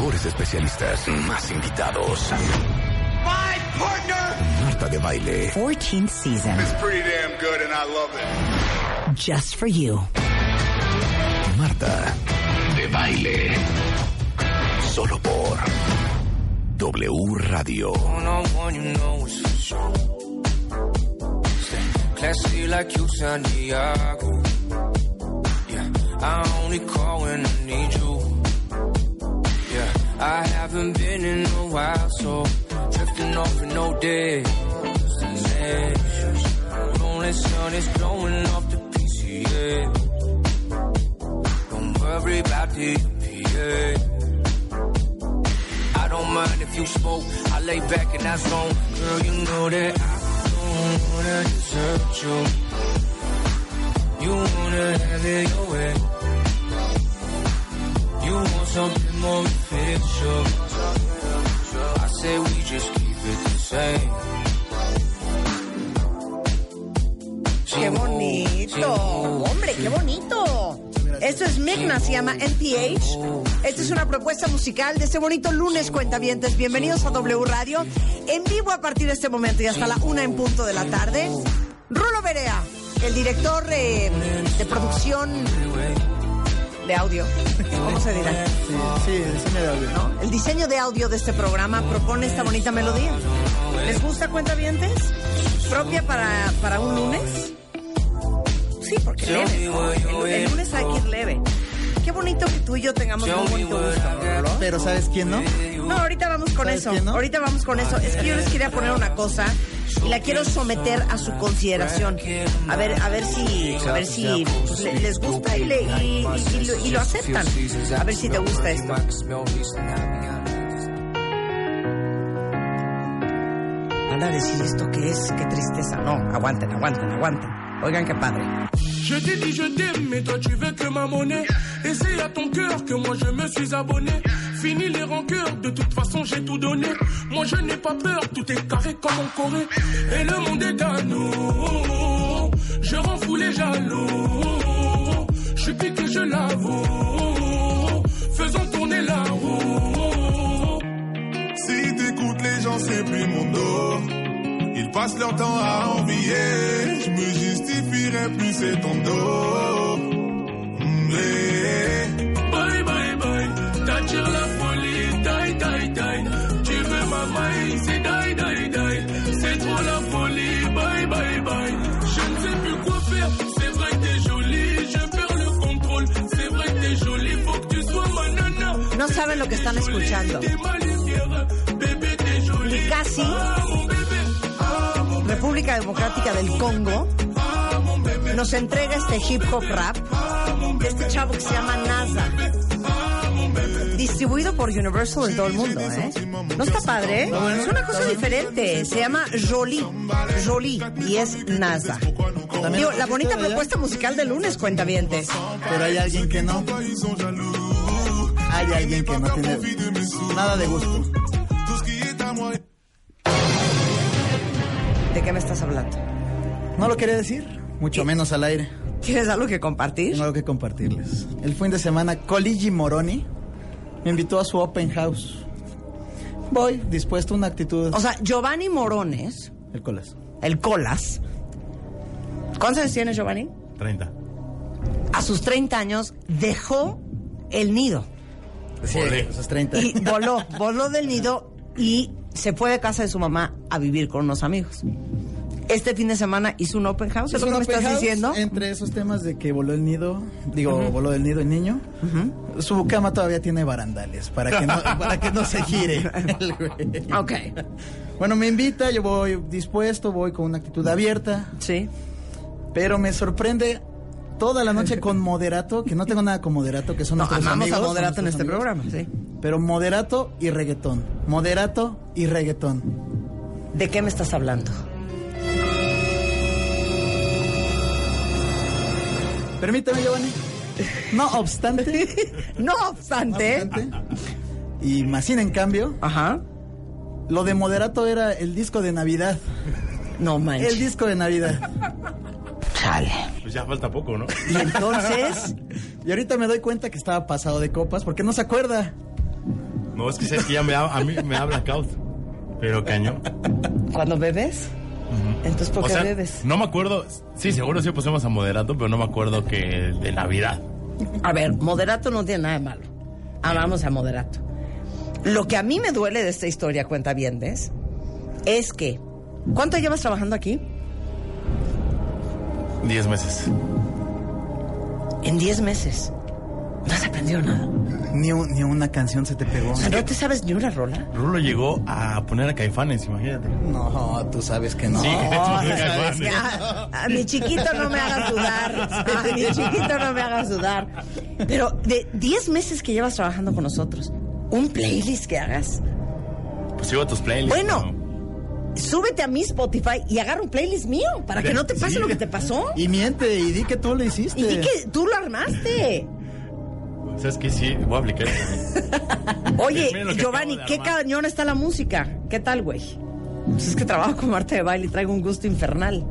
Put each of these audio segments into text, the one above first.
Mejores especialistas. Más invitados. My partner Marta de baile. 14th season. is pretty damn good and I love it. Just for you. Marta de baile. Solo por W Radio. It's classy like you, Santiago. Yeah, I only call when I need you. I haven't been in a while, so drifting off with no destinations. Lonely sun is blowing off the PCA. Don't worry about the PA. I don't mind if you smoke. I lay back in that zone. Girl, you know that I don't wanna desert you. You wanna have it your way. You want something more official. I say we just keep it the same. ¡Qué bonito! ¡Hombre, qué bonito! Esto es Migna, se llama NPH. Esta es una propuesta musical de este bonito lunes, cuentavientes. Bienvenidos a W Radio. En vivo a partir de este momento y hasta la una en punto de la tarde. Rulo Berea, el director eh, de producción de audio. ¿Cómo se dirá? Sí, el diseño de audio. ¿No? El diseño de audio de este programa propone esta bonita melodía. ¿Les gusta cuentavientes? ¿Propia para, para un lunes? Sí, porque leve. ¿no? El, el lunes hay que ir leve. Qué bonito que tú y yo tengamos un bonito gusto. Pero ¿sabes quién no? No, ahorita vamos con ¿Sabes eso. no? Ahorita vamos con eso. Es que yo les quería poner una cosa y la quiero someter a su consideración. A ver, a ver si, a ver si pues, le- les gusta y, le- y lo, y lo aceptan. A ver si te gusta esto. Van a decir esto que es, qué tristeza. No, aguanten, aguanten, aguanten. Oigan qué padre. Je t'ai dit je t'aime, mais toi tu veux que ma monnaie. Et c'est à ton cœur que moi je me suis abonné. Fini les rancœurs, de toute façon j'ai tout donné. Moi je n'ai pas peur, tout est carré comme en Corée. Et le monde est à nous. Je rends fou les jaloux. Je suis piqué, je l'avoue. Faisons tourner la roue. Si t'écoutes les gens, c'est plus mon dos. Ils passent leur temps à envier. Je me justifierai plus, c'est ton dos. Mm. Bye bye bye, t'attires la folie, die die die. Tu veux ma maille, c'est die die die. C'est trop la folie, bye bye bye. Je ne sais plus quoi faire, c'est vrai que t'es jolie, je perds le contrôle. C'est vrai que t'es jolie, faut que tu sois ma nana. No saben lo que están escuchando. Bébé t'es jolie. Mon bébé, ah mon bébé, República Democrática del Congo, nos entrega este hip hop rap de este chavo que se llama NASA. Distribuido por Universal en todo el mundo, ¿eh? ¿No está padre? Es una cosa diferente. Se llama Jolie. Jolie. Y es NASA. Digo, la bonita propuesta musical de lunes, cuentavientes. Pero hay alguien que no. Hay alguien que no tiene nada de gusto. ¿De qué me estás hablando? No lo quería decir, mucho menos al aire. ¿Tienes algo que compartir? Tengo algo que compartirles. El fin de semana, Coligi Moroni me invitó a su open house. Voy dispuesto a una actitud. O sea, Giovanni Morones, el colas. el Colas. ¿Cuántos años tienes, Giovanni? 30. A sus 30 años dejó el nido. Sí, esos 30. Y voló, voló del nido y se fue de casa de su mamá a vivir con unos amigos. Este fin de semana hizo un open house, ¿es lo que me estás house diciendo? Entre esos temas de que voló el nido, digo, voló del nido el niño, su cama todavía tiene barandales para que no, para que no se gire. Ok, Bueno, me invita, yo voy dispuesto, voy con una actitud abierta, sí. pero me sorprende toda la noche con moderato, que no tengo nada con moderato, que son No, nuestros amamos amigos. a Moderato en este amigos. programa, sí. pero moderato y reggaetón. Moderato y reggaetón. ¿De qué me estás hablando? Permíteme, Giovanni. No obstante, No obstante. obstante, y más sin en cambio, Ajá. lo de moderato era el disco de Navidad. No manches. El disco de Navidad. Chale. Pues ya falta poco, ¿no? Y entonces, Y ahorita me doy cuenta que estaba pasado de copas porque no se acuerda. No, es que sé que ya me a mí me da blackout. Pero cañón. cuando bebes, entonces ¿por O qué sea, bebes? no me acuerdo. Sí, seguro sí pusimos a moderato, pero no me acuerdo que de Navidad. A ver, moderato no tiene nada de malo. Amamos a moderato. Lo que a mí me duele de esta historia, cuenta bien, es que. ¿Cuánto llevas trabajando aquí? Diez meses. En 10 meses. No has aprendido nada. Ni, un- ni una canción se te pegó. ¿no te sabes ni una rola? Rulo llegó a poner a Caifanes, imagínate. No, tú sabes que no. Sí, tú sabes que a, a mi chiquito no me haga sudar. A mi chiquito no me haga sudar. Pero de 10 meses que llevas trabajando con nosotros, un playlist que hagas. Pues sigo tus playlists. Bueno, súbete a mi Spotify y agarra un playlist mío para que no te pase Sí. lo que te pasó. Y miente y di que tú lo hiciste. Y di que tú lo armaste. pero. Sí, voy a aplicar. Oye, Giovanni, qué cañón está la música. ¿Qué tal, güey? Pues es que trabajo con Marta de baile y traigo un gusto infernal.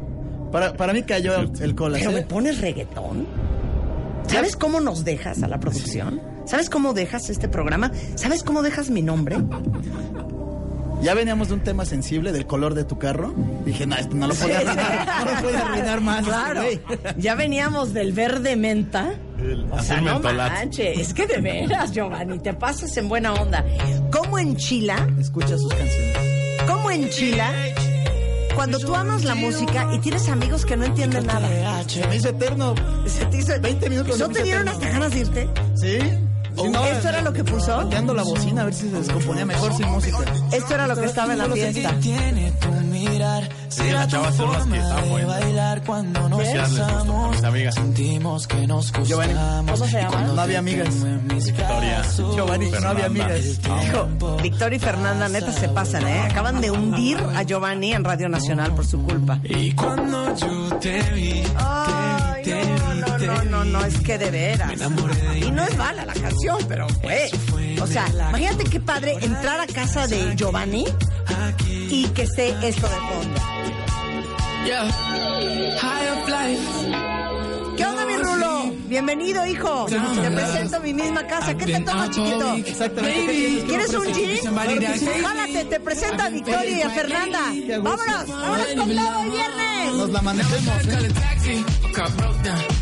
Para, para mí cayó el colas. Pero me ¿eh? pones reggaetón. ¿Sabes cómo nos dejas a la producción? ¿Sabes cómo dejas este programa? ¿Sabes cómo dejas mi nombre? Ya veníamos de un tema sensible del color de tu carro. Dije, no, esto no lo puede arruinar, no lo puede arruinar más. Claro. güey. Ya veníamos del verde menta. El O sea, no manches, es que de veras, Giovanni, te pasas en buena onda. ¿Cómo enchila? Escucha sus canciones. ¿Cómo enchila? Cuando tú amas la música y tienes amigos que no entienden nada. Se me hizo eterno. Se te hizo- 20 minutos ¿No te dieron hasta ganas de irte? ¿Sí? No, ¿Esto era lo que puso? Pateando la bocina a ver si se descomponía mejor sin música. Esto era lo que estaba en la fiesta. tiene tu mirar. De bailar cuando nos Sí, les gustó, besamos. mis amigas. Sentimos que nos Giovanni, gustamos. ¿cómo se Y llama? cuando No había amigas. Victoria. Giovanni, no había amigas. Hijo, Victoria y Fernanda, neta se pasan, ¿eh? Acaban de hundir a Giovanni en Radio Nacional por su culpa. Y cuando yo te vi, Ay, te vi, no, no, no, es que de veras. Y no es mala la canción, pero fue. O sea, imagínate qué padre entrar a casa de Giovanni y que esté esto de fondo. ¿Qué onda, mi Rulo? Bienvenido, hijo. Te presento mi misma casa. ¿Qué te tomas, chiquito? Exactamente. ¿qué tienes que ¿Quieres un gin? Jálate, te presento a Victoria y a Fernanda. Vámonos, vámonos con todo hoy viernes. Nos la manejemos. ¿eh? A a.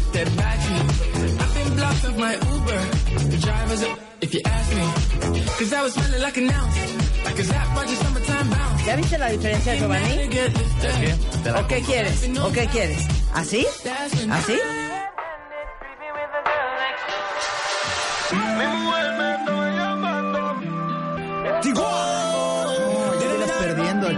¿Ya viste la diferencia, Giovanni? ¿O qué quieres? ¿O qué quieres? ¿Así? ¿Así? Ya vienes perdiendo aquí.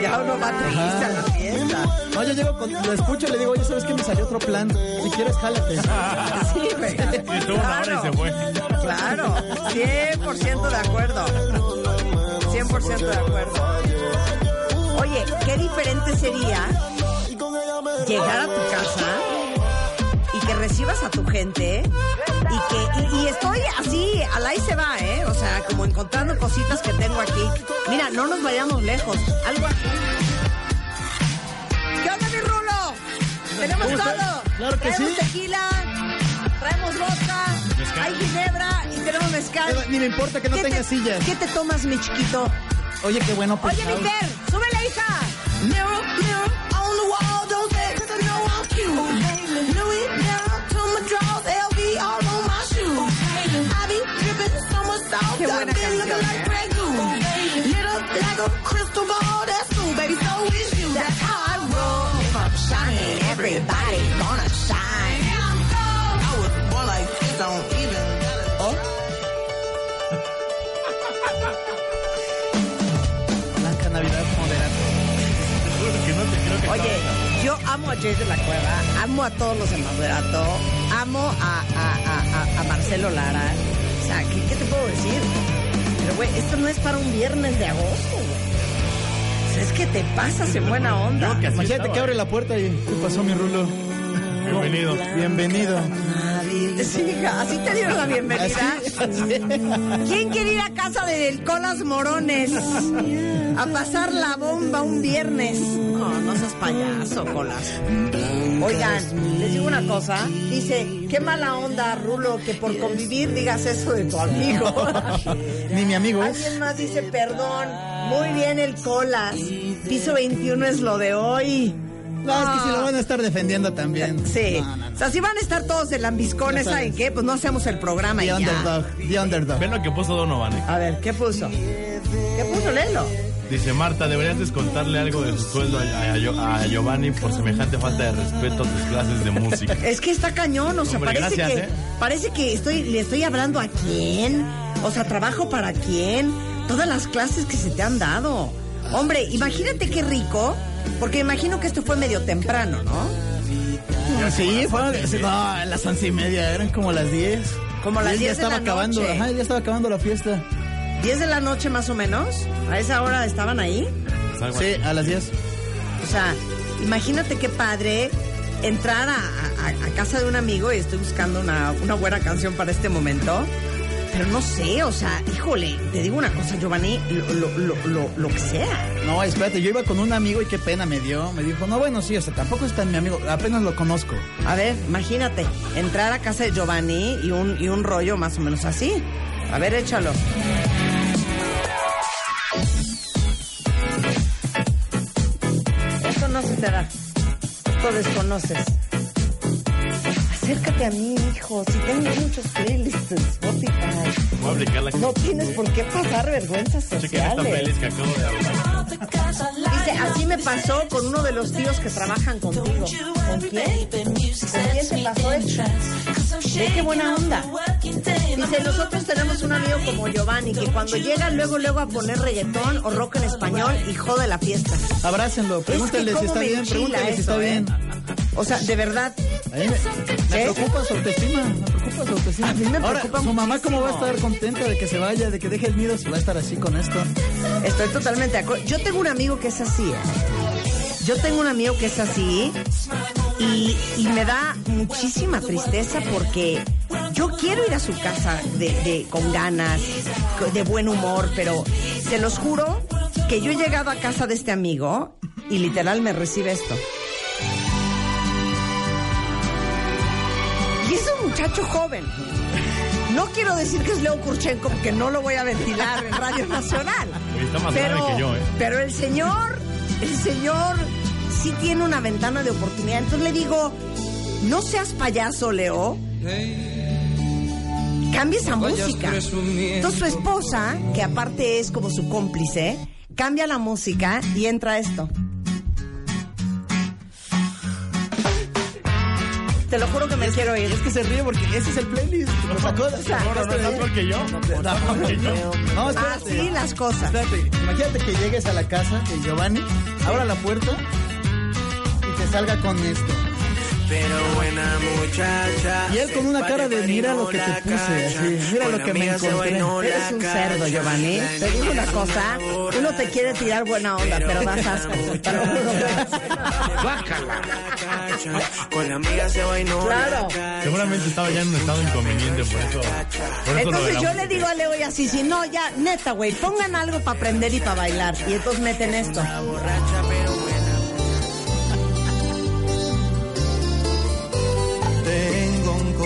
Ya uno va triste a la fiesta. No, yo llego con, lo escucho y le digo, oye, ¿sabes qué? Me salió otro plan. Si quieres, jálate. Sí, güey. Y tuvo una hora y se fue. Claro, 100% de acuerdo. 100% de acuerdo. Oye, qué diferente sería llegar a tu casa y que recibas a tu gente y que y, y estoy así, al ahí se va, ¿eh? O sea, como encontrando cositas que tengo aquí. Mira, no nos vayamos lejos. Algo así. ¿Qué onda, mi Rulo? Tenemos todo. Claro que traemos sí. tequila, traemos vodka, Mezcal. hay ginebra y tenemos mezcal. Ni me importa que no ¿Qué tenga te- sillas. ¿Qué te tomas, mi chiquito? Oye, qué bueno Oye, pensado. mi Fer, súbele, hija. Mirror, mirror on the wall, don't say cause amo a Jay de la Cueva, amo a todos los de amo a, a, a, a- a Marcelo Lara. sea, ¿qué, qué te puedo decir? Pero, güey, esto no es para un viernes de agosto, güey. O sea, es que te pasas en buena onda. Imagínate estaba. que abre la puerta y ¿qué pasó mi rulo? Bienvenido. Bienvenido. Sí, hija, así te dieron la bienvenida. ¿Quién quiere ir a casa de Colas Morones a pasar la bomba un viernes? No, no seas payaso, Colas. Oigan, les digo una cosa. Dice, qué mala onda, Rulo, que por convivir digas eso de tu amigo. Ni mi amigo es. Alguien más dice, perdón, muy bien el Colas. Piso 21 es lo de hoy. No, es que si lo van a estar defendiendo también. Sí. No, no, no. O sea, si van a estar todos de lambiscones, Ya. ¿saben qué? Pues no hacemos el programa y The ya. underdog. The underdog. Ven lo que puso Donovan. eh. A ver, ¿qué puso? ¿Qué puso? Léelo. Dice Marta, deberías descontarle algo de su sueldo a, a- a Giovanni por semejante falta de respeto a tus clases de música. Es que está cañón, o sea, Hombre, parece gracias, que ¿eh? parece que estoy le estoy hablando a quién, o sea, trabajo para quién, todas las clases que se te han dado. Hombre, imagínate qué rico, porque imagino que esto fue medio temprano, ¿no? Sí, fueron. sí, No, a las once y media, eran como las diez. Como las 10 ya de estaba la acabando. noche. Ajá, ya estaba acabando la fiesta. 10 de la noche más o menos. A esa hora estaban ahí. Algo Sí, a las diez. O sea, imagínate qué padre entrar a, a- a casa de un amigo y estoy buscando una, una buena canción para este momento. Pero no sé, o sea, híjole, te digo una cosa, Giovanni, lo, lo, lo, lo, lo que sea. No, espérate, yo iba con un amigo y qué pena me dio. Me dijo, no, bueno, sí, o sea, tampoco es tan mi amigo, apenas lo conozco. A ver, imagínate, entrar a casa de Giovanni y un, y un rollo más o menos así. A ver, échalo. Esto no se te da. Esto desconoces. Acércate a mí, hijo. Si tengo muchos playlists en Spotify. Voy a aplicar la No tienes por qué pasar vergüenzas esta sociales. playlist que acabo de hablar. Dice, así me pasó con uno de los tíos que trabajan contigo. ¿Con quién? ¿Con quién te pasó esto? Ve qué buena onda. Dice, nosotros tenemos un amigo como Giovanni que cuando llega luego luego a poner reggaetón o rock en español y jode la fiesta. Abrácenlo, pregúntenle Es que si está me bien, pregúntenle si está ¿eh? O sea, de verdad. A mí me, me ¿Eh? preocupa su autoestima, me preocupa su autoestima. A mí me Ahora, preocupa su mamá cómo va a estar contenta de que se vaya, de que deje el nido, si va a estar así con esto. Estoy totalmente de acuerdo. Yo tengo un amigo que es así. ¿eh? Yo tengo un amigo que es así y, y me da muchísima tristeza porque yo quiero ir a su casa de, de- con ganas, de buen humor, pero se los juro que yo he llegado a casa de este amigo y literal me recibe esto. Muchacho joven. No quiero decir que es Leo Kurchenko porque no lo voy a ventilar en Radio Nacional. Está más Pero, que yo, ¿eh? pero el señor, el señor sí tiene una ventana de oportunidad. Entonces le digo, no seas payaso, Leo. Cambia esa música. Entonces su esposa, que aparte es como su cómplice, cambia la música y entra esto. Te lo juro que me quiero ir. Es que se ríe porque ese es el playlist. Lo sacó, O sea, No, no, no, estás peor que yo. No. Así las cosas. Espérate, imagínate que llegues a la casa de Giovanni, abra la puerta y te salga con esto. Pero buena muchacha. Y él con una cara de mira lo que te puse, así, mira lo que me encontré. Eres un cerdo, Giovanni. Te digo una cosa, uno te quiere tirar buena onda, pero das asco. Juro. Con la amiga se bailó. Claro. Seguramente estaba ya en un estado inconveniente, por eso. Por Entonces yo le digo a Leo y así, si no, ya, neta, güey, pongan algo para aprender y para bailar. Y entonces meten esto. Tengo un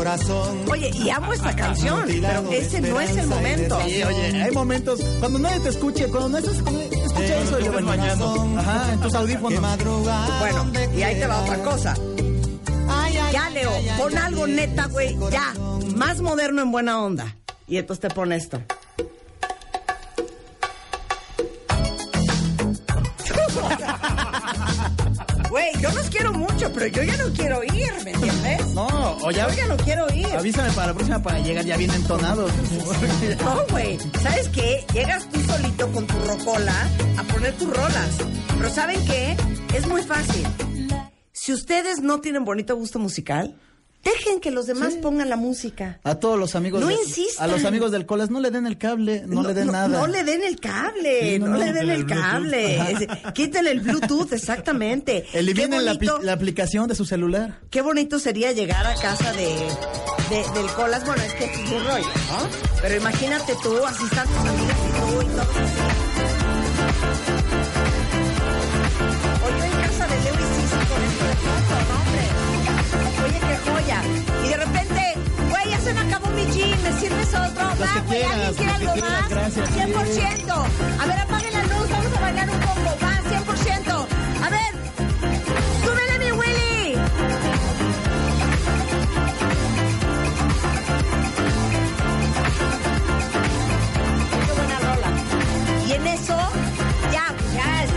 corazón. Oye, y amo esta canción, pero ese no es el momento. Sí, oye, hay momentos cuando nadie te escuche, cuando no estás escucha eso, Giovanni. bañando. Ajá, en tus audífonos. Bueno, y ahí te va otra cosa. Ya, Leo, pon algo neta, güey, ya. Más moderno en buena onda. Y entonces te pone esto. Güey, yo los quiero mucho, pero yo ya no quiero ir, ¿me entiendes? No, o ya, Yo ya no quiero ir. avísame para la próxima para llegar ya bien entonado. No, güey. ¿Sabes qué? Llegas tú solito con tu rocola a poner tus rolas. Pero ¿saben qué? Es muy fácil. Si ustedes no tienen bonito gusto musical, Dejen que los demás pongan la música. A todos los amigos No de- insistan. a los amigos del Colas no le den el cable, no, le den nada. No le den el cable, Sí, no, no, no, le den el cable. Quítenle el Bluetooth, exactamente. Eliminen la, la aplicación de su celular. qué bonito sería llegar a casa de, de- del Colas. Bueno, es que es un rollo, ¿no? Pero imagínate tú, así están tus amigas y tú y todos así. O yo en casa de Leo y con esto de Y de repente, güey, ya se me acabó mi jean, ¿me sirves otro? Va, güey, ¿alguien quiere algo más? gracias, 100%. A ver, apaguen la luz, vamos a bailar un poco. Va, 100%. A ver, súbele mi Willy. Qué buena rola. Y en eso, ya, ya es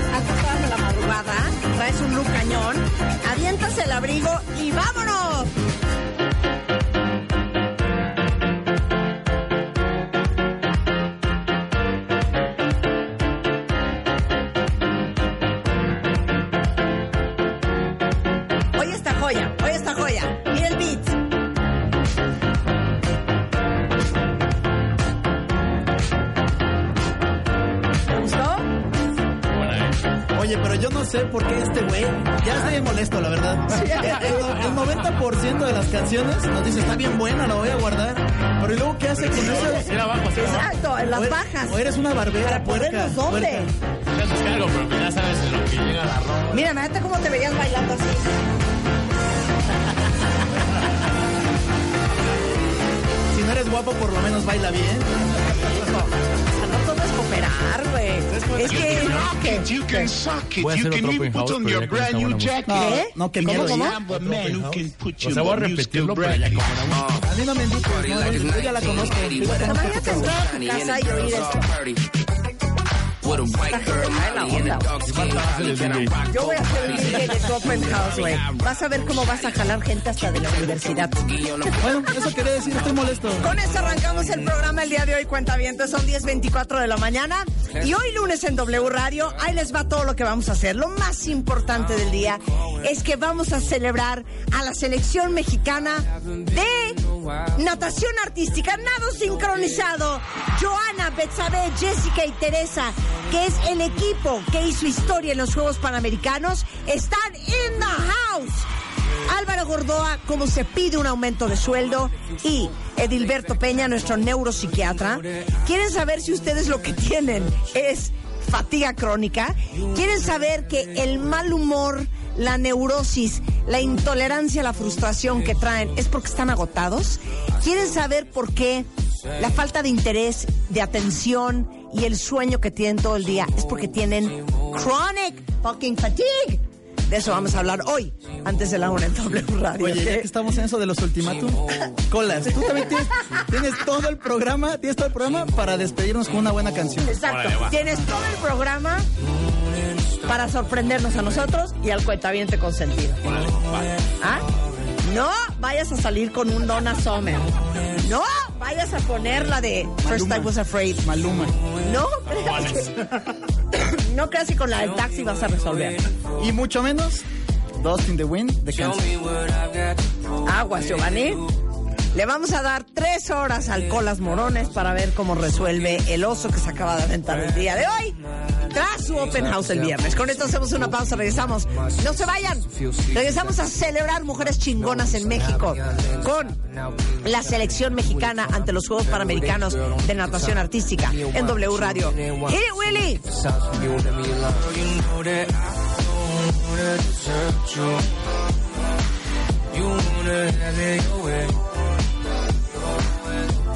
de la madrugada, traes un look cañón, avientas el abrigo las canciones nos dice, está bien buena, la voy a guardar. Pero ¿y luego qué hace con eso? Ir abajo, así abajo. Exacto, en las bajas. O eres una barbera, Para puerca. ponernos dónde. puerca. Ya te cargo, pero ya sabes en lo que llega la ropa. Mira, imagínate cómo te verías bailando así. Si no eres guapo, por lo menos baila bien. No es güey. Es que... You can suck it. You can even put on your brand new jacket. No, ¿Qué? no, que ¿Cómo, miedo. cómo? ya. I'm a man who can put O you sea, voy a repetirlo, pero ya mí no me invites, no, yo ya la conozco. Yo ya conozco Imagínate entrar a tu casa y oír esto. With a white girl. Yo voy a hacer un DJ de tu open house, güey. Vas a ver cómo vas a jalar gente hasta de la universidad. Bueno, eso quería decir, estoy molesto. Con esto arrancamos el programa el día de hoy, cuenta Son 10.24 de la mañana. Y hoy lunes en W Radio, ahí les va todo lo que vamos a hacer. Lo más importante del día es que vamos a celebrar a la selección mexicana de natación artística, nado sincronizado. Joana, Betsabe, Jessica y Teresa, que es el equipo que hizo historia en los Juegos Panamericanos, están in the house. Álvaro Gordoa, como se pide un aumento de sueldo, y Edilberto Peña, nuestro neuropsiquiatra, quieren saber si ustedes lo que tienen es fatiga crónica, quieren saber que el mal humor, la neurosis, la intolerancia la frustración que traen es porque están agotados, quieren saber por qué la falta de interés, de atención y el sueño que tienen todo el día es porque tienen chronic fucking fatigue. De eso vamos a hablar hoy, antes de la una en W Radio. Oye, ya que estamos en eso de los ultimátum, colas, tú también tienes, tienes todo el programa, tienes todo el programa para despedirnos con una buena canción. Exacto. Tienes todo el programa para sorprendernos a nosotros y al cuentaviente consentido. ¿Ah? No vayas a salir con un Donna Summer. No vayas a poner la de First I Was Afraid. Maluma. No creas que, no creas que con la del taxi vas a resolver. Y mucho menos, Dust in the Wind de Kansas. Aguas, Giovanni. Le vamos a dar tres horas al Colas Morones para ver cómo resuelve el oso que se acaba de aventar el día de hoy. Tras su open house el viernes. Con esto hacemos una pausa, regresamos. No se vayan. Regresamos a celebrar mujeres chingonas en México con la selección mexicana ante los Juegos Panamericanos de Natación Artística en W Radio. Hit it, Willy. You wanna.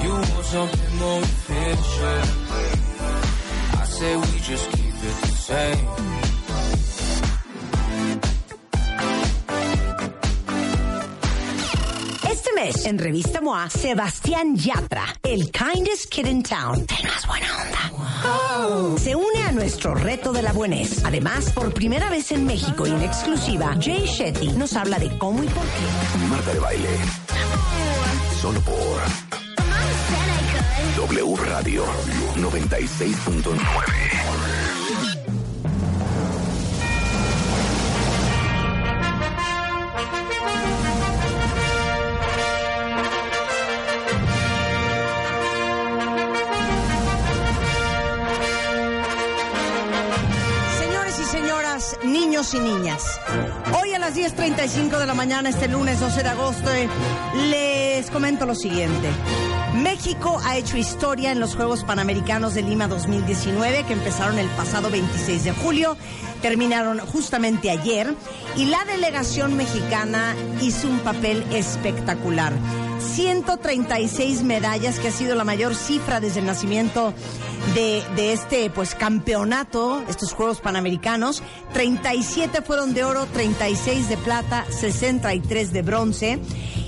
You want something more official. I say we just keep it the same. Este mes, en Revista MOA, Sebastián Yatra, el kindest kid in town, el más buena onda. Se une a nuestro reto de la buenez. Además, por primera vez en México y en exclusiva, Jay Shetty nos habla de cómo y por qué. Marta de baile. Solo por W Radio 96.9. Señores y señoras, niños y niñas. Hoy a las 10.35 de la mañana, este lunes 12 de agosto, eh, les comento lo siguiente. México ha hecho historia en los Juegos Panamericanos de Lima 2019, que empezaron el pasado 26 de julio, terminaron justamente ayer, y la delegación mexicana hizo un papel espectacular. 136 medallas, que ha sido la mayor cifra desde el nacimiento de, este pues campeonato, estos Juegos Panamericanos. 37 fueron de oro, 36 de plata, 63 de bronce.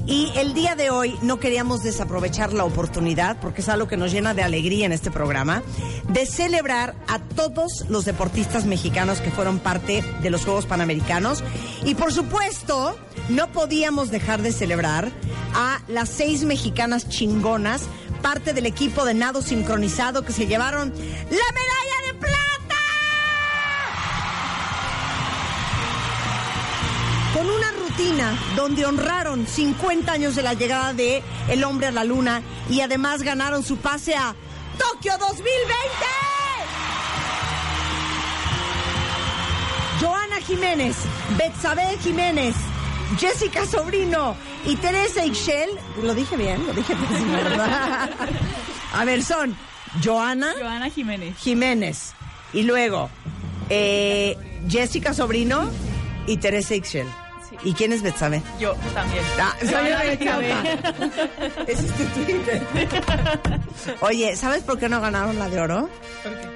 Y el día de hoy no queríamos desaprovechar la oportunidad, porque es algo que nos llena de alegría en este programa, de celebrar a todos los deportistas mexicanos que fueron parte de los Juegos Panamericanos. Y por supuesto, no podíamos dejar de celebrar a las seis mexicanas chingonas, parte del equipo de nado sincronizado que se llevaron la medalla de plata. con una rutina donde honraron 50 años de la llegada de El Hombre a la Luna y además ganaron su pase a Tokio 2020. Jiménez, Betsabe Jiménez, Jessica Sobrino y Teresa Ixchel. Lo dije bien, lo dije bien, ¿verdad? A ver, son Joana, Joana Jiménez. Jiménez y luego eh, Jessica Sobrino y Teresa Ixchel. ¿Y quién es Betsabe? Yo también. Ah, soy Betsabe. Ese es tu Twitter. Oye, ¿sabes por qué no ganaron la de oro?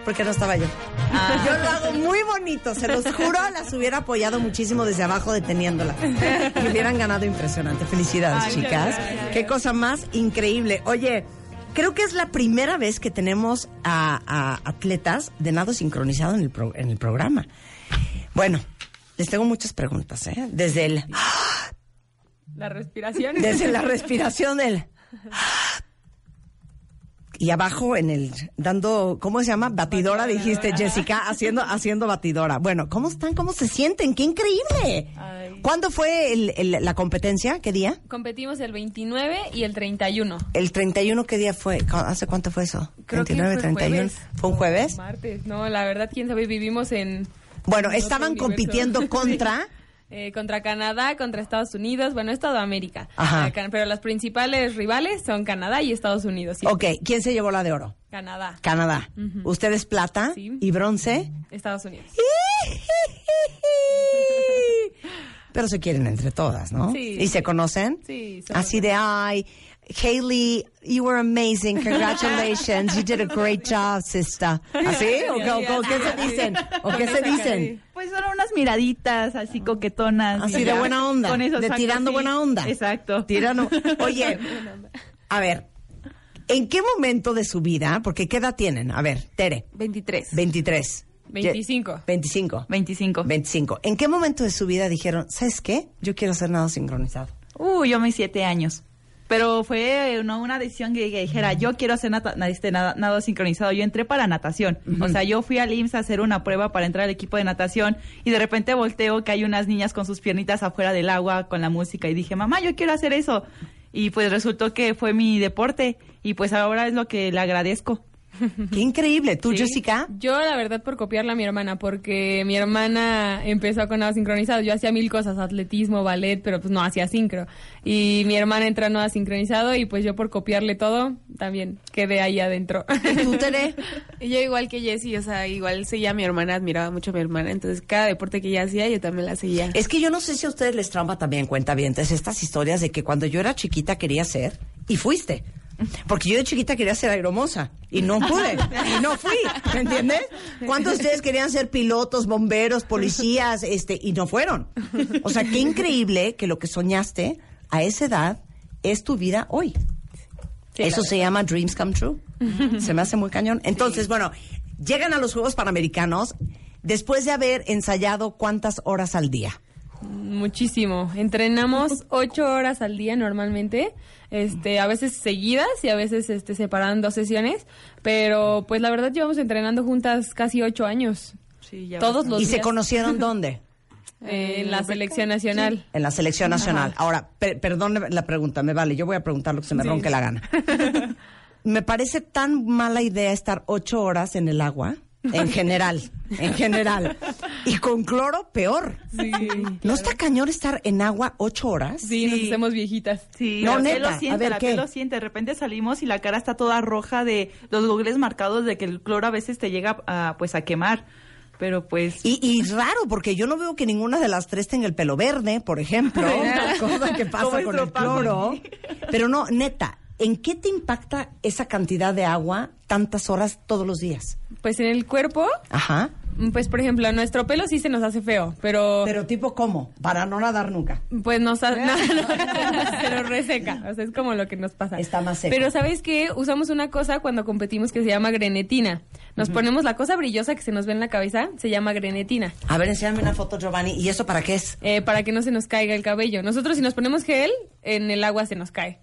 Porque no estaba yo. Ah. Yo lo hago muy bonito, se los juro, las hubiera apoyado muchísimo desde abajo deteniéndolas. Y hubieran ganado impresionante. Felicidades, Ay, chicas. gracias. Qué cosa más increíble. Oye, creo que es la primera vez que tenemos a, a atletas de nado sincronizado en el, pro- en el programa. Bueno, les tengo muchas preguntas, ¿eh? Desde el... La respiración. Desde la respiración del... Y abajo en el dando, ¿cómo se llama? Batidora, dijiste Jessica, haciendo, haciendo batidora. Bueno, ¿cómo están? ¿Cómo se sienten? ¡Qué increíble! ¿Cuándo fue el- el- la competencia? ¿Qué día? Competimos el 29 y el 31. El 31, ¿qué día fue? ¿Cu- ¿Hace cuánto fue eso? Creo que 29, fue 31. jueves. ¿Fue un jueves? Martes. No, la verdad, quién sabe, vivimos en... Bueno, estaban compitiendo contra... Eh, contra Canadá, contra Estados Unidos, bueno, es toda América. Ajá. Eh, pero las principales rivales son Canadá y Estados Unidos. sí. Ok, ¿quién se llevó la de oro? Canadá, Canadá. ¿Ustedes plata y bronce? Estados Unidos. Pero se quieren entre todas, ¿no? Sí. ¿Y se conocen? Sí, Así de, ay, Hailey, you were amazing, congratulations, you did a great job, sister. ¿Así? ¿O, qué- o- o qué se dicen? ¿O qué se dicen? Pues son unas miraditas así coquetonas. Así de buena onda, Con de tirando buena onda. Exacto. Tirando. Oye, a ver, ¿en qué momento de su vida, porque qué edad tienen? A ver, Tere. 23. 23. 25. 25. 25. 25. ¿En qué momento de su vida dijeron, ¿sabes qué? Yo quiero hacer nada sincronizado? Uh, yo mis siete años. Pero fue no una decisión que, que dijera, yo quiero hacer este, nada, nado sincronizado. Yo entré para natación. O sea, yo fui al IMSS a hacer una prueba para entrar al equipo de natación y de repente volteo que hay unas niñas con sus piernitas afuera del agua con la música y dije, mamá, yo quiero hacer eso. Y pues resultó que fue mi deporte y pues ahora es lo que le agradezco. Qué increíble. ¿Tú, Sí. Jessica? Yo, la verdad, por copiarla a mi hermana, porque mi hermana empezó con nado sincronizado. Yo hacía mil cosas, atletismo, ballet, pero pues no hacía sincro. Y mi hermana entró a nado sincronizado y pues yo por copiarle todo, también quedé ahí adentro. ¿Tú, Tere? Y yo igual que Jessie, o sea, igual seguía a mi hermana, admiraba mucho a mi hermana, entonces cada deporte que ella hacía yo también la seguía. Es que yo no sé si a ustedes les trauma también, cuenta bien, estas historias de que cuando yo era chiquita quería ser y fuiste. Porque yo de chiquita quería ser aeromoza y no pude y no fui, ¿me entiendes? ¿Cuántos de ustedes querían ser pilotos, bomberos, policías, este y no fueron? O sea, qué increíble que lo que soñaste a esa edad es tu vida hoy. Eso se llama dreams come true. Se me hace muy cañón. Entonces, bueno, llegan a los Juegos Panamericanos después de haber ensayado cuántas horas al día. Muchísimo. Entrenamos ocho horas al día normalmente, este, a veces seguidas y a veces este, separadas en dos sesiones, pero pues la verdad llevamos entrenando juntas casi ocho años. Todos los ¿Y días. se conocieron dónde? Eh, en la selección nacional. En la selección nacional. Ajá. Ahora, per- perdón la pregunta, me vale, yo voy a preguntar lo que se me Sí. ronque la gana. me parece tan mala idea estar ocho horas en el agua en general, en general. Y con cloro, peor. Sí. ¿No está cañón estar en agua ocho horas? Sí, nos hacemos viejitas. Sí, No, la piel neta, lo a siente, ver, la ¿qué? piel lo siente. De repente salimos y la cara está toda roja de los googles marcados de que el cloro a veces te llega a, pues a quemar. Pero pues... Y, y raro, porque yo no veo que ninguna de las tres tenga el pelo verde, por ejemplo, cosa que pasa con el cloro. sí. Pero no, neta, ¿en qué te impacta esa cantidad de agua tantas horas todos los días? Pues en el cuerpo, Ajá. pues por ejemplo, nuestro pelo sí se nos hace feo, pero Pero tipo, ¿cómo? Para no nadar nunca. pues nos ha- no, no, se nos reseca, o sea, es como lo que nos pasa. Está más seco. Pero ¿sabes qué? Usamos una cosa cuando competimos que se llama grenetina. Nos ponemos la cosa brillosa que se nos ve en la cabeza, se llama grenetina. A ver, enséñame una foto, Giovanni. ¿Y eso para qué es? eh, para que no se nos caiga el cabello. Nosotros si nos ponemos gel, en el agua se nos cae.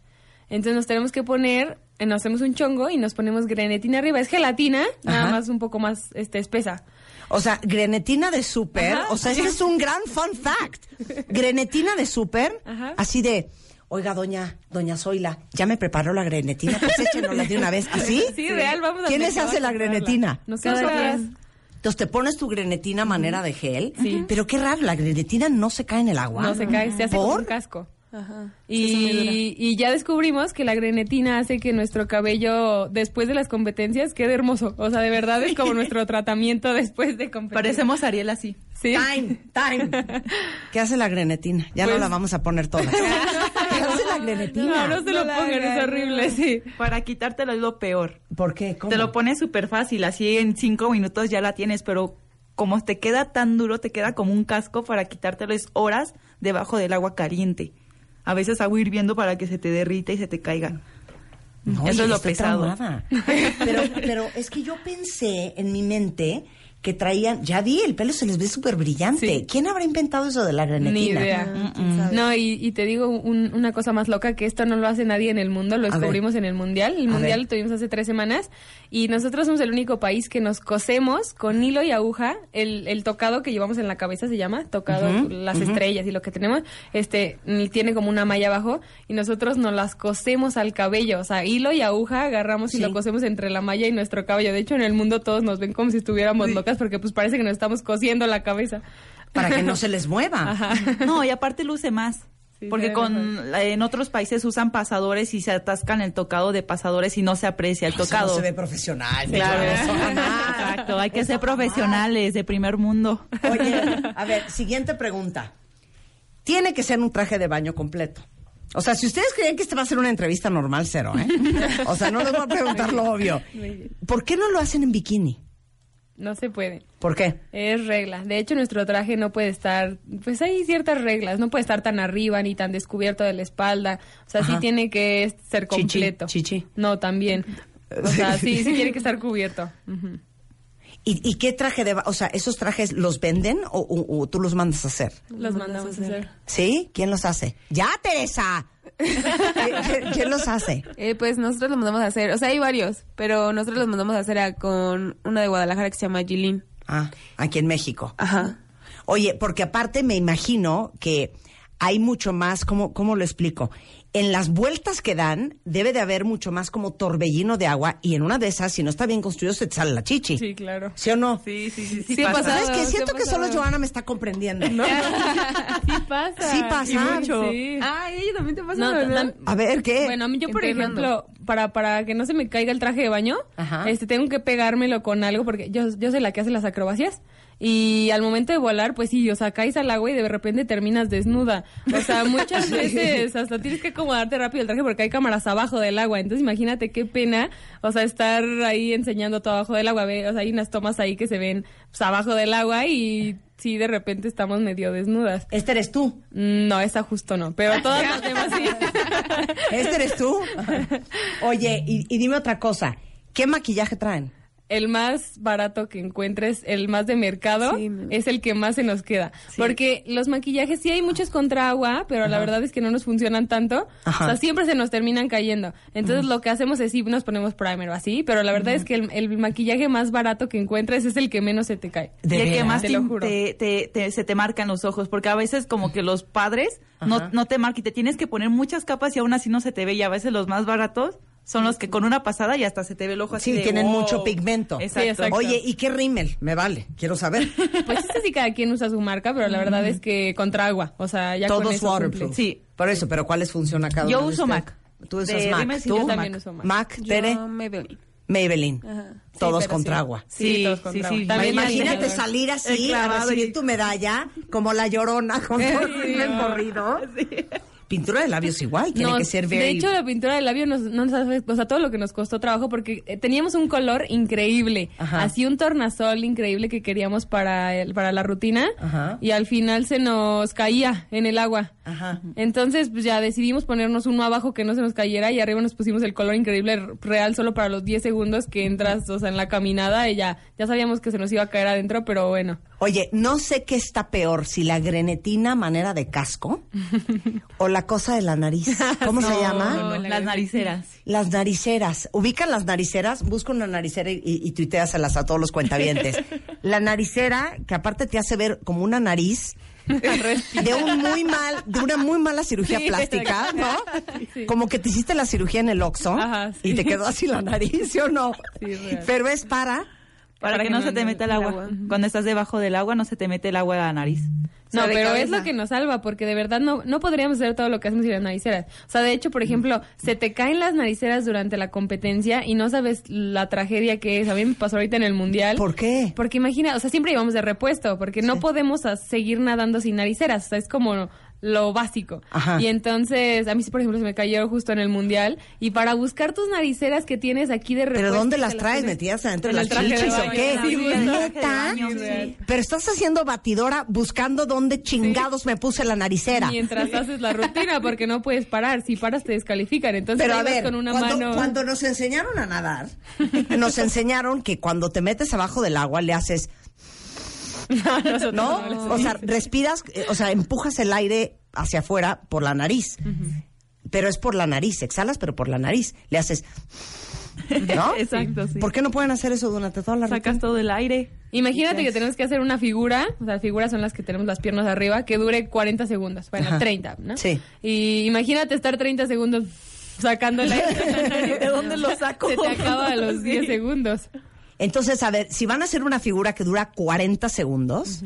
Entonces nos tenemos que poner, eh, nos hacemos un chongo y nos ponemos grenetina arriba. Es gelatina, nada Ajá. más un poco más este, espesa. O sea, grenetina de súper. O sea, este es un gran fun fact. Grenetina de súper. Ajá. Así de, oiga, doña, doña Zoila, ya me preparó la grenetina. Pues échenosla de una vez. ¿Así? Sí, real, vamos a ¿Quién les hace la grenetina? Quien. Entonces te pones tu grenetina a manera de gel. Pero qué raro, la grenetina no se cae en el agua. No se cae, se hace como ¿Por? un casco. Ajá. Y, y ya descubrimos que la grenetina hace que nuestro cabello, después de las competencias, quede hermoso. O sea, de verdad es como nuestro tratamiento después de competencias. Parecemos Ariel así. Sí. Time, time. ¿Qué hace la grenetina? Ya no Pues- la vamos a poner todas. ¿Qué hace la grenetina? No, no se lo la pongan, es horrible, no. sí. Para quitártelo es lo peor. ¿Por qué? ¿Cómo? Te lo pones súper fácil, así en cinco minutos ya la tienes, pero como te queda tan duro, te queda como un casco para quitártelo es horas debajo del agua caliente. A veces agua hirviendo para que se te derrita y se te caiga. No, Eso es lo pesado. Pero, pero es que yo pensé en mi mente que traían, ya vi, el pelo se les ve súper brillante. Sí. ¿Quién habrá inventado eso de la grenetina? Ni idea. No, y, y te digo un- una cosa más loca, que esto no lo hace nadie en el mundo, lo descubrimos en el Mundial. El A Mundial ver. lo tuvimos hace tres semanas y nosotros somos el único país que nos cosemos con hilo y aguja. El, el tocado que llevamos en la cabeza se llama, tocado, las estrellas y lo que tenemos, este, mm, tiene como una malla abajo y nosotros nos las cosemos al cabello. O sea, hilo y aguja agarramos y lo cosemos entre la malla y nuestro cabello. De hecho, en el mundo todos nos ven como si estuviéramos locas porque pues parece que nos estamos cosiendo la cabeza. Para que no se les mueva. Ajá. No, y aparte luce más. Sí, porque con en otros países usan pasadores y se atascan el tocado de pasadores y no se aprecia el Eso tocado. no se ve profesional. Claro, eso exacto. Hay que Eso ser jamás. profesionales de primer mundo. Oye, a ver, siguiente pregunta. Tiene que ser un traje de baño completo. O sea, si ustedes creen que esta va a ser una entrevista normal, cero, ¿eh? O sea, no les voy a preguntar lo obvio. ¿Por qué no lo hacen en bikini? No se puede. ¿Por qué? Es regla. De hecho, nuestro traje no puede estar, pues hay ciertas reglas. No puede estar tan arriba ni tan descubierto de la espalda. O sea, sí tiene que ser completo. chichi. No, también. O sea, sí, sí tiene que estar cubierto. ¿Y, y qué traje de O sea, ¿esos trajes los venden o, o- o tú los mandas a hacer? Los mandamos a hacer. ¿Sí? ¿Quién los hace? ¡Ya, Teresa! ¿Quién, los hace? Eh, pues nosotros los mandamos a hacer, o sea, hay varios, pero nosotros los mandamos a hacer a- con una de Guadalajara que se llama Gilin. Ah, aquí en México. Ajá. Oye, porque aparte me imagino que hay mucho más, ¿cómo, ¿cómo lo explico? En las vueltas que dan debe de haber mucho más como torbellino de agua y en una de esas, si no está bien construido, se te sale la chichi. Sí, claro. ¿Sí o no? Sí, sí, sí, sí. Sí, pasa. ¿Sabes qué? sí Siento que solo. Joana me está comprendiendo. Sí pasa. Sí pasa. Y mucho. Sí. Ay, ella también te pasa, No, ¿verdad? A ver, ¿qué? Bueno, a mí yo, por Entrenando. ejemplo, para, para que no se me caiga el traje de baño, Ajá. este tengo que pegármelo con algo porque yo, yo soy la que hace las acrobacias y al momento de volar, pues sí, o sea, caes al agua y de repente terminas desnuda. O sea, muchas veces hasta tienes que acomodarte rápido el traje porque hay cámaras abajo del agua. Entonces imagínate qué pena, o sea, estar ahí enseñando todo abajo del agua. Ve, O sea, hay unas tomas ahí que se ven pues, abajo del agua y sí, de repente estamos medio desnudas. Este eres tú. Mm, No, esa justo no, pero todas las demás sí. Este eres tú. Oye, y, y dime otra cosa. ¿Qué maquillaje traen? El más barato que encuentres, el más de mercado, Sí, es el que más se nos queda. Porque los maquillajes, sí hay muchos contra agua, pero la verdad es que no nos funcionan tanto. Ajá. O sea, siempre se nos terminan cayendo. Entonces lo que hacemos es sí, nos ponemos primer o así, pero la verdad es que el, el maquillaje más barato que encuentres es el que menos se te cae. ¿De y el que más Te te, lo juro. te- te- te- se te marcan los ojos, porque a veces como que los padres no, no te marcan y te tienes que poner muchas capas y aún así no se te ve y a veces los más baratos son los que con una pasada y hasta se te ve el ojo así Sí, de, tienen wow. mucho pigmento. Exacto. Oye, ¿y qué rímel? Me vale, quiero saber. Pues este sí cada quien usa su marca, pero la verdad es que contra agua. O sea, ya con Todos eso cumple. waterproof. Sí. Por eso, pero ¿cuáles funciona cada Yo uno de uso? Mac. Tú usas De Mac. sí, ¿Tú? yo también uso Mac. Mac, Yo, Tere, Maybelline. Maybelline. Ajá. Sí, Todos contra sí. agua. Sí, todos contra agua. También Imagínate salir así El a clavado recibir tu medalla como la llorona con todo el Sí, corrido. Pintura de labios igual, tiene No, que ser de very... hecho, la pintura del labio nos, no nos hace, o sea, todo lo que nos costó trabajo porque eh, teníamos un color increíble, Ajá. así un tornasol increíble que queríamos para el, para la rutina Ajá. y al final se nos caía en el agua. Ajá. Entonces, pues ya decidimos ponernos uno abajo que no se nos cayera y arriba nos pusimos el color increíble real solo para los 10 segundos que entras, o sea, en la caminada y ya, ya sabíamos que se nos iba a caer adentro, pero bueno. Oye, no sé qué está peor, si la grenetina manera de casco o la cosa de la nariz. ¿Cómo se llama? no, las nariceras. Las nariceras. ¿Ubican las nariceras? Busca una naricera y, y, y tuiteaselas a todos los cuentavientes. La naricera, que aparte te hace ver como una nariz de un muy mal, de una muy mala cirugía Sí, plástica. ¿no? Sí. Como que te hiciste la cirugía en el Oxxo Ajá, sí. y te quedó así la nariz, ¿sí o no? Pero es para... Para, que, no se te meta el agua. Cuando estás debajo del agua no se te mete el agua a la nariz. No, pero es lo que nos salva, porque de verdad no, no podríamos hacer todo lo que hacemos sin las nariceras. O sea, de hecho, por ejemplo, se te caen las nariceras durante la competencia y no sabes la tragedia que es. A mí me pasó ahorita en el Mundial. ¿Por qué? Porque imagina, o sea, siempre íbamos de repuesto, porque no podemos seguir nadando sin nariceras. O sea, es como lo básico. Ajá. Y entonces, a mí, por ejemplo, se me cayeron justo en el Mundial. Y para buscar tus nariceras que tienes aquí de repuesto... ¿Pero dónde las traes? ¿Metidas adentro en de el las chichis o qué? Pero estás haciendo batidora buscando dónde chingados me puse la naricera. Mientras haces la rutina, porque no puedes parar. Si paras, te descalifican. Entonces, Pero a ver, con una cuando, mano. cuando nos enseñaron a nadar, nos enseñaron que cuando te metes abajo del agua le haces, No, O sea, respiras, eh, o sea, empujas el aire hacia afuera por la nariz. Pero es por la nariz, exhalas, pero por la nariz. Le haces, ¿no? Exacto, sí. ¿Por qué no pueden hacer eso durante toda la Sacas todo el aire. Imagínate que tenemos que hacer una figura, o sea, figuras son las que tenemos las piernas arriba, que dure 40 segundos, bueno, Ajá. 30, ¿no? Sí. Y imagínate estar 30 segundos sacando el aire. ¿De dónde lo saco? Se te acaba a los 10 segundos. Entonces, a ver, si van a hacer una figura que dura 40 segundos,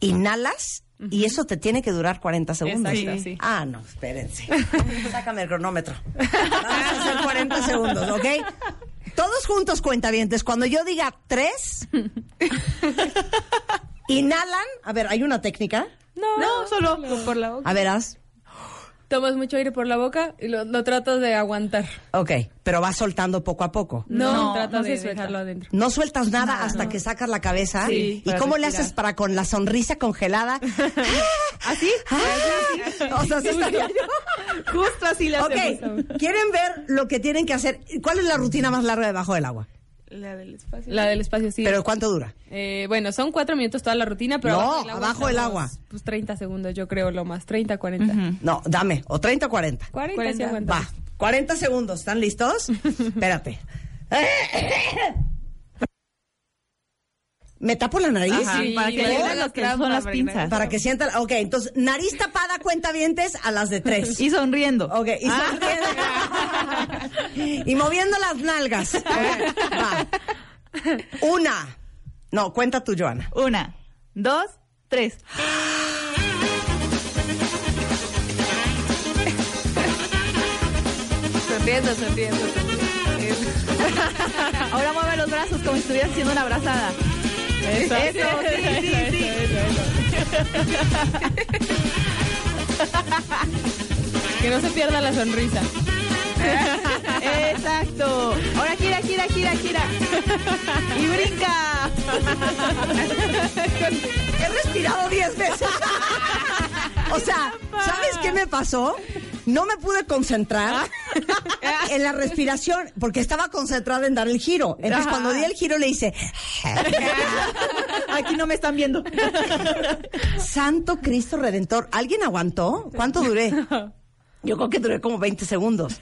inhalas y eso te tiene que durar 40 segundos. Exacto, sí. Ah, no, espérense. Sácame el cronómetro. Vamos a hacer 40 segundos, ¿ok? Todos juntos, cuentavientes, cuando yo diga tres, inhalan. A ver, ¿hay una técnica? No, No, solo por la boca. A ver, haz. Tomas mucho aire por la boca y lo, lo tratas de aguantar. Ok, pero vas soltando poco a poco. No, No, trata no de suelta. dejarlo adentro. No sueltas nada hasta que sacas la cabeza. Sí, ¿Y cómo le haces para con la sonrisa congelada? ¿Así? Ah, o sea, así estaría yo. Justo así le hacemos. Ok, ¿quieren ver lo que tienen que hacer? ¿Cuál es la rutina más larga debajo del agua? La del espacio. La del espacio, sí. ¿Pero cuánto dura? Eh, bueno, son cuatro minutos toda la rutina, pero No, abajo del agua. estamos, Pues 30 segundos, yo creo, lo más. 30, 40. No, dame, o 30 o 40. 40, sí aguantamos. Va, 40 segundos, ¿están listos? Espérate. ¿Me tapo la nariz? Ajá, Sí, para que lo sí, que son las pinzas. Para que sientan. Ok, entonces, nariz tapada, cuenta vientes a las de tres. Y sonriendo. Ok, y, sonriendo. y moviendo las nalgas. Ok, Va. Una. No, cuenta tú, Joana. Una, dos, tres. Sonriendo, sonriendo, sonriendo. Ahora mueve los brazos como si estuvieras haciendo una abrazada. Eso, Eso, sí, sí, sí. Que no se pierda la sonrisa. Exacto. Ahora gira, gira, gira, gira. Y brinca. He respirado 10 veces. O sea, ¿sabes qué me pasó? No me pude concentrar en la respiración porque estaba concentrada en dar el giro. Entonces, Ajá. cuando di el giro, le hice, Aquí no me están viendo. Santo Cristo Redentor. ¿Alguien aguantó? ¿Cuánto duré? Yo creo que duré como 20 segundos.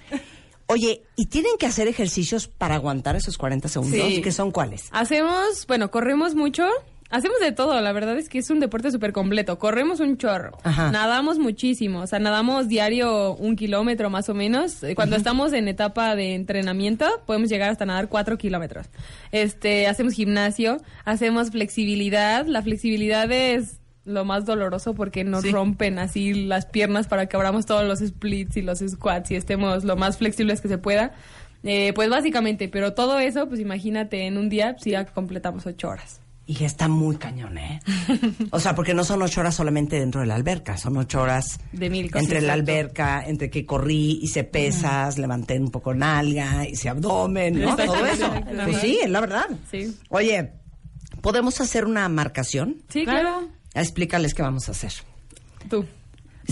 Oye, ¿y tienen que hacer ejercicios para aguantar esos 40 segundos? Sí. ¿Qué son cuáles? Hacemos, bueno, corremos mucho Hacemos de todo, la verdad es que es un deporte súper completo. Corremos un chorro, Ajá. nadamos muchísimo, o sea, nadamos diario un kilómetro más o menos. Eh, Cuando estamos en etapa de entrenamiento, podemos llegar hasta nadar cuatro kilómetros. Este, hacemos gimnasio, hacemos flexibilidad. La flexibilidad es lo más doloroso porque nos rompen así las piernas para que abramos todos los splits y los squats y estemos lo más flexibles que se pueda. Eh, pues básicamente, pero todo eso, pues imagínate en un día, si ya completamos ocho horas. Y está muy cañón, ¿eh? O sea, porque no son ocho horas solamente dentro de la alberca, son ocho horas De mil cosas. entre la alberca, entre que corrí, hice pesas, levanté un poco nalga, hice abdomen, Todo eso. Pues sí, es la verdad. Sí. Oye, ¿podemos hacer una marcación? Sí, claro. Explícales qué vamos a hacer. Tú.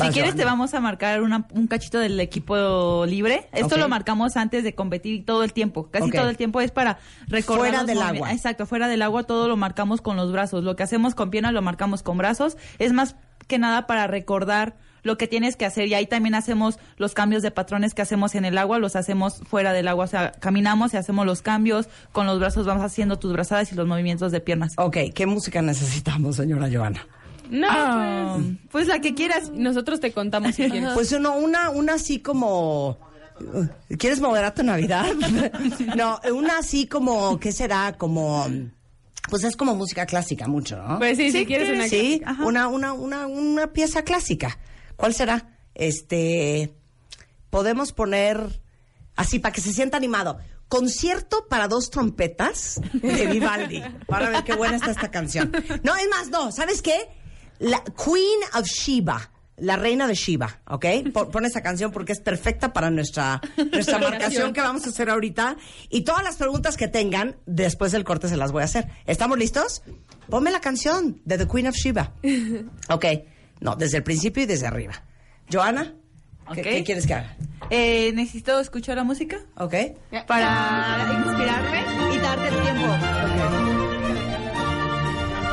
Si quieres te vamos a marcar una- un cachito del equipo libre. Esto lo marcamos antes de competir todo el tiempo. Casi todo el tiempo es para recordar Fuera del agua. Exacto, fuera del agua todo lo marcamos con los brazos. Lo que hacemos con piernas lo marcamos con brazos. Es más que nada para recordar lo que tienes que hacer y ahí también hacemos los cambios de patrones que hacemos en el agua, los hacemos fuera del agua, o sea, caminamos y hacemos los cambios, con los brazos vamos haciendo tus brazadas y los movimientos de piernas. Ok, ¿qué música necesitamos, señora Joana? No, Ah, pues, pues la que quieras. nosotros te contamos si quieres. Pues uno, una, una así como. ¿Quieres mover a tu Navidad? no, una así como, ¿qué será? Como. Pues es como música clásica mucho, ¿no? Pues sí, si quieres una Sí, una, una, una, una pieza clásica. ¿Cuál será? Este. Podemos poner así para que se sienta animado. Concierto para dos trompetas de Vivaldi. Para ver qué buena está esta canción. No, es más, no, ¿sabes qué? La Queen of Sheba. La reina de Shiva, ¿ok? Pon, esa canción porque es perfecta para nuestra, nuestra marcación que vamos a hacer ahorita. Y todas las preguntas que tengan, después del corte se las voy a hacer. ¿Estamos listos? Ponme la canción de The Queen of Shiva. Ok. No, desde el principio y desde arriba. Joana, ¿qué, qué quieres que haga? Eh, necesito escuchar la música Ok. para inspirarme y darte el tiempo.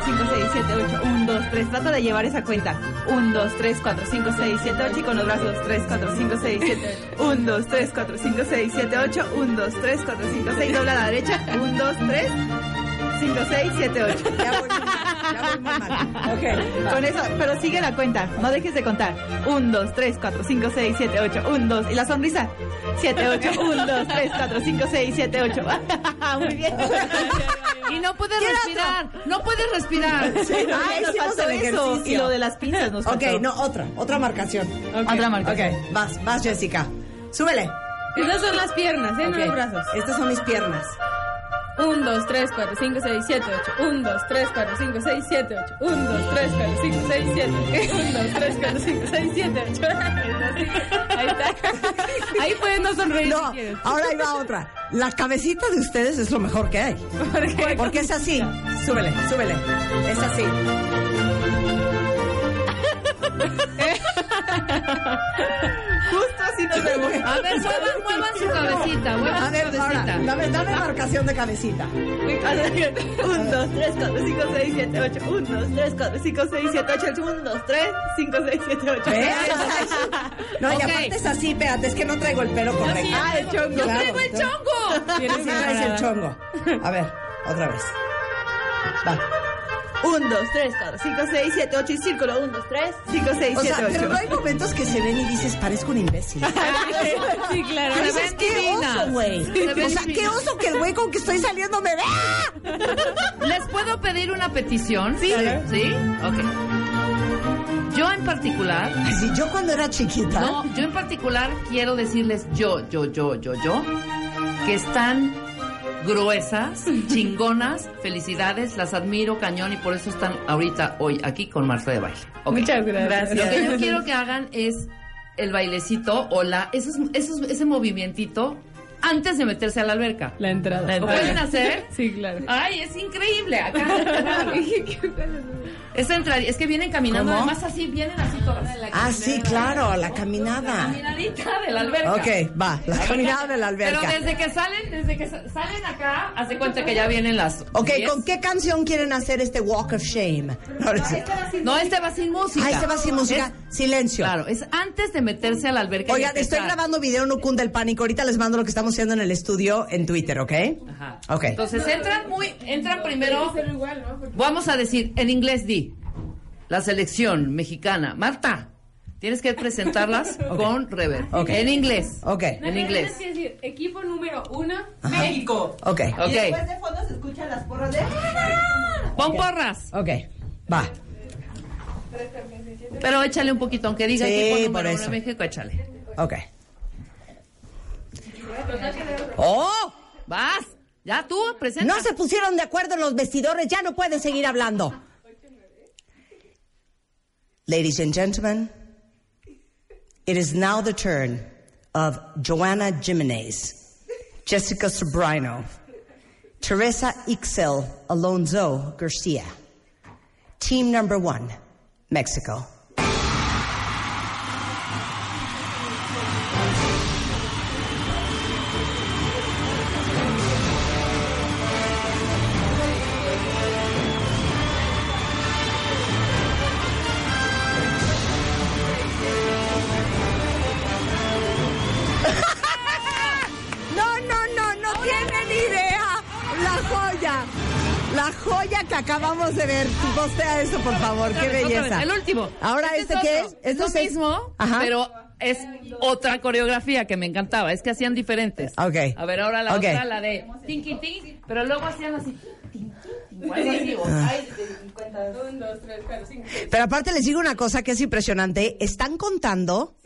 5, 6, 7, 8, 1, 2, 3. Trata de llevar esa cuenta. 1, 2, 3, 4, 5, 6, 7, 8. Y con los brazos. 3, 4, 5, 6, 7, 8. 1, 2, 3, 4, 5, 6, 7, 8. 1, 2, 3, 4, 5, 6. Dobla a la derecha. 1, 2, 3, 5, 6, 7, 8. Ya voy muy mal, ya voy muy mal. Ok. Con eso, pero sigue la cuenta, no dejes de contar. 1, 2, 3, 4, 5, 6, 7, 8, 1, 2. Y la sonrisa. 7, 8, 1, 2, 3, 4, 5, 6, 7, 8. Muy bien. Y no puedes ¿Qué era respirar, no puedes respirar. Sí, no, Ay, nos faltó el eso. ejercicio. Y lo de las pinzas nos Ok, faltó. no, otra, otra marcación. Otra marcación. Ok, vas, vas Jessica. Súbele. Esas son las piernas, ¿eh? No Ok, los brazos. Estas son mis piernas. 1, 2, 3, 4, 5, 6, 7, 8. 1, 2, 3, 4, 5, 6, 7, 8. 1, 2, 3, 4, 5, 6, 7, 8. 1, 2, 3, 4, 5, 6, 7, 8. Ahí está. Ahí puedes no sonreír No, si ahora ahí va otra. La cabecita de ustedes es lo mejor que hay. ¿Por qué? Porque es así. Súbele, súbele. Es así. Justo así nos vemos. A ver, muevan, muevan su cabecita, muevan A su ver, ahora, cabecita. dame, dame marcación de cabecita. 1, 2, 3, 4, 5, 6, 7, 8. 1, 2, 3, 4, 5, 6, 7, 8. 1, 2, 3, 5, 6, 7, 8. ¿Ves? No, y aparte es así, espérate, es que no traigo el pelo correcto. Ah, el chongo. ¡Yo Claro, traigo chongo! Sí el chongo. A ver, otra vez. Va. 1, 2, 3, 4, 5, 6, 7, 8 y círculo. 1, 2, 3, 5, 6, O 7, sea, pero 8. no hay momentos que se ven y dices, parezco un imbécil. Sí, claro. Pero Se dices, qué divinas. oso, güey. O sea, qué oso que el güey con que estoy saliendo me vea. ¿Les puedo pedir una petición? Sí. ¿Sí? Ok. Yo en particular, Así, yo cuando era chiquita. no, yo en particular quiero decirles yo, yo, yo, yo, yo, que están gruesas, chingonas, felicidades, las admiro cañón y por eso están ahorita hoy aquí con Marta de baile. Muchas gracias. Lo que yo quiero que hagan es el bailecito o la, esos, esos, ese movimientito antes de meterse a la alberca. La entrada. ¿Lo pueden hacer? Sí, claro. Ay, es increíble. Acá. Esta entrada, es que vienen caminando, ¿Cómo? además así, vienen así todas. Ah, sí, claro, la caminada. Caminadita de la alberca. Ok, va, la caminada de la alberca. Pero desde que salen, desde que sa- salen acá, hace cuenta que ya vienen las. Ok, diez. ¿con qué canción quieren hacer este Walk of Shame? No, no sé. No, este va sin música. Ah, este va sin música. Es Silencio. Claro, es antes de meterse a la alberca. y Oigan, estoy grabando video, no cunda el pánico. Ahorita les mando lo que estamos haciendo en el estudio en Twitter, ¿ok? Ajá. Ok. Entonces entran muy, entran primero. Vamos a decir en inglés di la selección mexicana. Marta, tienes que presentarlas con rever. Ok. En inglés. Ok. En inglés. Tienes que decir, equipo número uno, México. Ok. Ok. de fondo se escuchan las porras de... Pon porras. Ok. Va. Pero échale un poquito, aunque diga Sí, equipo por eso. México, échale. Ok. ¡Oh! Vas. Ya tú, presenta. No se pusieron de acuerdo en los vestidores, ya no pueden seguir hablando. Ladies and gentlemen, it is now the turn of Joanna Jimenez, Jessica Sobrino, Teresa Ixel Alonso Garcia. Team number one, Mexico. Postea eso, por favor. Qué belleza. El último. Ahora, ¿este, qué es? Esto lo es mismo, Ajá. pero es otra coreografía que me encantaba. Es que hacían diferentes. Ok. A ver, ahora la otra, la de tinky ting, pero luego hacían así. Pero aparte les digo una cosa que es impresionante. Están contando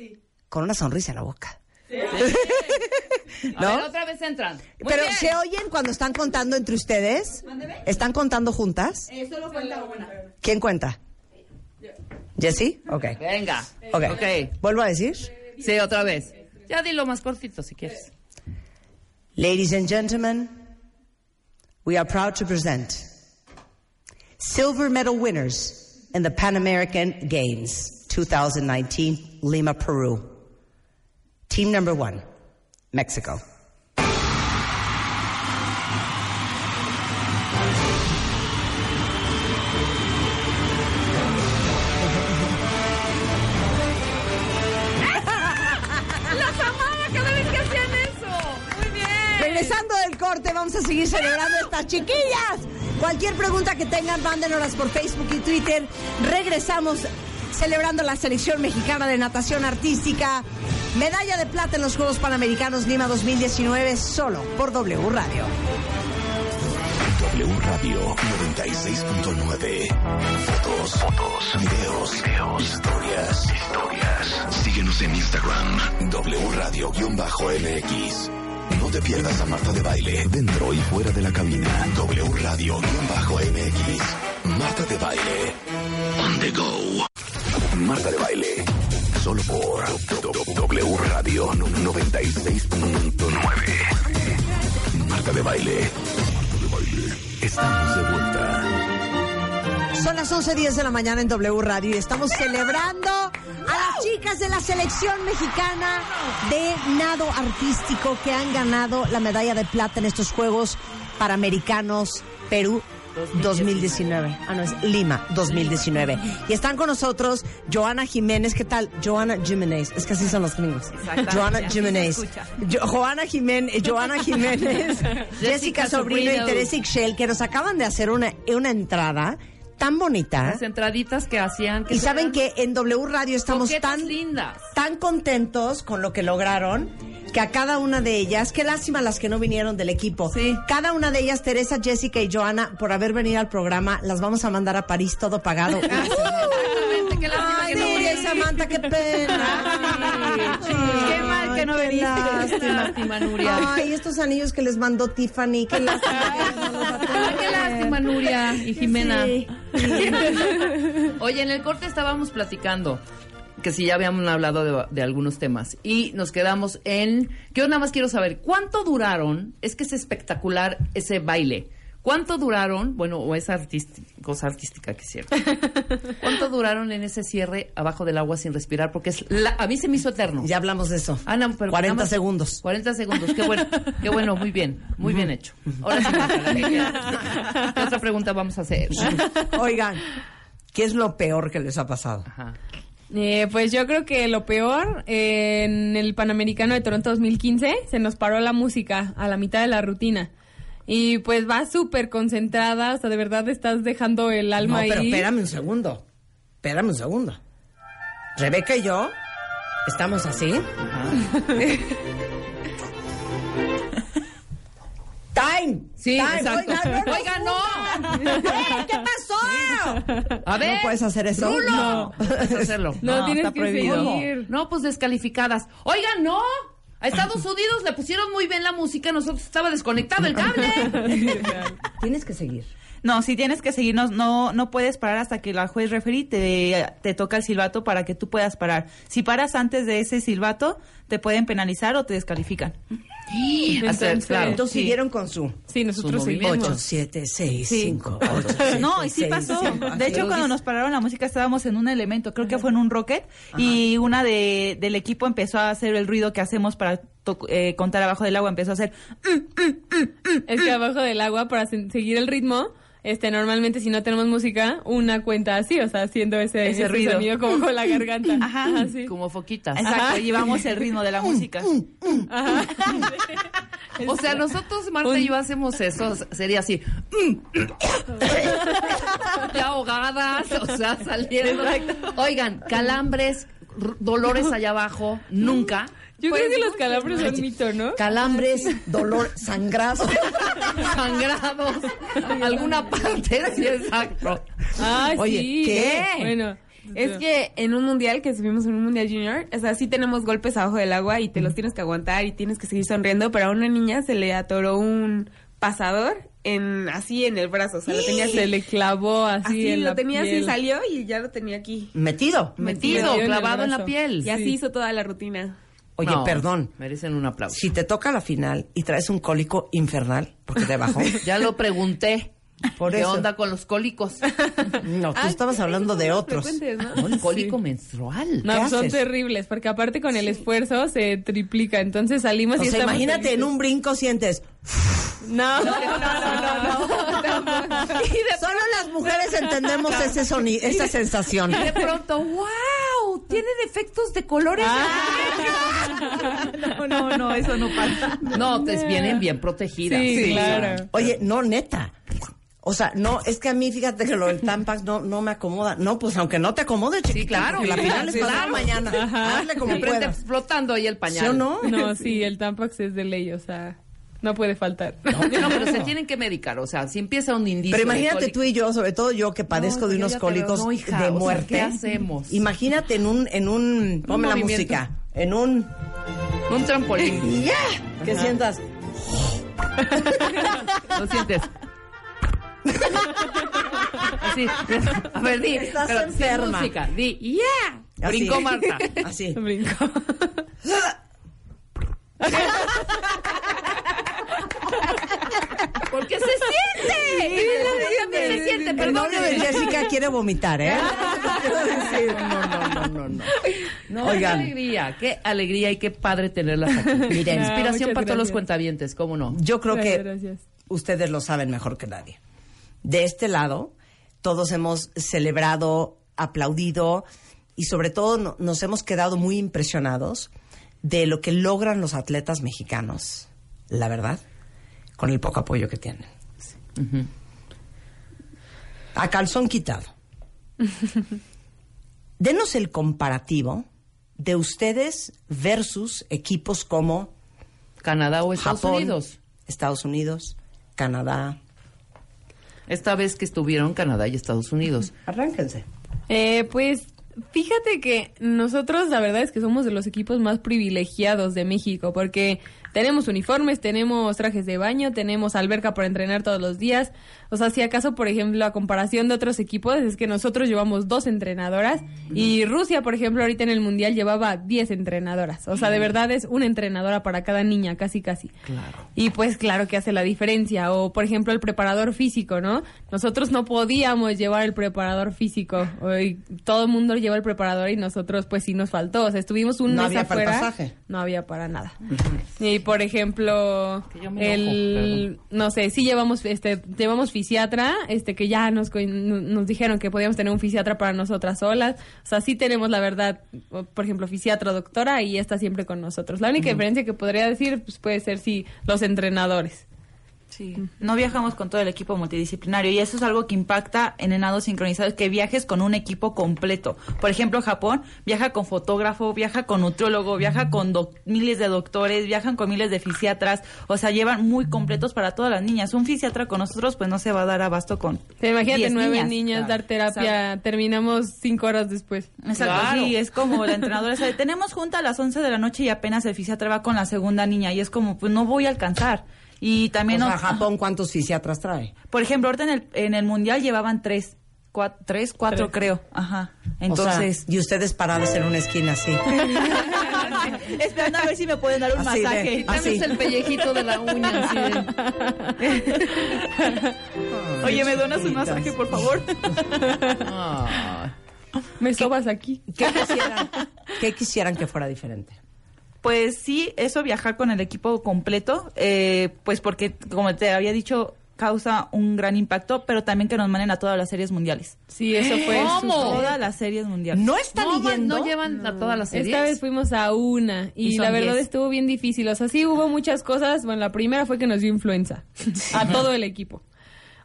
con una sonrisa en la boca. ¿No? ver, otra vez entran. Muy Pero bien. ¿se oyen cuando están contando entre ustedes? ¿Están contando juntas? Eh, solo cuenta una. ¿Quién cuenta? ¿Jessie? Ok. Venga. Ok. Ok. ¿Vuelvo a decir? Sí, otra vez. Ya dilo más cortito si quieres. Ladies and gentlemen, we are proud to present silver medal winners in the Pan American Games 2019, Lima, Peru. Team number one, Mexico. ¡Las amaba cada vez que hacían eso! ¡Muy bien! Regresando del corte, vamos a seguir celebrando estas chiquillas. Cualquier pregunta que tengan, mándenoslas por Facebook y Twitter. Regresamos celebrando la selección mexicana de natación artística. Medalla de plata en los Juegos Panamericanos Lima 2019, solo por W Radio. W Radio 96.9. Fotos, fotos, videos, videos, historias, historias. Síguenos en Instagram, W Radio-MX. No te pierdas a Marta de Baile, dentro y fuera de la cabina. W Radio-MX. Marta de Baile. On the go. Marta de Baile. Solo por W Radio 96.9. Marta de Baile. Estamos de vuelta. Son las 11.10 de la mañana en W Radio y estamos celebrando a las chicas de la selección mexicana de nado artístico que han ganado la medalla de plata en estos Juegos Panamericanos Perú 2019. Ah, no, es Lima 2019. Y están con nosotros Joana Jiménez. ¿Qué tal? Joana Jiménez. Es que así son los gringos. Joana Jiménez. Jo- Joana Jiménez, Joana Jiménez, Jessica Sobrino y. Teresa Ixchel, que nos acaban de hacer una, una entrada tan bonita. Las entraditas que hacían. Que Y saben que en W Radio estamos tan, lindas. tan contentos con lo que lograron que a cada una de ellas, qué lástima las que no vinieron del equipo. Cada una de ellas, Teresa, Jessica y Joana, por haber venido al programa, las vamos a mandar a París todo pagado. Exactamente, qué lástima Ay, que no. Samantha, qué pena. Qué mal que no qué viniste. lástima. Lástima, Nuria. Ay, estos anillos que les mandó Tiffany, qué lástima. Ay, qué lástima, Nuria y Jimena. Sí. Oye, en el corte estábamos platicando que si ya habíamos hablado de, de algunos temas y nos quedamos en que yo nada más quiero saber cuánto duraron, es que es espectacular ese baile. ¿Cuánto duraron? Bueno, o esa artística, cosa artística que hicieron. ¿Cuánto duraron en ese cierre abajo del agua sin respirar? Porque es la- a mí se me hizo eterno. Ya hablamos de eso. Ah, no, pero 40 nada más- segundos. 40 segundos, qué bueno, qué bueno, muy bien, muy bien hecho. Ahora sí, Marta, ¿qué, qué otra pregunta vamos a hacer? Oigan, ¿qué es lo peor que les ha pasado? Ajá. Eh, pues yo creo que lo peor, eh, en el Panamericano de Toronto 2015, se nos paró la música a la mitad de la rutina. Y pues vas súper concentrada, o sea, de verdad estás dejando el alma no, ahí. pero espérame un segundo. Espérame un segundo. Rebeca y yo estamos así. Time. Sí, Time. exacto. Oiga, no, Oiga, no. ¡Eh, ¿Qué A ver. No puedes hacer eso. Rulo. No. Puedes hacerlo. No, tienes está que prohibido. seguir. No, pues descalificadas. Oigan, no. A Estados Unidos le pusieron muy bien la música, nosotros estaba desconectado el cable. Tienes que seguir. No, si tienes que seguirnos, no, no puedes parar hasta que la juez referee te, te toca el silbato para que tú puedas parar. Si paras antes de ese silbato, te pueden penalizar o te descalifican. Entonces, claro, Entonces sí. siguieron con su. Sí, nosotros su seguimos. 8, 7, 6, Sí. 5, 8, 7, No, y sí pasó. De hecho, cuando nos pararon la música estábamos en un elemento, creo que fue en un rocket, y una de, del equipo empezó a hacer el ruido que hacemos para eh, contar abajo del agua, empezó a hacer... Es que abajo del agua, para se- seguir el ritmo, este normalmente si no tenemos música, una cuenta así, o sea, haciendo ese, Ese ese ruido. sonido como con la garganta. Ajá. así. Como foquitas. Exacto, Ajá. llevamos el ritmo de la música. O sea, nosotros, Marta y yo, hacemos eso. Sería así. ya ahogadas, o sea, saliendo. Oigan, calambres, dolores allá abajo, nunca. Yo creo que los calambres son mito, ¿no? Calambres, dolor, sangrado. Sangrados, alguna parte, sí, exacto. Ah, Oye, sí. ¿qué? Bueno, Es que en un mundial, que estuvimos en un mundial junior, o sea, sí tenemos golpes abajo del agua y te los tienes que aguantar y tienes que seguir sonriendo, pero a una niña se le atoró un pasador en así en el brazo, o sea, lo tenía así. se le clavó así, Así, en lo la tenía así, piel. salió y ya lo tenía aquí. Metido. Metido, clavado en la piel. Y así hizo toda la rutina. Oye, No, perdón. Merecen un aplauso. Si te toca la final y traes un cólico infernal, porque te bajó. Ya lo pregunté. Por ¿Qué eso. onda con los cólicos? No, tú estabas hablando de otros. ¿no? No, el cólico menstrual. No, ¿Qué son haces? terribles, porque aparte con el esfuerzo se triplica, entonces salimos O y sea, estamos imagínate en un brinco sientes. No, no, no, no, no. Solo las mujeres entendemos ese sonido, esa sensación. Y de pronto, wow, tiene defectos de colores. No, no, no, eso no pasa. No, te vienen bien protegidas. Sí, claro. Oye, no, neta. O sea, no, es que a mí, fíjate que lo del Tampax no, no me acomoda. No, pues aunque no te acomode, chiquita, Sí, claro. La final es Sí, pasado claro. mañana. Hazle como Siempre puedas. flotando ahí el pañal. ¿Sí o no? No, sí, el Tampax es de ley, o sea, no puede faltar. No, pero se tienen que medicar. O sea, si empieza un indicio. Pero imagínate tú y yo, sobre todo yo que padezco de unos ya cólicos No, hija, de o sea, muerte. ¿qué hacemos? Imagínate en un, en un, ponme la música, en un, Un trampolín. ya, que Ajá. sientas. Lo sientes. Así. A ver, di. Estás pero sin enferma. música. Di, ¡yeah! Así. Brincó Marta. Así. Brinco. Porque se siente. también se siente. El Perdón. novio de Jessica quiere vomitar, ¿eh? No, no, no, no, no. No, Oigan. qué alegría, qué alegría y qué padre tenerlas aquí. Miren, No, inspiración para todos los cuentavientes, ¿cómo no? Yo creo Gracias, que gracias. ustedes lo saben mejor que nadie. De este lado, todos hemos celebrado, aplaudido y sobre todo no- nos hemos quedado muy impresionados de lo que logran los atletas mexicanos, la verdad, con el poco apoyo que tienen. A calzón quitado. Denos el comparativo de ustedes versus equipos como Canadá o Estados Japón, Unidos. Estados Unidos, Canadá. Esta vez que estuvieron Canadá y Estados Unidos. Arránquense. Eh, pues fíjate que nosotros la verdad es que somos de los equipos más privilegiados de México porque tenemos uniformes, tenemos trajes de baño, tenemos alberca para entrenar todos los días. O sea, si acaso, por ejemplo, a comparación de otros equipos, es que nosotros llevamos dos entrenadoras y Rusia, por ejemplo, ahorita en el Mundial llevaba 10 entrenadoras. O sea, de verdad es una entrenadora para cada niña, casi, casi. Claro. Y pues claro que hace la diferencia. O por ejemplo el preparador físico, ¿no? Nosotros no podíamos llevar el preparador físico. Hoy todo el mundo lleva el preparador y nosotros pues sí nos faltó. O sea, estuvimos un No mes había para el afuera. pasaje. No había para nada. Y por ejemplo, el enojo, no sé, sí llevamos este llevamos fisiatra, este que ya nos, nos dijeron que podíamos tener un fisiatra para nosotras solas. O sea, sí tenemos la verdad, por ejemplo, fisiatra, doctora, y está siempre con nosotros. La única diferencia que podría decir pues, puede ser sí los entrenadores. Sí. No viajamos con todo el equipo multidisciplinario y eso es algo que impacta en el nado sincronizado, que viajes con un equipo completo. Por ejemplo, Japón viaja con fotógrafo, viaja con nutriólogo, viaja con miles de doctores, viajan con miles de fisiatras, o sea, llevan muy completos para todas las niñas. Un fisiatra con nosotros pues no se va a dar abasto con Te imagínate 10 nueve niñas, dar terapia, terminamos cinco horas después. Exacto, sí, es como la entrenadora sabe, tenemos junta a las 11 de la noche y apenas el fisiatra va con la segunda niña y es como, pues no voy a alcanzar. Y también... O sea, nos- Japón, ¿cuántos fisiatras trae? Por ejemplo, ahorita en el, en el mundial llevaban tres, cua- tres, cuatro Tres. creo. Ajá. Entonces, Entonces, y ustedes parados en una esquina así. esperando a ver si me pueden dar un Así de- masaje. así. Es el pellejito de la uña. así de- Oye, ¿me donas un masaje, por favor? Me sobas aquí. ¿Qué quisieran, ¿Qué quisieran que fuera diferente? Pues sí, eso viajar con el equipo completo, eh, pues porque, como te había dicho, causa un gran impacto, pero también que nos manden a todas las series mundiales. Sí, eso fue ¿Cómo? Todas las series mundiales. ¿No está No, leyendo? no llevan a todas las series. Esta vez fuimos a una y, la verdad diez. estuvo bien difícil. O sea, sí hubo muchas cosas. Bueno, la primera fue que nos dio influenza a todo el equipo.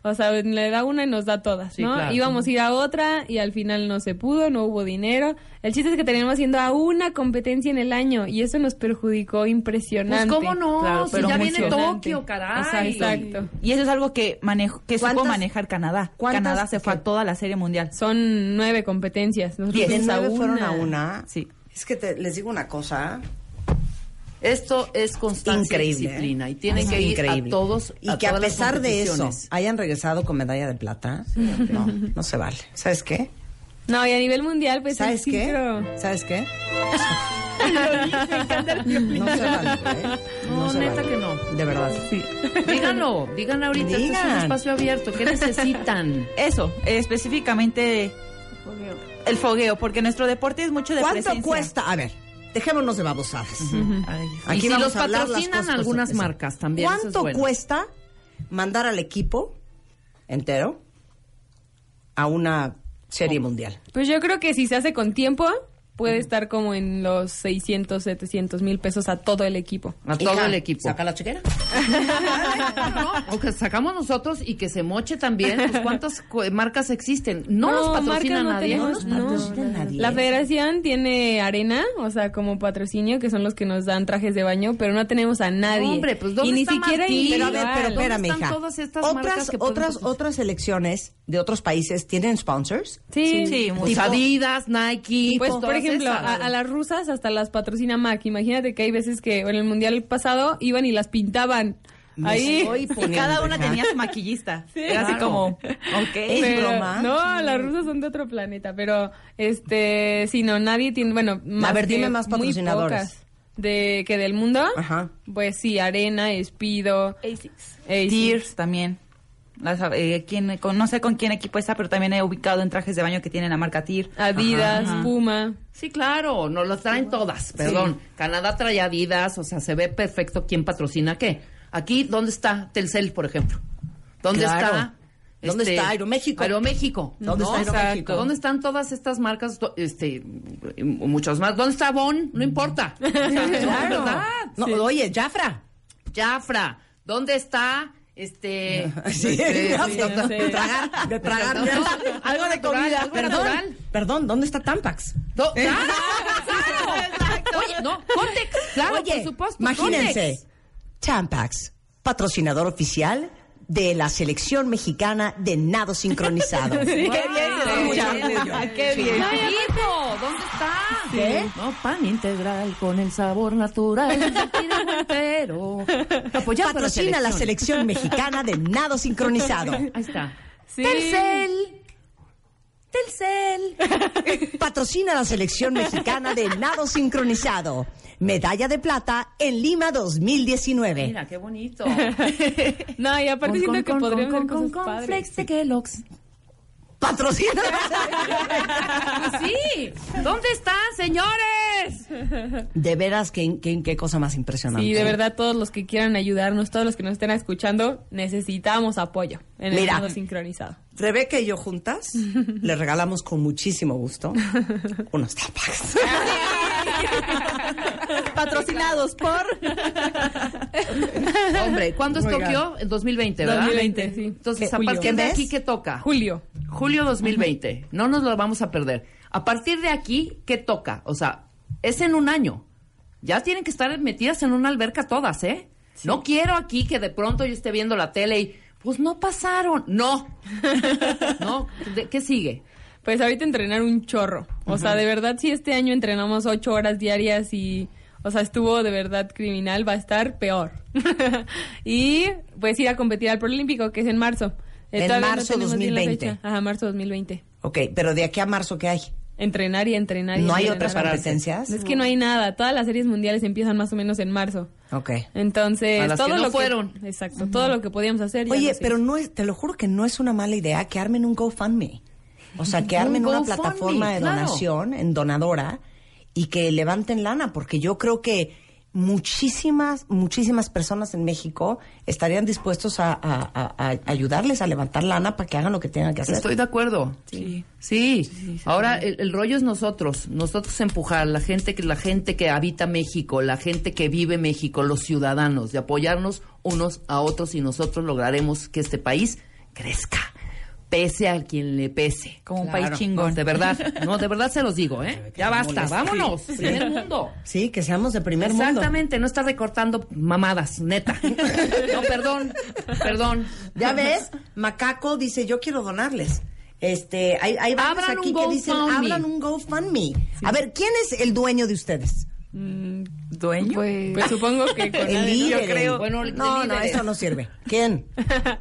O sea, le da una y nos da todas, Sí, ¿no? claro. Íbamos a ir a otra y al final no se pudo, no hubo dinero. El chiste es que teníamos haciendo a una competencia en el año y eso nos perjudicó impresionante. Pues, ¿cómo no? Claro, si pero ya viene Tokio, caray. Exacto. Y eso es algo que manejo, que supo ¿Cuántas- manejar Canadá. cuántas- Canadá se fue a toda la serie mundial. Son nueve competencias. Nosotros ¿De fuimos a nueve fueron a una. una? Sí. Es que te- les digo una cosa. Esto es constancia y Increíble. ¿eh? disciplina. Y tienen Es que ir increíble. a todos. Y que a pesar de eso hayan regresado con medalla de plata, no, no se vale. ¿Sabes qué? No, y a nivel mundial, pues ¿Sabes sí, qué? ¿Sabes qué? No se vale, ¿eh? No, se neta vale. que no. De verdad. Díganlo, digan ahorita, este es un Digan. espacio abierto. ¿Qué necesitan? Eso, eh, específicamente el fogueo, porque nuestro deporte es mucho de ¿Cuánto presencia. cuesta? A ver, dejémonos de babosadas. Ay, y si vamos los a hablar las patrocinan cosas algunas marcas también. es ¿Cuánto bueno. cuesta mandar al equipo entero a una serie mundial? Pues yo creo que si se hace con tiempo, puede estar como en los 600, 700 mil pesos a todo el equipo. A todo Hija, el equipo. Saca la chequera. O que sacamos nosotros y que se moche también. Pues, ¿Cuántas cu- marcas existen? No, nos patrocina no nadie. tenemos, no. La federación tiene arena, o sea, como patrocinio, que son los que nos dan trajes de baño, pero no tenemos a nadie. Hombre, pues, ¿dónde y ni está siquiera Martín? Pero a ver, pero espérame, hija. todas estas marcas Otras, que otras, otras selecciones de otros países tienen sponsors. Sí, Sí, Pues Tipo- Adidas, Nike. Pues, por ejemplo, esas. a, a las rusas hasta las patrocina Mac. Imagínate que hay veces que en el mundial pasado iban y las pintaban. Me Ahí. poniendo, Cada una tenía su maquillista. Sí. Era así como, ok. ¿Es Pero- broma? No, las rusas son de otro planeta, pero este, sí, no, nadie tiene, bueno, más ver, dime más muy patrocinadores. pocas de que del mundo. Ajá. Pues sí, Arena, Espido, Asics. Asics. Tears también. Eh, quién- con- no sé con quién equipo está, pero también he ubicado en trajes de baño que tienen la marca Tear. Adidas, Ajá. Puma. Sí, claro, nos las traen todas, perdón. Canadá trae Adidas, o sea, se ve perfecto quién patrocina qué. Aquí, ¿dónde está Telcel, por ejemplo? ¿Dónde Claro. está? ¿Dónde este, está Aeroméxico? Aeroméxico. ¿Dónde está. Aeroméxico? ¿Dónde están todas estas marcas? Este, muchas más. ¿Dónde está Bon? No importa. Claro. ¿verdad? No, Oye, Jafra. Jafra, ¿dónde está? Este, Sí, ya sí, doctor. De tragar, de tragar. No, algo de comida, algo Perdón, natural. perdón, ¿dónde está Tampax? No, claro, claro. Oye, no, Contex, claro, Oye, por supuesto. imagínense, Contex. Tampax, patrocinador oficial de la selección mexicana de nado sincronizado. Qué bien escucha. Qué bien. Hijo, ¿dónde está? ¿Qué? No, pan integral con el sabor natural. Pero apoyado Patrocina la selección mexicana de nado sincronizado. Ahí está. Sí. Telcel. Telcel. Patrocina la selección mexicana de nado sincronizado. Medalla de plata en Lima 2019. Mira, qué bonito. No, y aparte siento que podríamos hacer cosas padres. Cornflakes de Kellogg's. Patrocina. Sí. ¿Dónde están, señores? De veras, qué, qué, qué cosa más impresionante. Sí, de verdad, todos los que quieran ayudarnos, todos los que nos estén escuchando, necesitamos apoyo en el Mira. modo sincronizado. Rebeca y yo juntas le regalamos con muchísimo gusto unos tapas. Patrocinados por. Hombre, ¿cuándo es. Tokio? En 2020, ¿verdad? 2020, sí. Entonces, ¿Qué? a Julio. partir ¿Qué mes? aquí, ¿qué toca? Julio. Julio 2020. No nos lo vamos a perder. A partir de aquí, ¿qué toca? O sea, es en un año. Ya tienen que estar metidas en una alberca todas, ¿eh? No quiero aquí que de pronto yo esté viendo la tele y, pues no pasaron. No. no. ¿De- ¿Qué sigue? Pues ahorita entrenar un chorro. O sea, de verdad, si este año entrenamos ocho horas diarias y, o sea, estuvo de verdad criminal, va a estar peor. y pues ir a competir al Prolímpico, que es en marzo. Eh, En todavía no marzo la 2020. fecha. Ajá, marzo 2020. Ok, pero de aquí a marzo, ¿qué hay? Entrenar y entrenar. y ¿No hay entrenar. otras competencias? Es que no hay nada. Todas las series mundiales empiezan más o menos en marzo. Ok. Entonces, A las todo que no lo fueron. que exacto, todo lo que podíamos hacer. Oye, pero no es, te lo juro que no es una mala idea que armen un GoFundMe. O sea, que armen Un una plataforma de claro. donación en donadora y que levanten lana, porque yo creo que muchísimas, muchísimas personas en México estarían dispuestos a, a- a- a ayudarles a levantar lana para que hagan lo que tengan que hacer. Estoy de acuerdo. Sí. Sí. Ahora el, el rollo es nosotros, nosotros empujar la gente que la gente que habita México, la gente que vive México, los ciudadanos, de apoyarnos unos a otros y nosotros lograremos que este país crezca. Pese a quien le pese. Como un país chingón. De verdad, no, de verdad se los digo, ¿eh? Ya basta, vámonos. Primer mundo. Sí, que seamos de primer mundo. Exactamente, no está recortando mamadas, neta. No, perdón, perdón. Ya ves, Macaco dice, yo quiero donarles. Este, hay, hay varios Abran aquí un que dicen, abran un GoFundMe. A ver, ¿quién es el dueño de ustedes? ¿Dueño? Pues supongo que con El líder. yo creo. Bueno, de no, no, eso no sirve. ¿Quién?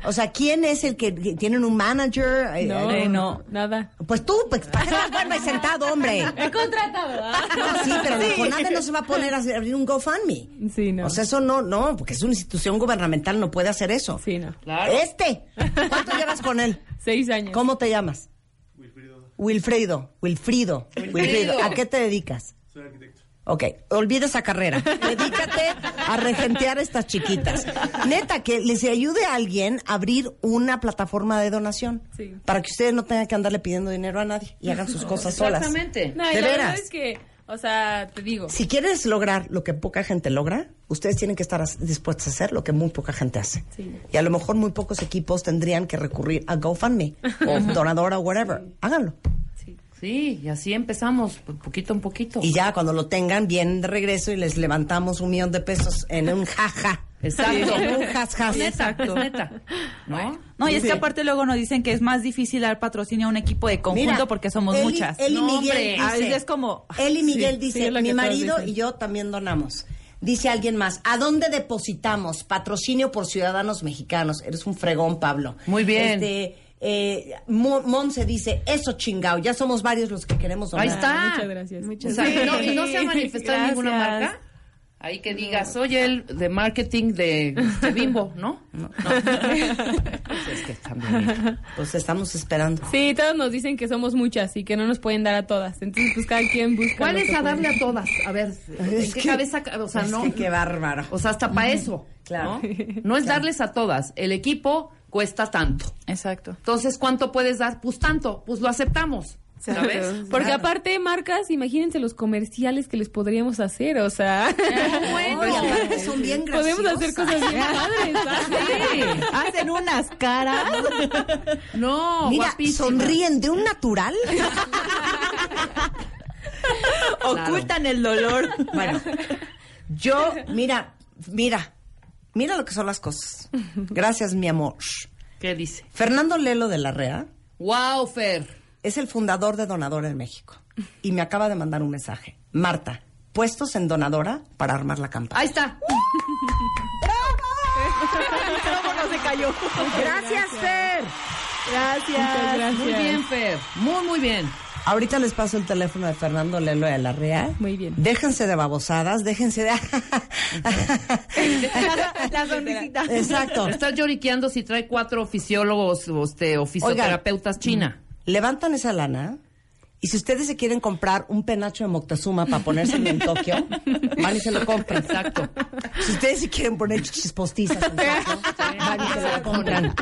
O sea, ¿quién es el que que tienen un manager? Eh, No, eh, no, nada. Pues tú, pues, ¿para qué estás bueno y sentado, hombre? He contratado, ¿verdad? No, sí, pero el Conade no se va a poner a abrir un GoFundMe. Sí, no. O sea, eso no, no, porque es una institución gubernamental, no puede hacer eso. Sí, no. Claro. Este, ¿cuánto llevas con él? Seis años. ¿Cómo te llamas? Wilfrido. Wilfrido. Wilfrido. ¿A qué te dedicas? Soy arquitecto. Ok, olvida esa carrera. Dedícate a regentear estas chiquitas. Neta, que les ayude a alguien a abrir una plataforma de donación. Sí. Para que ustedes no tengan que andarle pidiendo dinero a nadie y hagan sus cosas solas. Exactamente. No, y De la verdad veras. es que, o sea, te digo. Si quieres lograr lo que poca gente logra, ustedes tienen que estar dispuestos a hacer lo que muy poca gente hace. Sí. Y a lo mejor muy pocos equipos tendrían que recurrir a GoFundMe o donadora o whatever. Háganlo. Sí, y así empezamos, po- poquito en poquito. Y ya cuando lo tengan, vienen de regreso y les levantamos un millón de pesos en un jaja. Exacto. En un jas jas. Neta. ¿No? No, y es Sí. que aparte luego nos dicen que es más difícil dar patrocinio a un equipo de conjunto Mira, porque somos Eli- muchas. Eli No, Miguel hombre. Dice- es como... Él y Miguel Sí, dice, sí, mi marido y yo también donamos. Dice alguien más, ¿a dónde depositamos? Patrocinio por ciudadanos mexicanos. Eres un fregón, Pablo. Muy bien. Este, eh, Mo- Monse dice, eso chingao, ya somos varios los que queremos donar. Ahí está. Muchas gracias. O sea, y no, y no se ha manifestado Gracias. ninguna marca. Ahí que digas, soy el de marketing de, de Bimbo, ¿no? No. Pues es que también. Pues estamos esperando. Sí, todos nos dicen que somos muchas y que no nos pueden dar a todas. Entonces, pues cada quien busca. ¿Cuál es a puede. darle a todas? A ver, ¿en Es qué que- cabeza? ca- O sea, es no. que qué bárbaro. O sea, hasta para eso. Claro. ¿no? No es darles a todas. El equipo cuesta tanto. Exacto. Entonces, ¿cuánto puedes dar? Pues tanto. Pues lo aceptamos. ¿Sabes? Porque Claro. aparte, marcas, imagínense los comerciales que les podríamos hacer, o sea. No, y aparte son bien Podemos graciosas. hacer cosas bien padres, ¿sabes? Hacen unas caras. No, Mira, guapísimas. sonríen de un natural. Ocultan el dolor. Bueno, yo, mira, mira, mira lo que son las cosas. Gracias, mi amor. ¿Qué dice? Fernando Lelo de la REA Wow, Fer. es el fundador de Donadora en México y me acaba de mandar un mensaje. Marta, puestos en Donadora para armar la campaña. Ahí está. ¿Cómo no se cayó? Gracias, Fer. Gracias. gracias. Muy bien, Fer. Muy, muy bien. Ahorita les paso el teléfono de Fernando Lelo de la REA. Muy bien. Déjense de babosadas, déjense de... La sonrisita. Exacto. Está lloriqueando si trae cuatro fisiólogos o este, o fisioterapeutas china. Levantan esa lana Y si ustedes se quieren comprar un penacho de Moctezuma para ponerse en Tokio, van y se lo compran. Exacto. Si ustedes se quieren poner chichis postizas en Tokio, van y se lo compran.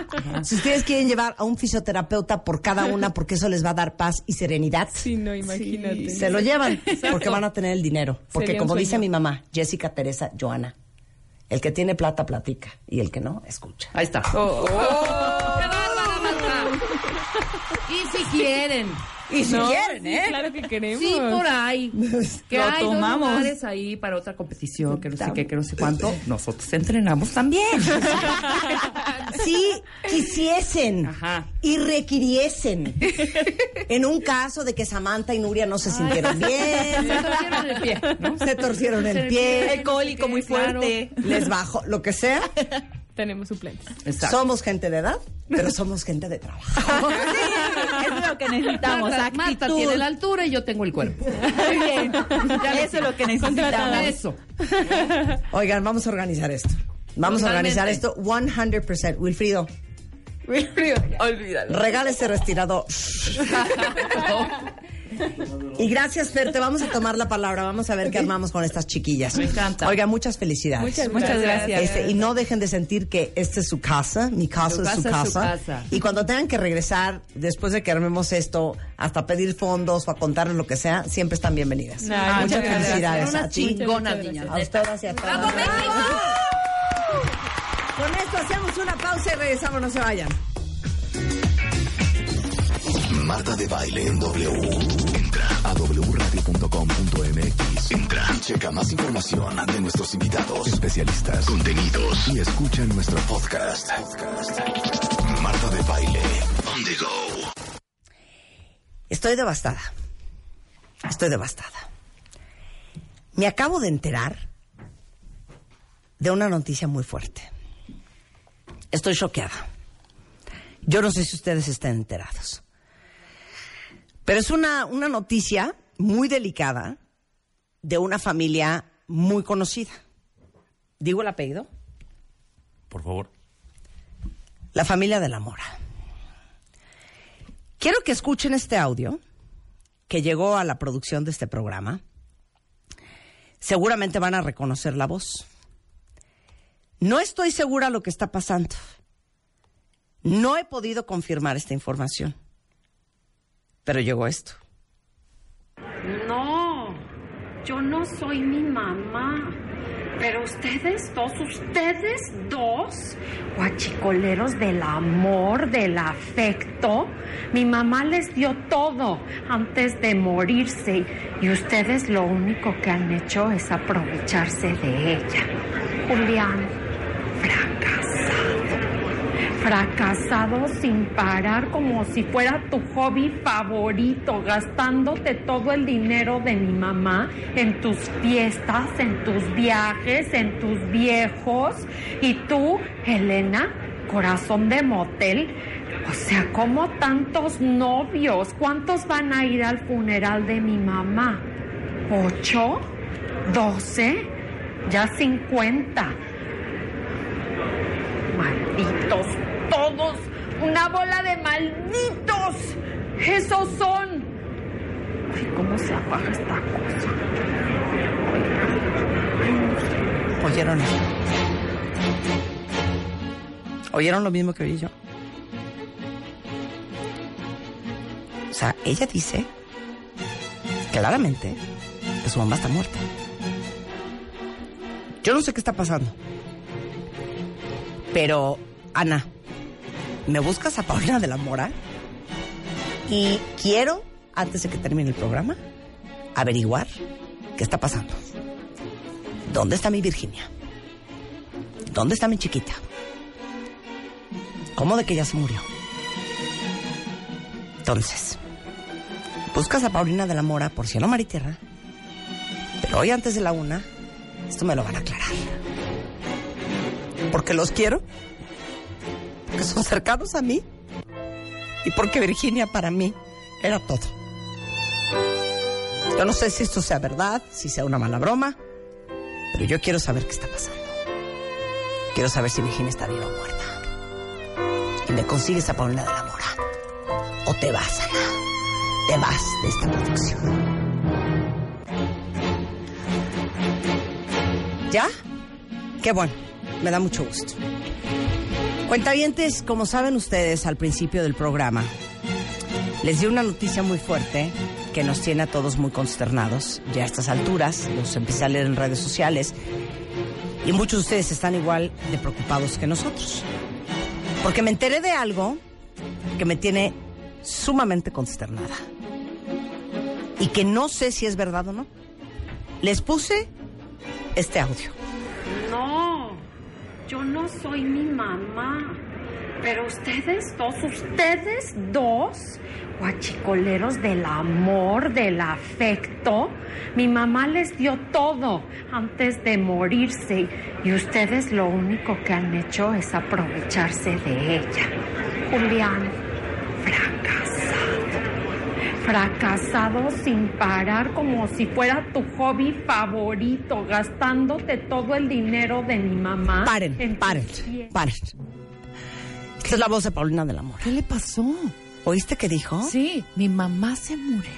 Si ustedes quieren llevar a un fisioterapeuta por cada una porque eso les va a dar paz y serenidad, Sí, no, imagínate. se lo llevan porque van a tener el dinero. Porque como dice mi mamá, Jessica Teresa Joana, el que tiene plata platica y el que no, escucha. Ahí está. Oh, ¡Qué bárbara, Marta! Y si quieren. Y si No, quieren, sí, ¿eh? Claro que queremos. Sí, por ahí. Que Lo hay dos tomamos. lugares ahí para otra competición, que no sé qué, que no sé cuánto. Nosotros entrenamos también. Si quisiesen Ajá. y requiriesen, en un caso de que Samantha y Nuria no se sintieron Se bien, torcieron el pie, ¿no? se torcieron el pie, El cólico muy Claro. fuerte. les bajó, lo que sea, Tenemos suplentes. Exacto. somos gente de edad, pero somos gente de trabajo. Eso es lo que necesitamos, Marta, tiene la altura y yo tengo el cuerpo. Muy bien. Eso es lo que necesitamos. Eso. Oigan, vamos a organizar esto. Vamos a organizar esto Totalmente. 100%. Wilfrido, Olvídalo. regala ese respirador. Y gracias, Fer. Te vamos a tomar la palabra. Vamos a ver qué armamos con estas chiquillas. Me encanta. Oiga, muchas felicidades. Muchas Muchas gracias. Este, y no dejen de sentir que esta es su casa, mi casa, Tu es su casa es su casa. casa. Y cuando tengan que regresar, después de que armemos esto, hasta pedir fondos o a contarles lo que sea, siempre están bienvenidas. Muchas muchas gracias. felicidades unas ti. chingonas, niñas. A ustedes y a todas. ¡Vamos, México! Con esto hacemos una pausa y regresamos, no se vayan. Marta de Baile en W. Entra a wradio.com.mx. Entra y checa más información de nuestros invitados, especialistas, contenidos y escucha nuestro podcast. Marta de Baile. On the go. Estoy devastada. Estoy devastada. Me acabo de enterar de una noticia muy fuerte. Estoy choqueada. Yo no sé si ustedes están enterados. Pero es una, una noticia muy delicada de una familia muy conocida. ¿Digo el apellido? Por favor. La familia de la Mora. Quiero que escuchen este audio que llegó a la producción de este programa. Seguramente van a reconocer la voz. No estoy segura lo que está pasando. No he podido confirmar esta información. Pero llegó esto. No, yo no soy mi mamá. Pero ustedes dos, ustedes dos, guachicoleros del amor, del afecto, mi mamá les dio todo antes de morirse y ustedes lo único que han hecho es aprovecharse de ella. Julián, fracasado. Fracasado sin parar como si fuera tu hobby favorito, gastándote todo el dinero de mi mamá en tus fiestas, en tus viajes, en tus viejos. Y tú, Elena, corazón de motel. O sea, ¿cómo tantos novios? ¿Cuántos van a ir al funeral de mi mamá? ¿Ocho? ¿Doce? Ya cincuenta. Malditos todos, una bola de malditos. Esos son. Ay, ¿cómo se apaga esta cosa? ¿Oyeron eso? ¿Oyeron lo mismo que oí yo? O sea, ella dice claramente que su mamá está muerta. Yo no sé qué está pasando. Pero, Ana, ¿me buscas a Paulina de la Mora? Y quiero, antes de que termine el programa, averiguar qué está pasando. ¿Dónde está mi Virginia? ¿Dónde está mi chiquita? ¿Cómo de que ella se murió? Entonces, buscas a Paulina de la Mora por cielo, mar y tierra. Pero hoy antes de la una, esto me lo van a aclarar. Porque los quiero, porque son cercanos a mí y porque Virginia para mí era todo. Yo no sé si esto sea verdad, si sea una mala broma, pero yo quiero saber qué está pasando. Quiero saber si Virginia está viva o muerta. Y me consigues a Paulina de la Mora. O te vas, Ana. te vas de esta producción. ¿Ya? Qué bueno, me da mucho gusto. Cuentavientes, como saben ustedes al principio del programa, les di una noticia muy fuerte que nos tiene a todos muy consternados. Ya a estas alturas, los empecé a leer en redes sociales y muchos de ustedes están igual de preocupados que nosotros. Porque me enteré de algo que me tiene sumamente consternada. Y que no sé si es verdad o no. Les puse este audio. Yo no soy mi mamá. Pero ustedes dos, ustedes dos, guachicoleros del amor, del afecto, mi mamá les dio todo antes de morirse y ustedes lo único que han hecho es aprovecharse de ella. Julián, fracasado. Fracasado sin parar como si fuera tu hobby favorito, gastándote todo el dinero de mi mamá. Paren, paren, paren. Esta es la voz de Paulina del Amor. ¿Qué le pasó? ¿Oíste qué dijo? Sí, mi mamá se murió.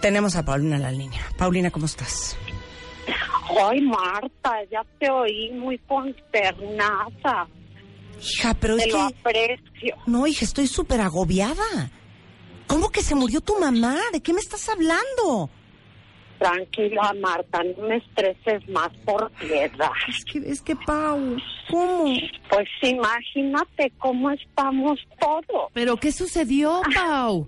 Tenemos a Paulina en la línea. Paulina, ¿cómo estás? Ay, Marta, ya te oí muy consternada. Hija, pero es Te lo que... aprecio. No, hija, estoy súper agobiada. ¿Cómo que se murió tu mamá? ¿De qué me estás hablando? Tranquila, Marta, no me estreses más por piedad. Es que, es que, Pau, ¿cómo? Pues imagínate cómo estamos todos. ¿Pero qué sucedió, Pau?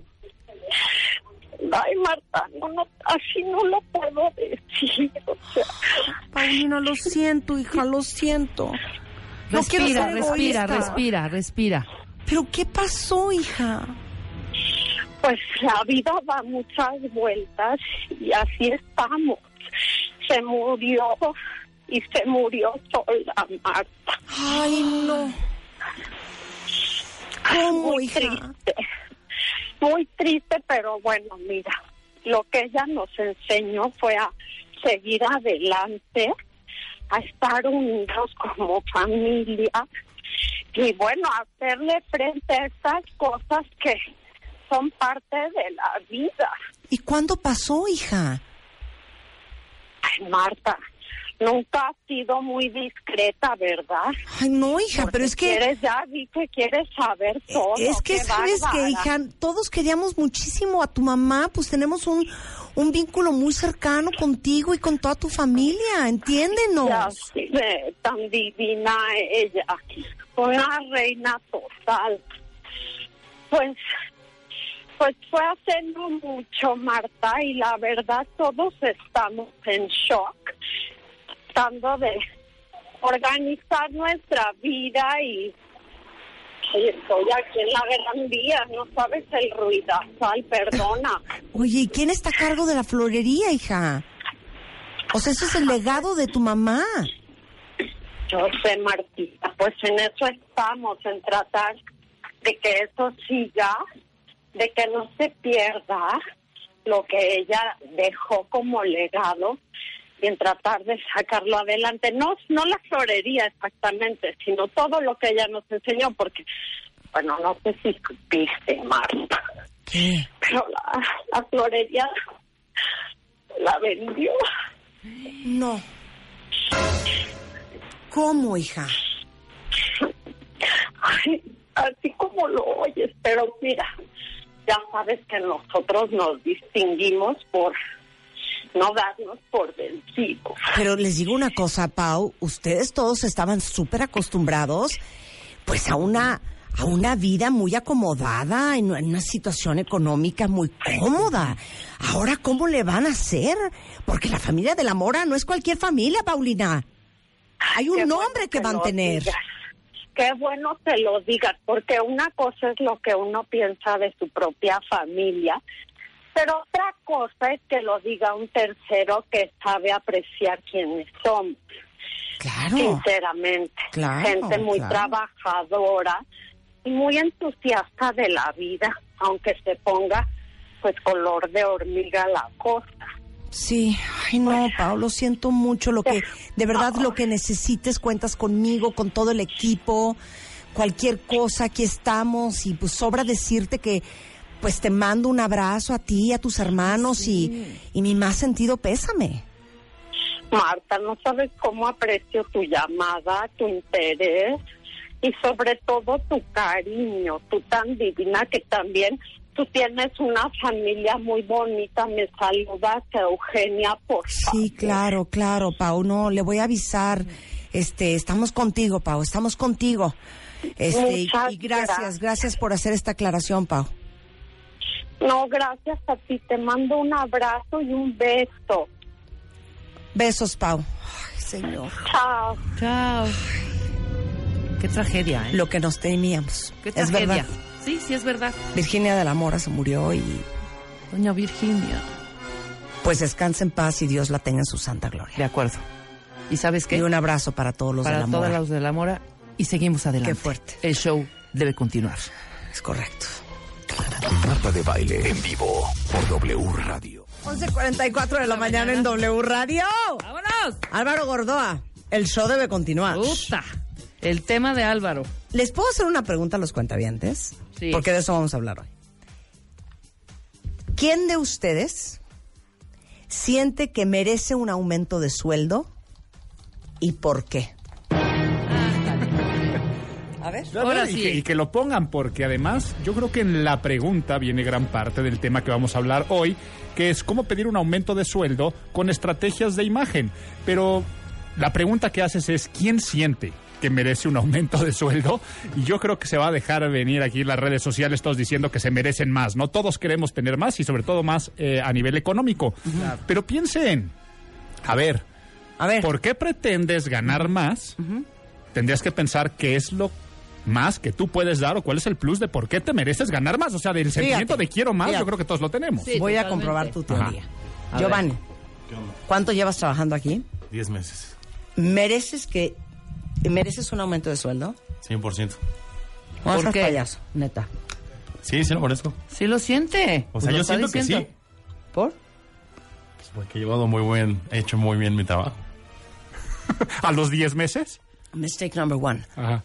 Ay, Marta, no, no, así no lo puedo decir. O sea, Paulina, lo siento, hija, lo siento. Respira, respira, respira, respira. ¿Pero qué pasó, hija? Pues la vida da muchas vueltas y así estamos. Se murió y se murió sola, Marta. Ay, no. ¿Cómo, Muy hija? triste. Muy triste, pero bueno, mira, lo que ella nos enseñó fue a seguir adelante, a estar unidos como familia y bueno, hacerle frente a estas cosas que son parte de la vida. ¿Y cuándo pasó, hija? Ay, Marta, nunca has sido muy discreta, ¿verdad? Ay, no, hija, pero es que... Quieres, ya vi que quieres saber todo. Es que, ¿sabes que hija? Todos queríamos muchísimo a tu mamá, pues tenemos un, un vínculo muy cercano contigo y con toda tu familia, entiéndenos. Ya sé, tan divina ella, una reina total. Pues, pues fue hace no mucho, Marta, y la verdad todos estamos en shock, tratando de organizar nuestra vida y, y estoy aquí en la Gran Vía, no sabes el ruidazal, perdona. Oye, ¿y quién está a cargo de la florería, hija? O sea, eso es el legado de tu mamá. Yo sé, Martita, pues en eso estamos, en tratar de que eso siga, de que no se pierda lo que ella dejó como legado y en tratar de sacarlo adelante. No, no la florería exactamente, sino todo lo que ella nos enseñó, porque, bueno, no sé si supiste, Marta, ¿Qué? pero la, la florería la vendió. No. ¿Cómo, hija? Ay, así como lo oyes, pero mira, ya sabes que nosotros nos distinguimos por no darnos por vencidos. Pero les digo una cosa, Pau, ustedes todos estaban súper acostumbrados pues a una a una vida muy acomodada, en en una situación económica muy cómoda. Ahora, ¿cómo le van a hacer? Porque la familia de la Mora no es cualquier familia, Paulina. Hay un Qué bueno nombre que que van a tener. digas. Qué bueno que lo digas, porque una cosa es lo que uno piensa de su propia familia, pero otra cosa es que lo diga un tercero que sabe apreciar quiénes somos. Claro. Sinceramente. Claro, Gente muy claro. trabajadora y muy entusiasta de la vida, aunque se ponga pues color de hormiga la cosa. Sí, ay no, Pau, lo siento mucho. Lo que, de verdad, lo que necesites, cuentas conmigo, con todo el equipo, cualquier cosa, aquí estamos. Y pues sobra decirte que pues te mando un abrazo a ti, a tus hermanos y, y mi más sentido pésame. Marta, no sabes cómo aprecio tu llamada, tu interés y sobre todo tu cariño, tú tan divina que también tú tienes una familia muy bonita. Me saludas Eugenia, por Sí, claro, claro, Pau. No, le voy a avisar. Este, estamos contigo, Pau. Estamos contigo. Este, y- gracias, gracias. gracias por hacer esta aclaración, Pau. No, gracias a ti. Te mando un abrazo y un beso. Besos, Pau. Ay, señor. Chao. Chao. Qué tragedia, ¿eh? Lo que nos temíamos. Qué es tragedia. verdad. Sí, sí es verdad. Virginia de la Mora se murió y Doña Virginia. pues descansa en paz y Dios la tenga en su santa gloria. De acuerdo. ¿Y sabes qué? Y un abrazo para todos los Para de la todos Mora. los de la Mora. Y seguimos adelante. Qué fuerte. El show debe continuar. Es correcto. Marta de baile en vivo por W Radio. 11.44 de la mañana en W Radio. ¡Vámonos! Álvaro Gordoa, el show debe continuar. Puta. El tema de Álvaro. ¿Les puedo hacer una pregunta a los cuentavientes? Sí. Porque de eso vamos a hablar hoy. ¿Quién de ustedes siente que merece un aumento de sueldo y por qué? A ver. A ver, y, que, y que lo pongan, porque además yo creo que en la pregunta viene gran parte del tema que vamos a hablar hoy, que es cómo pedir un aumento de sueldo con estrategias de imagen. Pero la pregunta que haces es, ¿quién siente? Que merece un aumento de sueldo y yo creo que se va a dejar venir aquí las redes sociales todos diciendo que se merecen más, ¿no? Todos queremos tener más y sobre todo más eh, a nivel económico. Pero piensen, a ver, a ver, ¿por qué pretendes ganar más? Tendrías que pensar qué es lo más que tú puedes dar o cuál es el plus de por qué te mereces ganar más. O sea, del sentimiento de quiero más, fíjate. yo creo que todos lo tenemos. Voy a comprobar tu teoría. Giovanni. ¿cuánto llevas trabajando aquí? Diez meses. ¿Mereces que mereces un aumento de sueldo? 100%. ¿Por ¿Por qué? payaso, neta. Sí, sí lo merezco. Sí lo siente. O sea, yo siento que sí. ¿Por? Pues porque he llevado muy buen, he hecho muy bien mi trabajo. ¿A los 10 meses? Mistake number one. Ajá.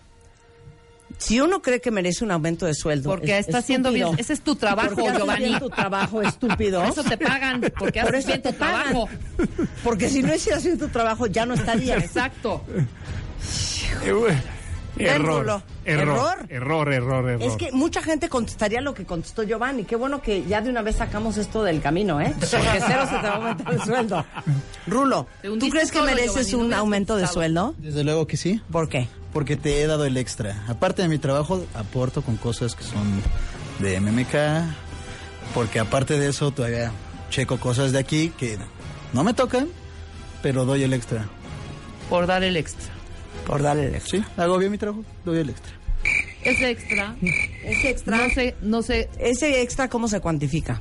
Si uno cree que merece un aumento de sueldo, Porque es está haciendo bien. Ese es tu trabajo, Porque Giovanni. tu trabajo, estúpido. Por eso te pagan, porque Por haces bien tu pagan. trabajo. Porque si no hicieras bien tu trabajo, ya no estarías. Exacto. Error, Rulo. error, error, error, error. Es que mucha gente contestaría lo que contestó Giovanni. Qué bueno que ya de una vez sacamos esto del camino, ¿eh? Porque cero se te va a aumentar el sueldo. Rulo, ¿tú crees que mereces un aumento de sueldo? Desde luego que sí. ¿Por qué? Porque te he dado el extra. Aparte de mi trabajo, aporto con cosas que son de MMK. Porque aparte de eso, todavía checo cosas de aquí que no me tocan, pero doy el extra. Por dar el extra. Por darle el extra. Sí, hago bien mi trabajo, doy el extra. Ese extra. Ese extra. No sé, no sé. ¿Ese extra cómo se cuantifica?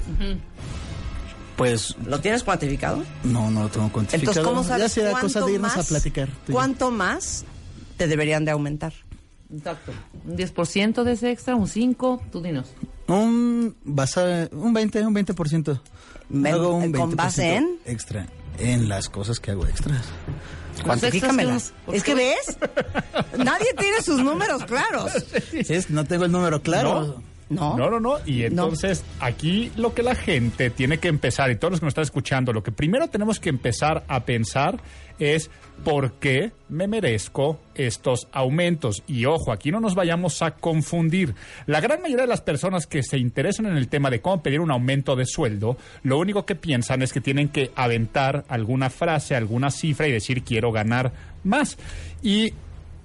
Pues ¿Lo tienes cuantificado? no, no lo tengo cuantificado. Entonces, ¿cómo sabes Ya será cuánto cosa de irnos más, a platicar. ¿Cuánto más te deberían de aumentar? Exacto. Un 10% de ese extra, un 5%, tú dinos. Un, basa, un 20, un 20%. Ven- Hago un ¿con 20% base en? Extra. En las cosas que hago extras. Cuantifícamelas. Es que ves, nadie tiene sus números claros. Sí, es- no tengo el número claro. No. No, no, no. Y entonces aquí lo que la gente tiene que empezar, y todos los que nos están escuchando, lo que primero tenemos que empezar a pensar es por qué me merezco estos aumentos. Y ojo, aquí no nos vayamos a confundir. La gran mayoría de las personas que se interesan en el tema de cómo pedir un aumento de sueldo, lo único que piensan es que tienen que aventar alguna frase, alguna cifra y decir quiero ganar más. Y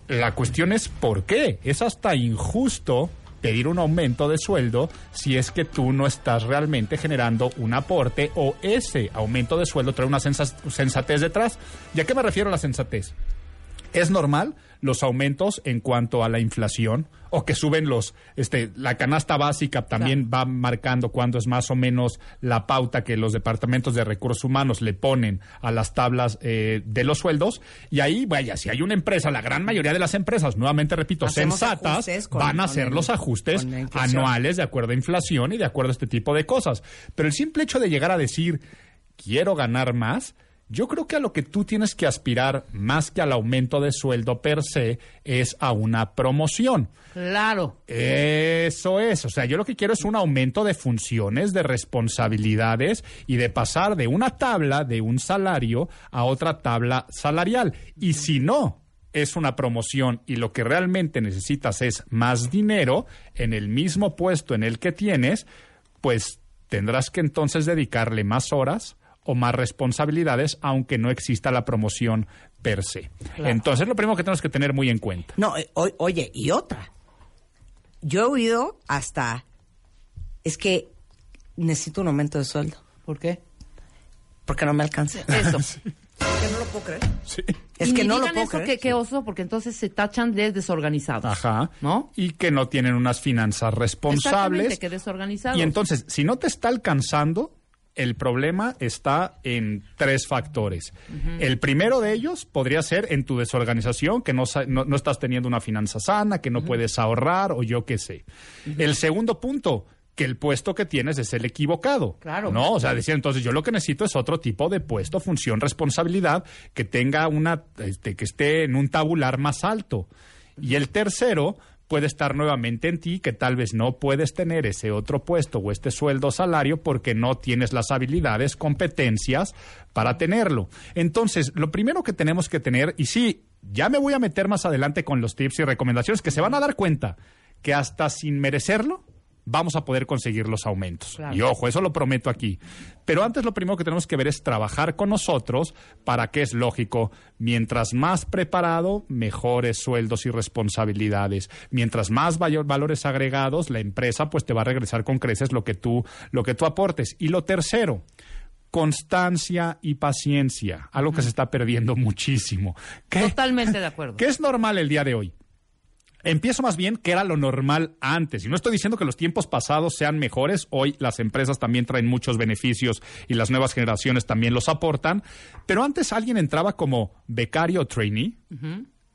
la cuestión es por qué. Es hasta injusto pedir un aumento de sueldo si es que tú no estás realmente generando un aporte o ese aumento de sueldo trae una sensa- sensatez detrás. ¿Y a qué me refiero a la sensatez? ¿Es normal los aumentos en cuanto a la inflación o que suben los, este, la canasta básica también va marcando cuándo es más o menos la pauta que los departamentos de recursos humanos le ponen a las tablas eh, de los sueldos? Y ahí, vaya, si hay una empresa, la gran mayoría de las empresas, nuevamente repito, Hacemos sensatas, con- van a hacer el- los ajustes anuales de acuerdo a inflación y de acuerdo a este tipo de cosas. Pero el simple hecho de llegar a decir, quiero ganar más, Yo creo que a lo que tú tienes que aspirar más que al aumento de sueldo per se es a una promoción. Claro. Eso es, o sea, yo lo que quiero es un aumento de funciones, de responsabilidades y de pasar de una tabla, de un salario, a otra tabla salarial. Y si no es una promoción y lo que realmente necesitas es más dinero en el mismo puesto en el que tienes, pues tendrás que entonces dedicarle más horas o más responsabilidades, aunque no exista la promoción per se. Claro. Entonces, lo primero que tenemos que tener muy en cuenta. No, eh, o- oye, y otra. Yo he oído hasta. Es que necesito un aumento de sueldo. ¿Por qué? Porque no me alcanza. Eso. que no lo puedo creer. Es Y que no lo puedo eso, creer. que qué oso, porque entonces se tachan de desorganizados. Ajá. ¿No? Y que no tienen unas finanzas responsables. Exactamente, que desorganizados. Y entonces, si no te está alcanzando, el problema está en tres factores. El primero de ellos podría ser en tu desorganización, que no, no, no estás teniendo una finanza sana, que no puedes ahorrar o yo qué sé. El segundo punto, que el puesto que tienes es el equivocado. Claro. No, o sea, decía entonces yo lo que necesito es otro tipo de puesto, función, responsabilidad, que tenga una, este, que esté en un tabular más alto. Y el tercero puede estar nuevamente en ti, que tal vez no puedes tener ese otro puesto o este sueldo o salario porque no tienes las habilidades, competencias para tenerlo. Entonces, lo primero que tenemos que tener, y sí, ya me voy a meter más adelante con los tips y recomendaciones que se van a dar cuenta que hasta sin merecerlo, vamos a poder conseguir los aumentos. Claro. Y ojo, eso lo prometo aquí. Pero antes lo primero que tenemos que ver es trabajar con nosotros para que es lógico, mientras más preparado, mejores sueldos y responsabilidades. Mientras más valores agregados, la empresa pues te va a regresar con creces lo que tú lo que tú aportes. Y lo tercero, constancia y paciencia, algo que se está perdiendo muchísimo. Totalmente de acuerdo. ¿Qué es normal el día de hoy? Empiezo más bien que era lo normal antes. Y no estoy diciendo que los tiempos pasados sean mejores. Hoy las empresas también traen muchos beneficios y las nuevas generaciones también los aportan. Pero antes alguien entraba como becario o trainee.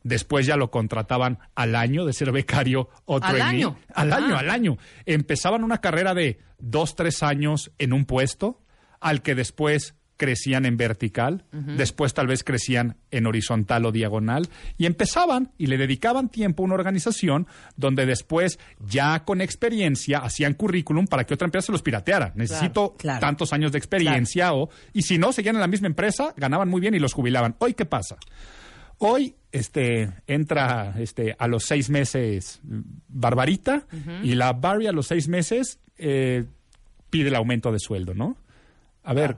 Después ya lo contrataban al año de ser becario o Al trainee. año. Al año, Ah. al año. Empezaban una carrera de dos, tres años en un puesto, al que después crecían en vertical, después tal vez crecían en horizontal o diagonal, y empezaban y le dedicaban tiempo a una organización donde después, ya con experiencia, hacían currículum para que otra empresa se los pirateara. Necesito claro. tantos años de experiencia, o, y si no, seguían en la misma empresa, ganaban muy bien y los jubilaban. Hoy, ¿qué pasa? Hoy este, entra este, a los seis meses Barbarita y la Barbie a los seis meses eh, pide el aumento de sueldo, ¿no? A ver,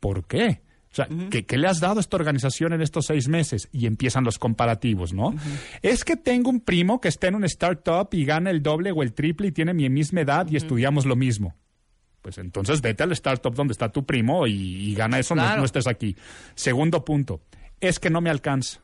¿por qué? O sea, ¿qué, qué le has dado a esta organización en estos seis meses? Y empiezan los comparativos, ¿no? Es que tengo un primo que está en un startup y gana el doble o el triple y tiene mi misma edad y estudiamos lo mismo. Pues entonces vete al startup donde está tu primo y, y gana eso, no- Claro. no estés aquí. Segundo punto, es que no me alcanza.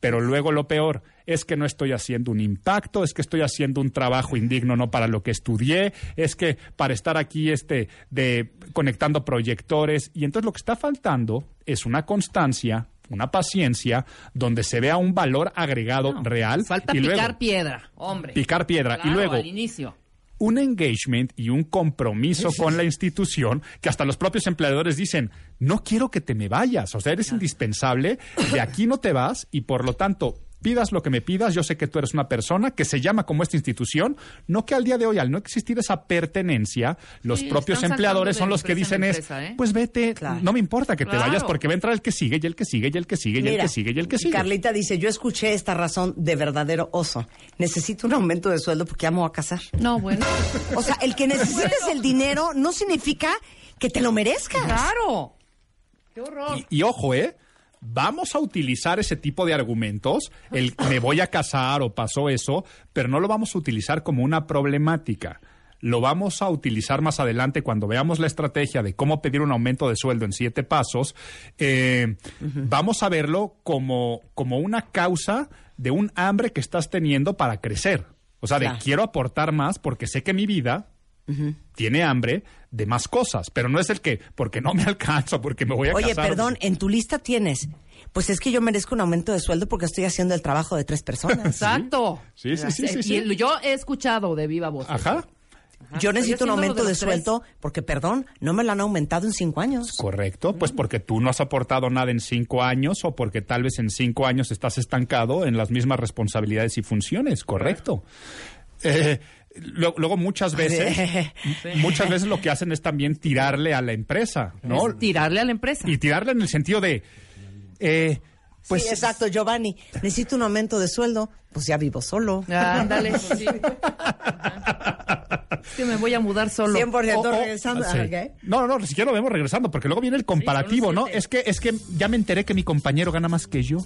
Pero luego lo peor es que no estoy haciendo un impacto, es que estoy haciendo un trabajo indigno no para lo que estudié, es que para estar aquí este de conectando proyectores y entonces lo que está faltando es una constancia, una paciencia donde se vea un valor agregado real Falta y picar luego piedra, hombre. picar piedra y luego al inicio. Un engagement y un compromiso con la institución que hasta los propios empleadores dicen, no quiero que te me vayas, o sea, eres indispensable, de aquí no te vas y por lo tanto pidas lo que me pidas, yo sé que tú eres una persona que se llama como esta institución, no que al día de hoy, al no existir esa pertenencia, los Sí, propios empleadores son los que empresa dicen es, empresa, ¿eh? pues vete, no me importa que te Claro. vayas porque va a entrar el que sigue y el que sigue y el que sigue y el que sigue y el que sigue. Carlita dice, yo escuché esta razón de verdadero oso. Necesito un aumento de sueldo porque voy a casar. No, bueno. O sea, el que necesites el dinero no significa que te lo merezcas. Claro. Qué horror. Y, y ojo, ¿eh? Vamos a utilizar ese tipo de argumentos, el me voy a casar o pasó eso, pero no lo vamos a utilizar como una problemática. Lo vamos a utilizar más adelante cuando veamos la estrategia de cómo pedir un aumento de sueldo en siete pasos. eh, Vamos a verlo como, como una causa de un hambre que estás teniendo para crecer. O sea, de quiero aportar más porque sé que mi vida tiene hambre de más cosas, pero no es el que, porque no me alcanzo, porque me voy a Oye, casar. perdón, en tu lista tienes, pues es que yo merezco un aumento de sueldo porque estoy haciendo el trabajo de tres personas. Exacto. Sí, sí, sí, sí, Y sí. Yo he escuchado de viva voz. Ajá. Yo necesito un aumento de sueldo porque, perdón, no me lo han aumentado en cinco años. Correcto, pues porque tú no has aportado nada en cinco años o porque tal vez en cinco años estás estancado en las mismas responsabilidades y funciones, correcto. Eh, lo- luego muchas veces, muchas veces lo que hacen es también tirarle a la empresa, ¿no? Es tirarle a la empresa. Y tirarle en el sentido de, eh, pues sí, exacto, Giovanni. Necesito un aumento de sueldo. Pues ya vivo solo. Ándale, sí. que me voy a mudar solo. 100% O- o- regresando. sí. ¿ok? No, no, no, ni siquiera lo vemos regresando, porque luego viene el comparativo, ¿no? Es que, es que ya me enteré que mi compañero gana más que yo.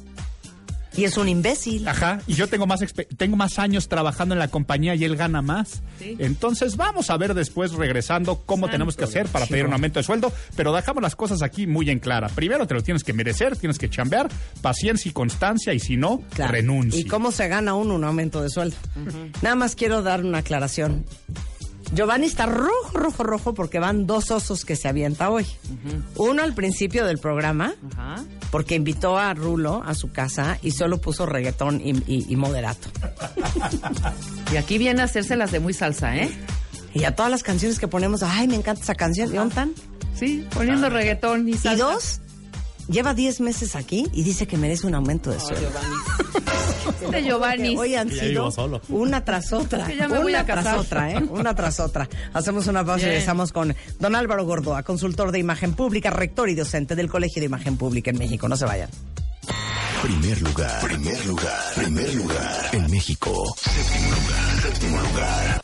Y es un imbécil. Ajá, y yo tengo más expe- tengo más años trabajando en la compañía y él gana más. Sí. Entonces vamos a ver después regresando cómo tenemos que hacer para pedir un aumento de sueldo, pero dejamos las cosas aquí muy en clara. Primero te lo tienes que merecer, tienes que chambear, paciencia y constancia y si no, renuncia. ¿Y cómo se gana uno un aumento de sueldo? Nada más quiero dar una aclaración. Giovanni está rojo, rojo, rojo porque van dos osos que se avienta hoy. Uno al principio del programa, porque invitó a Rulo a su casa y solo puso reggaetón y, y- y moderato. Y aquí viene a hacerse las de muy salsa, ¿eh? Y a todas las canciones que ponemos, ay, me encanta esa canción. ¿Y dónde están? Sí, poniendo reggaetón y Y salsa. dos, lleva 10 meses aquí y dice que merece un aumento de sueldo. De Giovanni. Hoy han sido solo. una tras otra. Que ya me una voy a tras casar. otra, ¿eh? Una tras otra. Hacemos una pausa y regresamos con don Álvaro Gordoa, consultor de imagen pública, rector y docente del Colegio de Imagen Pública en México. No se vayan. Primer lugar, primer lugar, primer lugar en México. Séptimo lugar, séptimo lugar.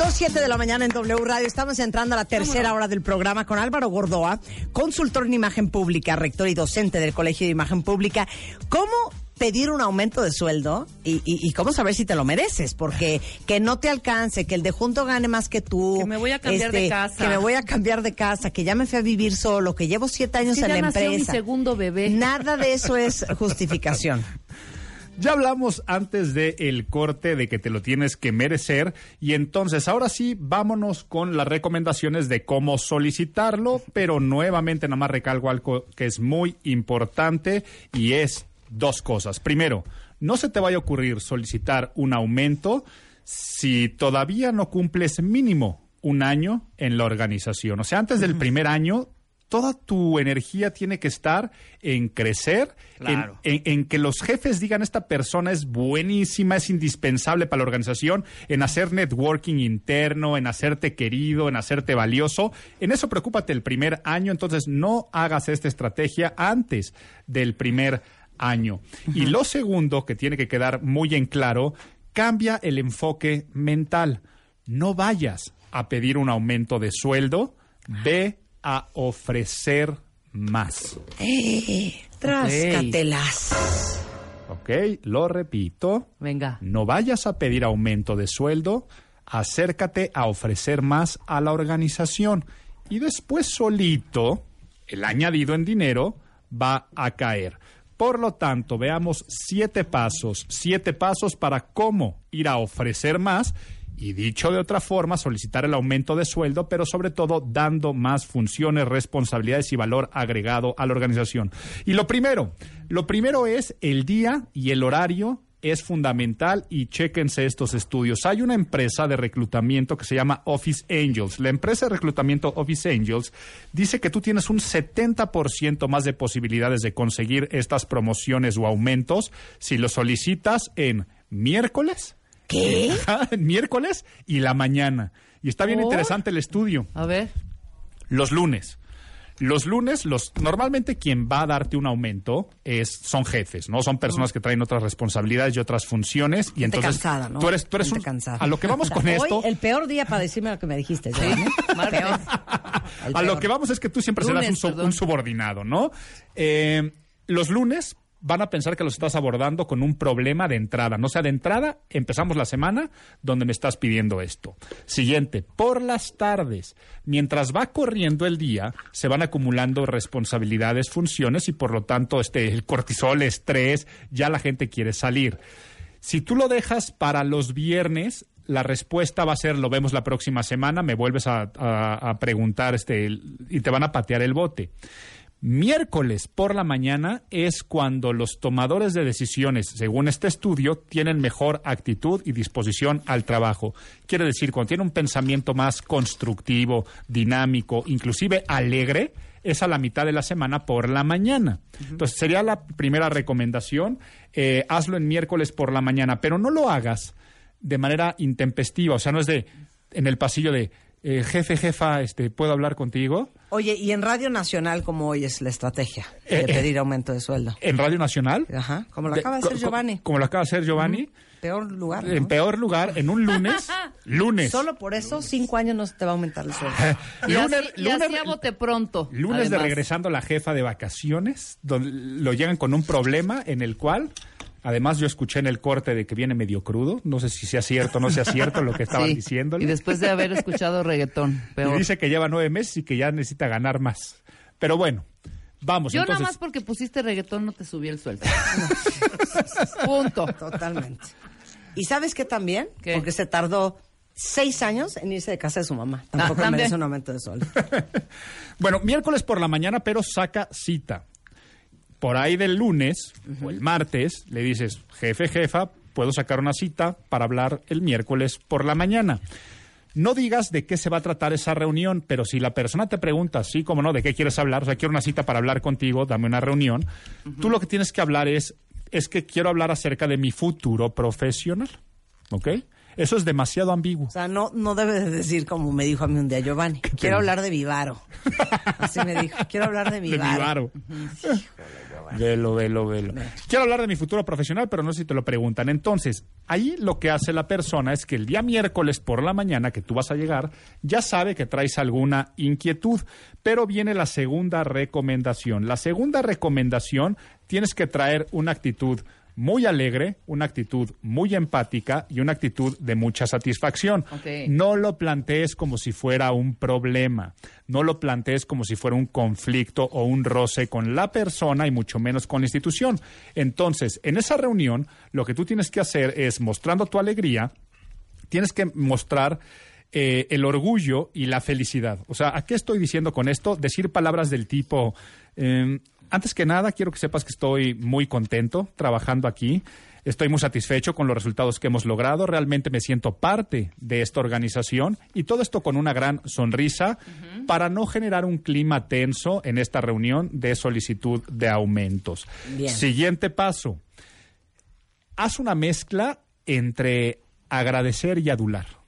2.07 de la mañana en W Radio. Estamos entrando a la tercera hora del programa con Álvaro Gordoa, consultor en imagen pública, rector y docente del Colegio de Imagen Pública. ¿Cómo pedir un aumento de sueldo y, y- y cómo saber si te lo mereces? Porque que no te alcance, que el de junto gane más que tú. Que me voy a cambiar de casa. Que me voy a cambiar de casa, que ya me fui a vivir solo, que llevo siete años Sí, en ya la nació mi empresa. segundo bebé. Nada de eso es justificación. Ya hablamos antes de el corte de que te lo tienes que merecer y entonces ahora sí vámonos con las recomendaciones de cómo solicitarlo, pero nuevamente nada más recalco algo que es muy importante y es dos cosas. Primero, no se te vaya a ocurrir solicitar un aumento si todavía no cumples mínimo un año en la organización. O sea, antes del primer año toda tu energía tiene que estar en crecer, en- Claro. en, en que los jefes digan esta persona es buenísima, es indispensable para la organización, en hacer networking interno, en hacerte querido, en hacerte valioso. En eso preocúpate el primer año, entonces no hagas esta estrategia antes del primer año. Y lo segundo que tiene que quedar muy en claro, cambia el enfoque mental. No vayas a pedir un aumento de sueldo, ve a ofrecer más. Eh, tráscatelas. Ok, lo repito. Venga. No vayas a pedir aumento de sueldo, acércate a ofrecer más a la organización y después solito el añadido en dinero va a caer. Por lo tanto, veamos siete pasos, siete pasos para cómo ir a ofrecer más y dicho de otra forma, solicitar el aumento de sueldo, pero sobre todo dando más funciones, responsabilidades y valor agregado a la organización. Y lo primero, lo primero es el día y el horario es fundamental y chéquense estos estudios. Hay una empresa de reclutamiento que se llama Office Angels. La empresa de reclutamiento Office Angels dice que tú tienes un 70% más de posibilidades de conseguir estas promociones o aumentos si lo solicitas en miércoles. ¿Qué? En miércoles y la mañana. Y está bien interesante el estudio. A ver. Los lunes. Los lunes, los, normalmente quien va a darte un aumento es, son jefes, ¿no? Son personas que traen otras responsabilidades y otras funciones. Y entonces cansada, ¿no? tú eres, tú eres un- a lo que vamos con esto. El peor día para decirme lo que me dijiste. Peor. El A lo que vamos es que tú siempre serás un subordinado, ¿no? Eh, los lunes van a pensar que los estás abordando con un problema de entrada. No sea de entrada, empezamos la semana donde me estás pidiendo esto. Siguiente, por las tardes, mientras va corriendo el día, se van acumulando responsabilidades, funciones y por lo tanto este, el cortisol, estrés, ya la gente quiere salir. Si tú lo dejas para los viernes, la respuesta va a ser lo vemos la próxima semana, me vuelves a, preguntar este, y te van a patear el bote. Miércoles por la mañana es cuando los tomadores de decisiones, según este estudio, tienen mejor actitud y disposición al trabajo. Quiere decir, cuando tienen un pensamiento más constructivo, dinámico, inclusive alegre, es a la mitad de la semana por la mañana. Entonces, sería la primera recomendación, eh, hazlo en miércoles por la mañana, pero no lo hagas de manera intempestiva, o sea, no es de en el pasillo de eh, jefe, jefa, este, ¿puedo hablar contigo? Oye, y en Radio Nacional, ¿cómo hoy es la estrategia de Eh, eh. pedir aumento de sueldo? En Radio Nacional. Ajá, como lo acaba de hacer co- Giovanni. Como lo acaba de hacer Giovanni. Peor lugar. ¿no? En peor lugar, en un lunes. lunes. Solo por eso, cinco años no se te va a aumentar el sueldo. Y, Lunes- así, y lunes- así bote pronto. Lunes de regresando la jefa de vacaciones, donde lo llegan con un problema en el cual, además yo escuché en el corte de que viene medio crudo, no sé si sea cierto o no sea cierto lo que estaban Sí, diciéndole. Y después de haber escuchado reggaetón, peor. Y dice que lleva nueve meses y que ya necesita ganar más. Pero bueno, vamos. Yo entonces, nada más porque pusiste reggaetón no te subí el sueldo. Punto. Totalmente. ¿Y sabes qué también? ¿Qué? Porque se tardó seis años en irse de casa de su mamá. Ah, Tampoco también. merece un aumento de sueldo. Bueno, miércoles por la mañana, pero saca cita. Por ahí del lunes o el martes le dices, jefe, jefa, puedo sacar una cita para hablar el miércoles por la mañana. No digas de qué se va a tratar esa reunión, pero si la persona te pregunta, sí, como no, de qué quieres hablar, o sea, quiero una cita para hablar contigo, dame una reunión, tú lo que tienes que hablar es, es que quiero hablar acerca de mi futuro profesional, ¿ok? Eso es demasiado ambiguo. O sea, no, no debe de decir como me dijo a mí un día Giovanni. Quiero hablar de Vivaro. Así me dijo. Quiero hablar de De mi Vivaro. varo. Velo, velo, velo. Quiero hablar de mi futuro profesional, pero no sé si te lo preguntan. Entonces, ahí lo que hace la persona es que el día miércoles por la mañana que tú vas a llegar, ya sabe que traes alguna inquietud, pero viene la segunda recomendación. La segunda recomendación, tienes que traer una actitud muy alegre, una actitud muy empática y una actitud de mucha satisfacción. No lo plantees como si fuera un problema, no lo plantees como si fuera un conflicto o un roce con la persona y mucho menos con la institución. Entonces, en esa reunión, lo que tú tienes que hacer es, mostrando tu alegría, tienes que mostrar eh, el orgullo y la felicidad. O sea, ¿a qué estoy diciendo con esto? Decir palabras del tipo, eh, antes que nada, quiero que sepas que estoy muy contento trabajando aquí. Estoy muy satisfecho con los resultados que hemos logrado. Realmente me siento parte de esta organización y todo esto con una gran sonrisa para no generar un clima tenso en esta reunión de solicitud de aumentos. Bien. Siguiente paso haz una mezcla entre agradecer y adular.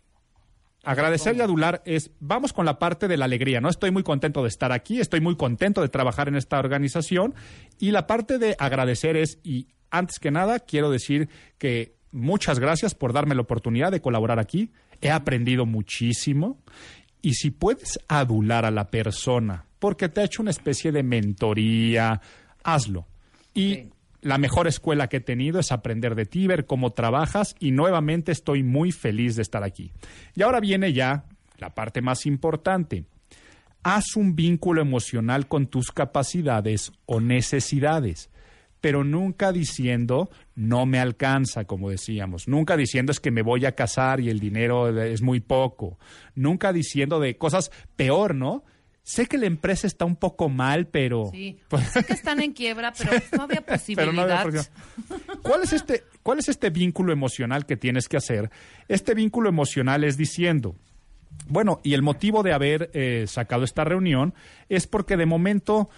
Agradecer y adular es, vamos con la parte de la alegría, ¿no? Estoy muy contento de estar aquí, estoy muy contento de trabajar en esta organización. Y la parte de agradecer es, y antes que nada, quiero decir que muchas gracias por darme la oportunidad de colaborar aquí, he aprendido muchísimo. Y si puedes adular a la persona porque te ha hecho una especie de mentoría, hazlo. Y la mejor escuela que he tenido es aprender de ti, ver cómo trabajas y nuevamente estoy muy feliz de estar aquí. Y ahora viene ya la parte más importante. Haz un vínculo emocional con tus capacidades o necesidades, pero nunca diciendo no me alcanza, como decíamos. Nunca diciendo es que me voy a casar y el dinero es muy poco. Nunca diciendo de cosas peor, ¿no? Sé que la empresa está un poco mal, pero... Sí, Pues- sé que están en quiebra, pero no había posibilidad. pero no había posibilidad. ¿Cuál es este, cuál es este vínculo emocional que tienes que hacer? Este vínculo emocional es diciendo, bueno, y el motivo de haber eh, sacado esta reunión es porque de momento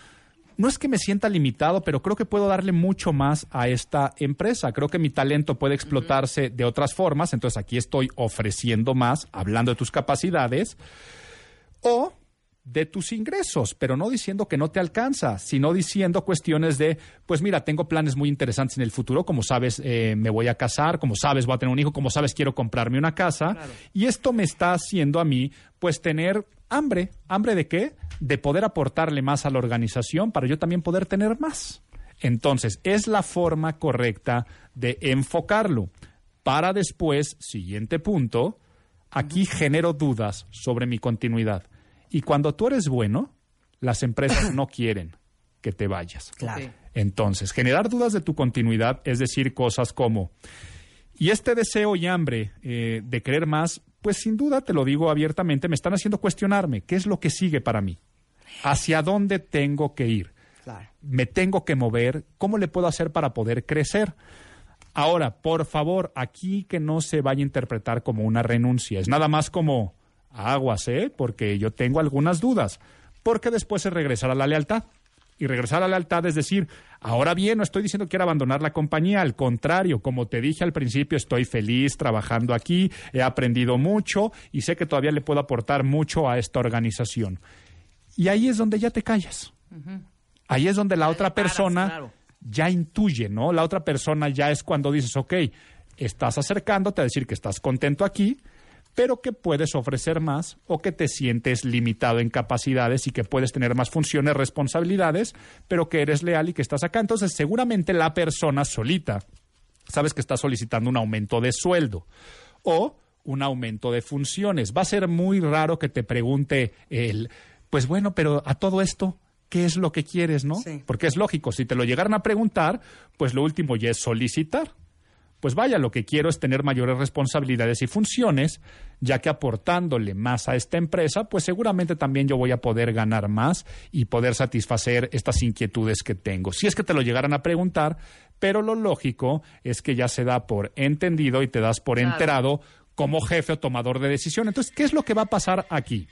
no es que me sienta limitado, pero creo que puedo darle mucho más a esta empresa. Creo que mi talento puede explotarse de otras formas, entonces aquí estoy ofreciendo más, hablando de tus capacidades, o de tus ingresos, pero no diciendo que no te alcanza, sino diciendo cuestiones de, pues mira, tengo planes muy interesantes en el futuro, como sabes, eh, me voy a casar, como sabes, voy a tener un hijo, como sabes, quiero comprarme una casa, y esto me está haciendo a mí, pues tener hambre, hambre de qué? De poder aportarle más a la organización para yo también poder tener más. Entonces, es la forma correcta de enfocarlo. Para después, siguiente punto, aquí genero dudas sobre mi continuidad. Y cuando tú eres bueno, las empresas no quieren que te vayas. Claro. Entonces, generar dudas de tu continuidad es decir cosas como, y este deseo y hambre eh, de querer más, pues sin duda, te lo digo abiertamente, me están haciendo cuestionarme qué es lo que sigue para mí, hacia dónde tengo que ir, Claro. me tengo que mover, cómo le puedo hacer para poder crecer. Ahora, por favor, aquí que no se vaya a interpretar como una renuncia, es nada más como aguas, ¿eh? Porque yo tengo algunas dudas, porque después es regresar a la lealtad. Y regresar a la lealtad es decir, ahora bien, no estoy diciendo que quiera abandonar la compañía, al contrario, como te dije al principio, estoy feliz trabajando aquí, he aprendido mucho y sé que todavía le puedo aportar mucho a esta organización. Y ahí es donde ya te callas. Ahí es donde la otra persona ya intuye, ¿no? La otra persona ya es cuando dices, ok, estás acercándote a decir que estás contento aquí, pero que puedes ofrecer más o que te sientes limitado en capacidades y que puedes tener más funciones, responsabilidades, pero que eres leal y que estás acá. Entonces, seguramente la persona solita, sabes que está solicitando un aumento de sueldo o un aumento de funciones. Va a ser muy raro que te pregunte el, pues bueno, pero a todo esto, ¿qué es lo que quieres, no? Porque es lógico, si te lo llegaran a preguntar, pues lo último ya es solicitar. Pues vaya, lo que quiero es tener mayores responsabilidades y funciones, ya que aportándole más a esta empresa, pues seguramente también yo voy a poder ganar más y poder satisfacer estas inquietudes que tengo. Si es que te lo llegaran a preguntar, pero lo lógico es que ya se da por entendido y te das por Claro. enterado como jefe o tomador de decisión. Entonces, ¿qué es lo que va a pasar aquí?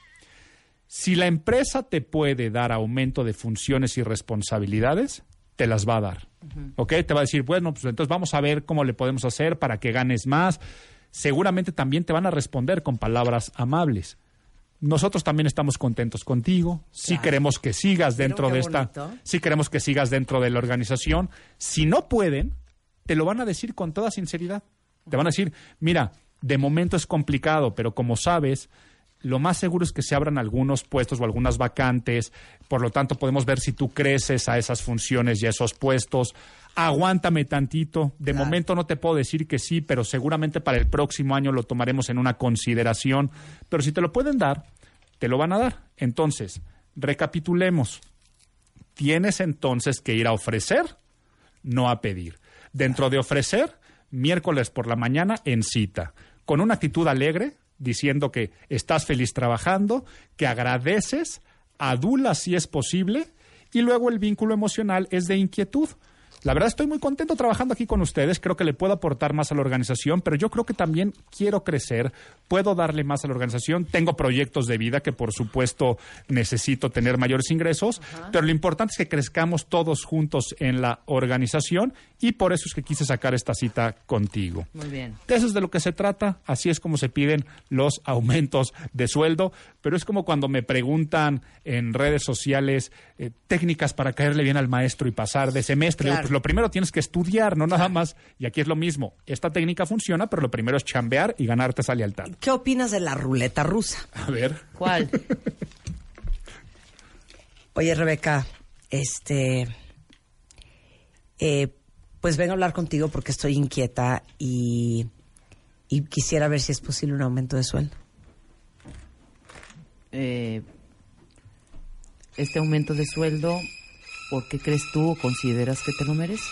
Si la empresa te puede dar aumento de funciones y responsabilidades, te las va a dar. ¿Ok? Te va a decir, bueno, pues entonces vamos a ver cómo le podemos hacer para que ganes más. Seguramente también te van a responder con palabras amables. Nosotros también estamos contentos contigo. Sí Claro. queremos que sigas dentro de esta. bonito. Sí queremos que sigas dentro de la organización. Si no pueden, te lo van a decir con toda sinceridad. Te van a decir, mira, de momento es complicado, pero como sabes, lo más seguro es que se abran algunos puestos o algunas vacantes, por lo tanto podemos ver si tú creces a esas funciones y a esos puestos. Aguántame tantito, de momento no te puedo decir que sí, pero seguramente para el próximo año lo tomaremos en una consideración, pero si te lo pueden dar, te lo van a dar. Entonces, recapitulemos. Tienes entonces que ir a ofrecer, no a pedir. Dentro de ofrecer, miércoles por la mañana en cita, con una actitud alegre, diciendo que estás feliz trabajando, que agradeces, adulas si es posible, y luego el vínculo emocional es de inquietud. La verdad estoy muy contento trabajando aquí con ustedes, creo que le puedo aportar más a la organización, pero yo creo que también quiero crecer, puedo darle más a la organización, tengo proyectos de vida que por supuesto necesito tener mayores ingresos, pero lo importante es que crezcamos todos juntos en la organización y por eso es que quise sacar esta cita contigo. Muy bien. Eso es de lo que se trata, así es como se piden los aumentos de sueldo, pero es como cuando me preguntan en redes sociales eh, técnicas para caerle bien al maestro y pasar de semestre. Digo. Pues lo primero tienes que estudiar, no nada más. Y aquí es lo mismo. Esta técnica funciona, pero lo primero es chambear y ganarte esa lealtad. ¿Qué opinas de la ruleta rusa? A ver. ¿Cuál? Oye, Rebeca, este. eh, pues vengo a hablar contigo porque estoy inquieta y, y quisiera ver si es posible un aumento de sueldo. Eh, este aumento de sueldo, ¿por qué crees tú o consideras que te lo mereces?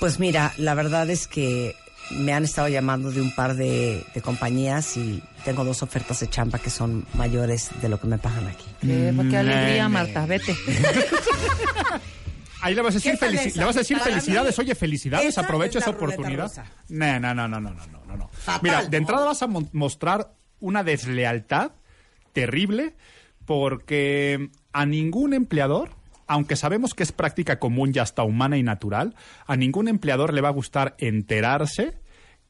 Pues mira, la verdad es que me han estado llamando de un par de, de compañías y tengo dos ofertas de chamba que son mayores de lo que me pagan aquí. Qué, Mm, qué alegría, Marta, vete. Ahí le vas a decir, ¿Qué tal felici- le vas a decir felicidades. mí, Oye, felicidades, esa aprovecha es esa oportunidad. No, no, no, no, no, no, no, no. Fatal, Mira, de ¿no? entrada vas a mostrar una deslealtad terrible porque a ningún empleador, aunque sabemos que es práctica común y hasta humana y natural, a ningún empleador le va a gustar enterarse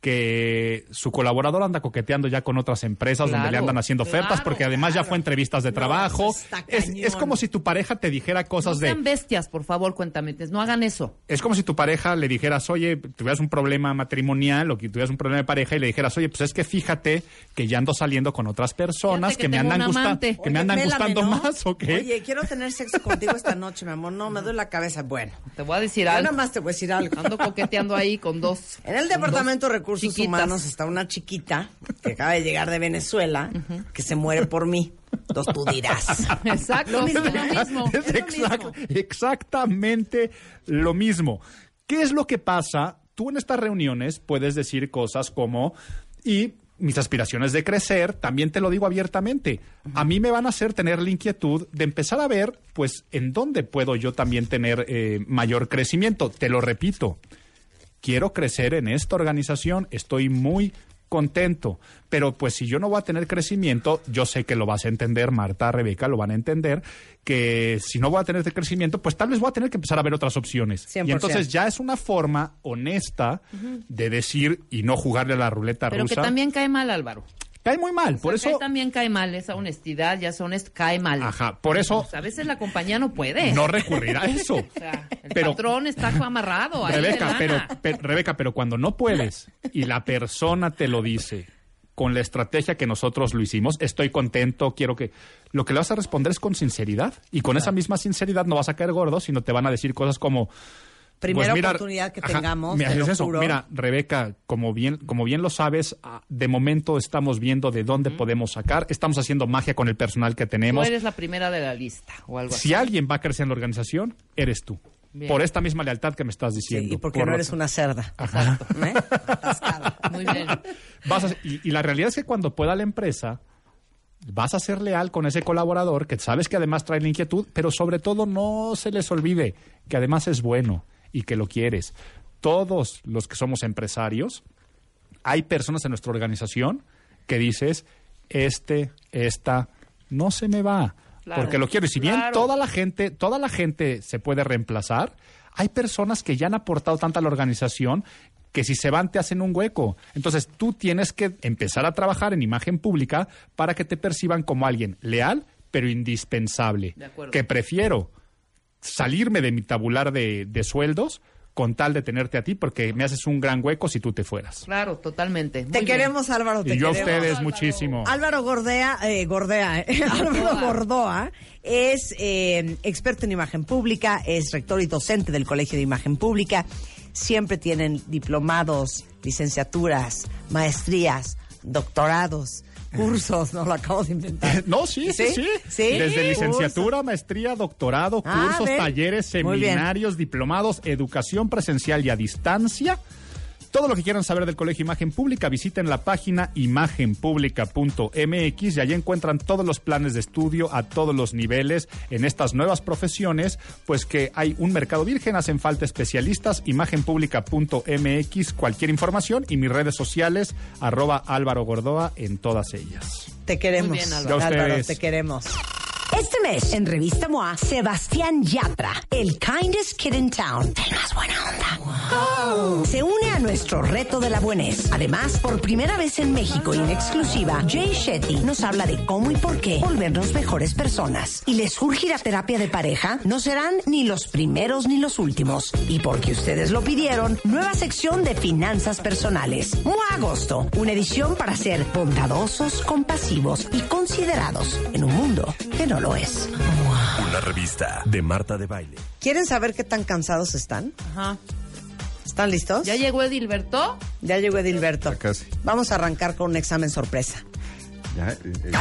que su colaborador anda coqueteando ya con otras empresas donde le andan haciendo ofertas claro, porque además ya fue entrevistas de trabajo. está es, es como si tu pareja te dijera cosas No de... sean bestias, por favor, cuéntame. No hagan eso. Es como si tu pareja le dijeras, oye, tuvieras un problema matrimonial o que tuvieras un problema de pareja y le dijeras, oye, pues es que fíjate que ya ando saliendo con otras personas que, que me andan gustando, que me andan gustando ¿no? más, ¿o qué? Oye, quiero tener sexo contigo esta noche, mi amor. No, me duele la cabeza. Bueno. Te voy a decir Yo algo. nada más te voy a decir algo. Ando coqueteando ahí con dos. En el con Departamento dos de Recursos chiquitas. Humanos está una chiquita que acaba de llegar de Venezuela que se muere por mí. Entonces tú dirás. Exacto, Lo mismo. es lo mismo. Es exact- exactamente lo mismo. ¿Qué es lo que pasa? Tú en estas reuniones puedes decir cosas como, y mis aspiraciones de crecer, también te lo digo abiertamente, a mí me van a hacer tener la inquietud de empezar a ver, pues, en dónde puedo yo también tener eh, mayor crecimiento. Te lo repito, quiero crecer en esta organización, estoy muy contento, pero pues si yo no voy a tener crecimiento, yo sé que lo vas a entender, Marta, Rebeca, lo van a entender, que si no voy a tener crecimiento, pues tal vez voy a tener que empezar a ver otras opciones. 100%. Y entonces ya es una forma honesta de decir y no jugarle a la ruleta Pero que rusa. también cae mal, Álvaro. Cae muy mal, por O sea, eso... también cae mal esa honestidad, ya honest cae mal. Ajá, por eso sea, a veces la compañía no puede. no recurrir a eso. O sea, el Pero- patrón está amarrado. Rebeca, pero, lana. pe- Rebeca, pero cuando no puedes y la persona te lo dice con la estrategia que nosotros lo hicimos, estoy contento, quiero que... Lo que le vas a responder es con sinceridad. Y con esa misma sinceridad no vas a caer gordo, sino te van a decir cosas como... Primera pues mira, oportunidad que ajá, tengamos, mira, te es lo eso. juro. Mira, Rebeca, como bien, como bien lo sabes, ah, de momento estamos viendo de dónde podemos sacar. Estamos haciendo magia con el personal que Tú tenemos. eres la primera de la lista o algo así. Si alguien va a crecer en la organización, eres tú. Bien. Por esta misma lealtad que me estás diciendo. y porque Por no eres una cerda. Ajá. ¿Eh? Muy bien. Vas a- y, y la realidad es que cuando pueda la empresa, vas a ser leal con ese colaborador que sabes que además trae la inquietud, pero sobre todo no se les olvide que además es bueno y que lo quieres. Todos los que somos empresarios, hay personas en nuestra organización que dices, este, esta, no se me va. Claro, porque lo quiero. Y si bien claro. toda la gente, toda la gente se puede reemplazar, hay personas que ya han aportado tanto a la organización que si se van te hacen un hueco. Entonces tú tienes que empezar a trabajar en imagen pública para que te perciban como alguien leal, pero indispensable. De acuerdo. Que prefiero salirme de mi tabular de, de sueldos con tal de tenerte a ti porque me haces un gran hueco si tú te fueras. Claro, totalmente. Muy Te bien. queremos, Álvaro. Te Y yo a ustedes muchísimo. Álvaro Gordea, eh, Gordea, eh, Álvaro Gordoa es eh, experto en imagen pública, es rector y docente del Colegio de Imagen Pública. Siempre tienen diplomados, licenciaturas, maestrías, doctorados, cursos, no lo acabo de inventar. No, sí, sí, sí. ¿Sí? Desde licenciatura, maestría, doctorado, Ah, cursos, talleres, seminarios, diplomados, educación presencial y a distancia. Todo lo que quieran saber del Colegio Imagen Pública, visiten la página imagenpublica.mx y allí encuentran todos los planes de estudio a todos los niveles en estas nuevas profesiones, pues que hay un mercado virgen, hacen falta especialistas, imagenpublica.mx, cualquier información y mis redes sociales, arroba Álvaro Gordoa en todas ellas. Te queremos, Muy bien, Álvaro. Te queremos. Este mes, en Revista MOA, Sebastián Yatra, el kindest kid in town, el más buena onda, se une a nuestro reto de la buenez. Además, por primera vez en México y en exclusiva, Jay Shetty nos habla de cómo y por qué volvernos mejores personas. ¿Y les surge la terapia de pareja? No serán ni los primeros ni los últimos. Y porque ustedes lo pidieron, nueva sección de finanzas personales. MOA Agosto, una edición para ser bondadosos, compasivos y considerados en un mundo que no lo es. Una revista de Marta de Baile. ¿Quieren saber qué tan cansados están? Ajá. ¿Están listos? ¿Ya llegó Edilberto? Ya llegó Edilberto. Casi. Vamos a arrancar con un examen sorpresa. Ya, eh, eh,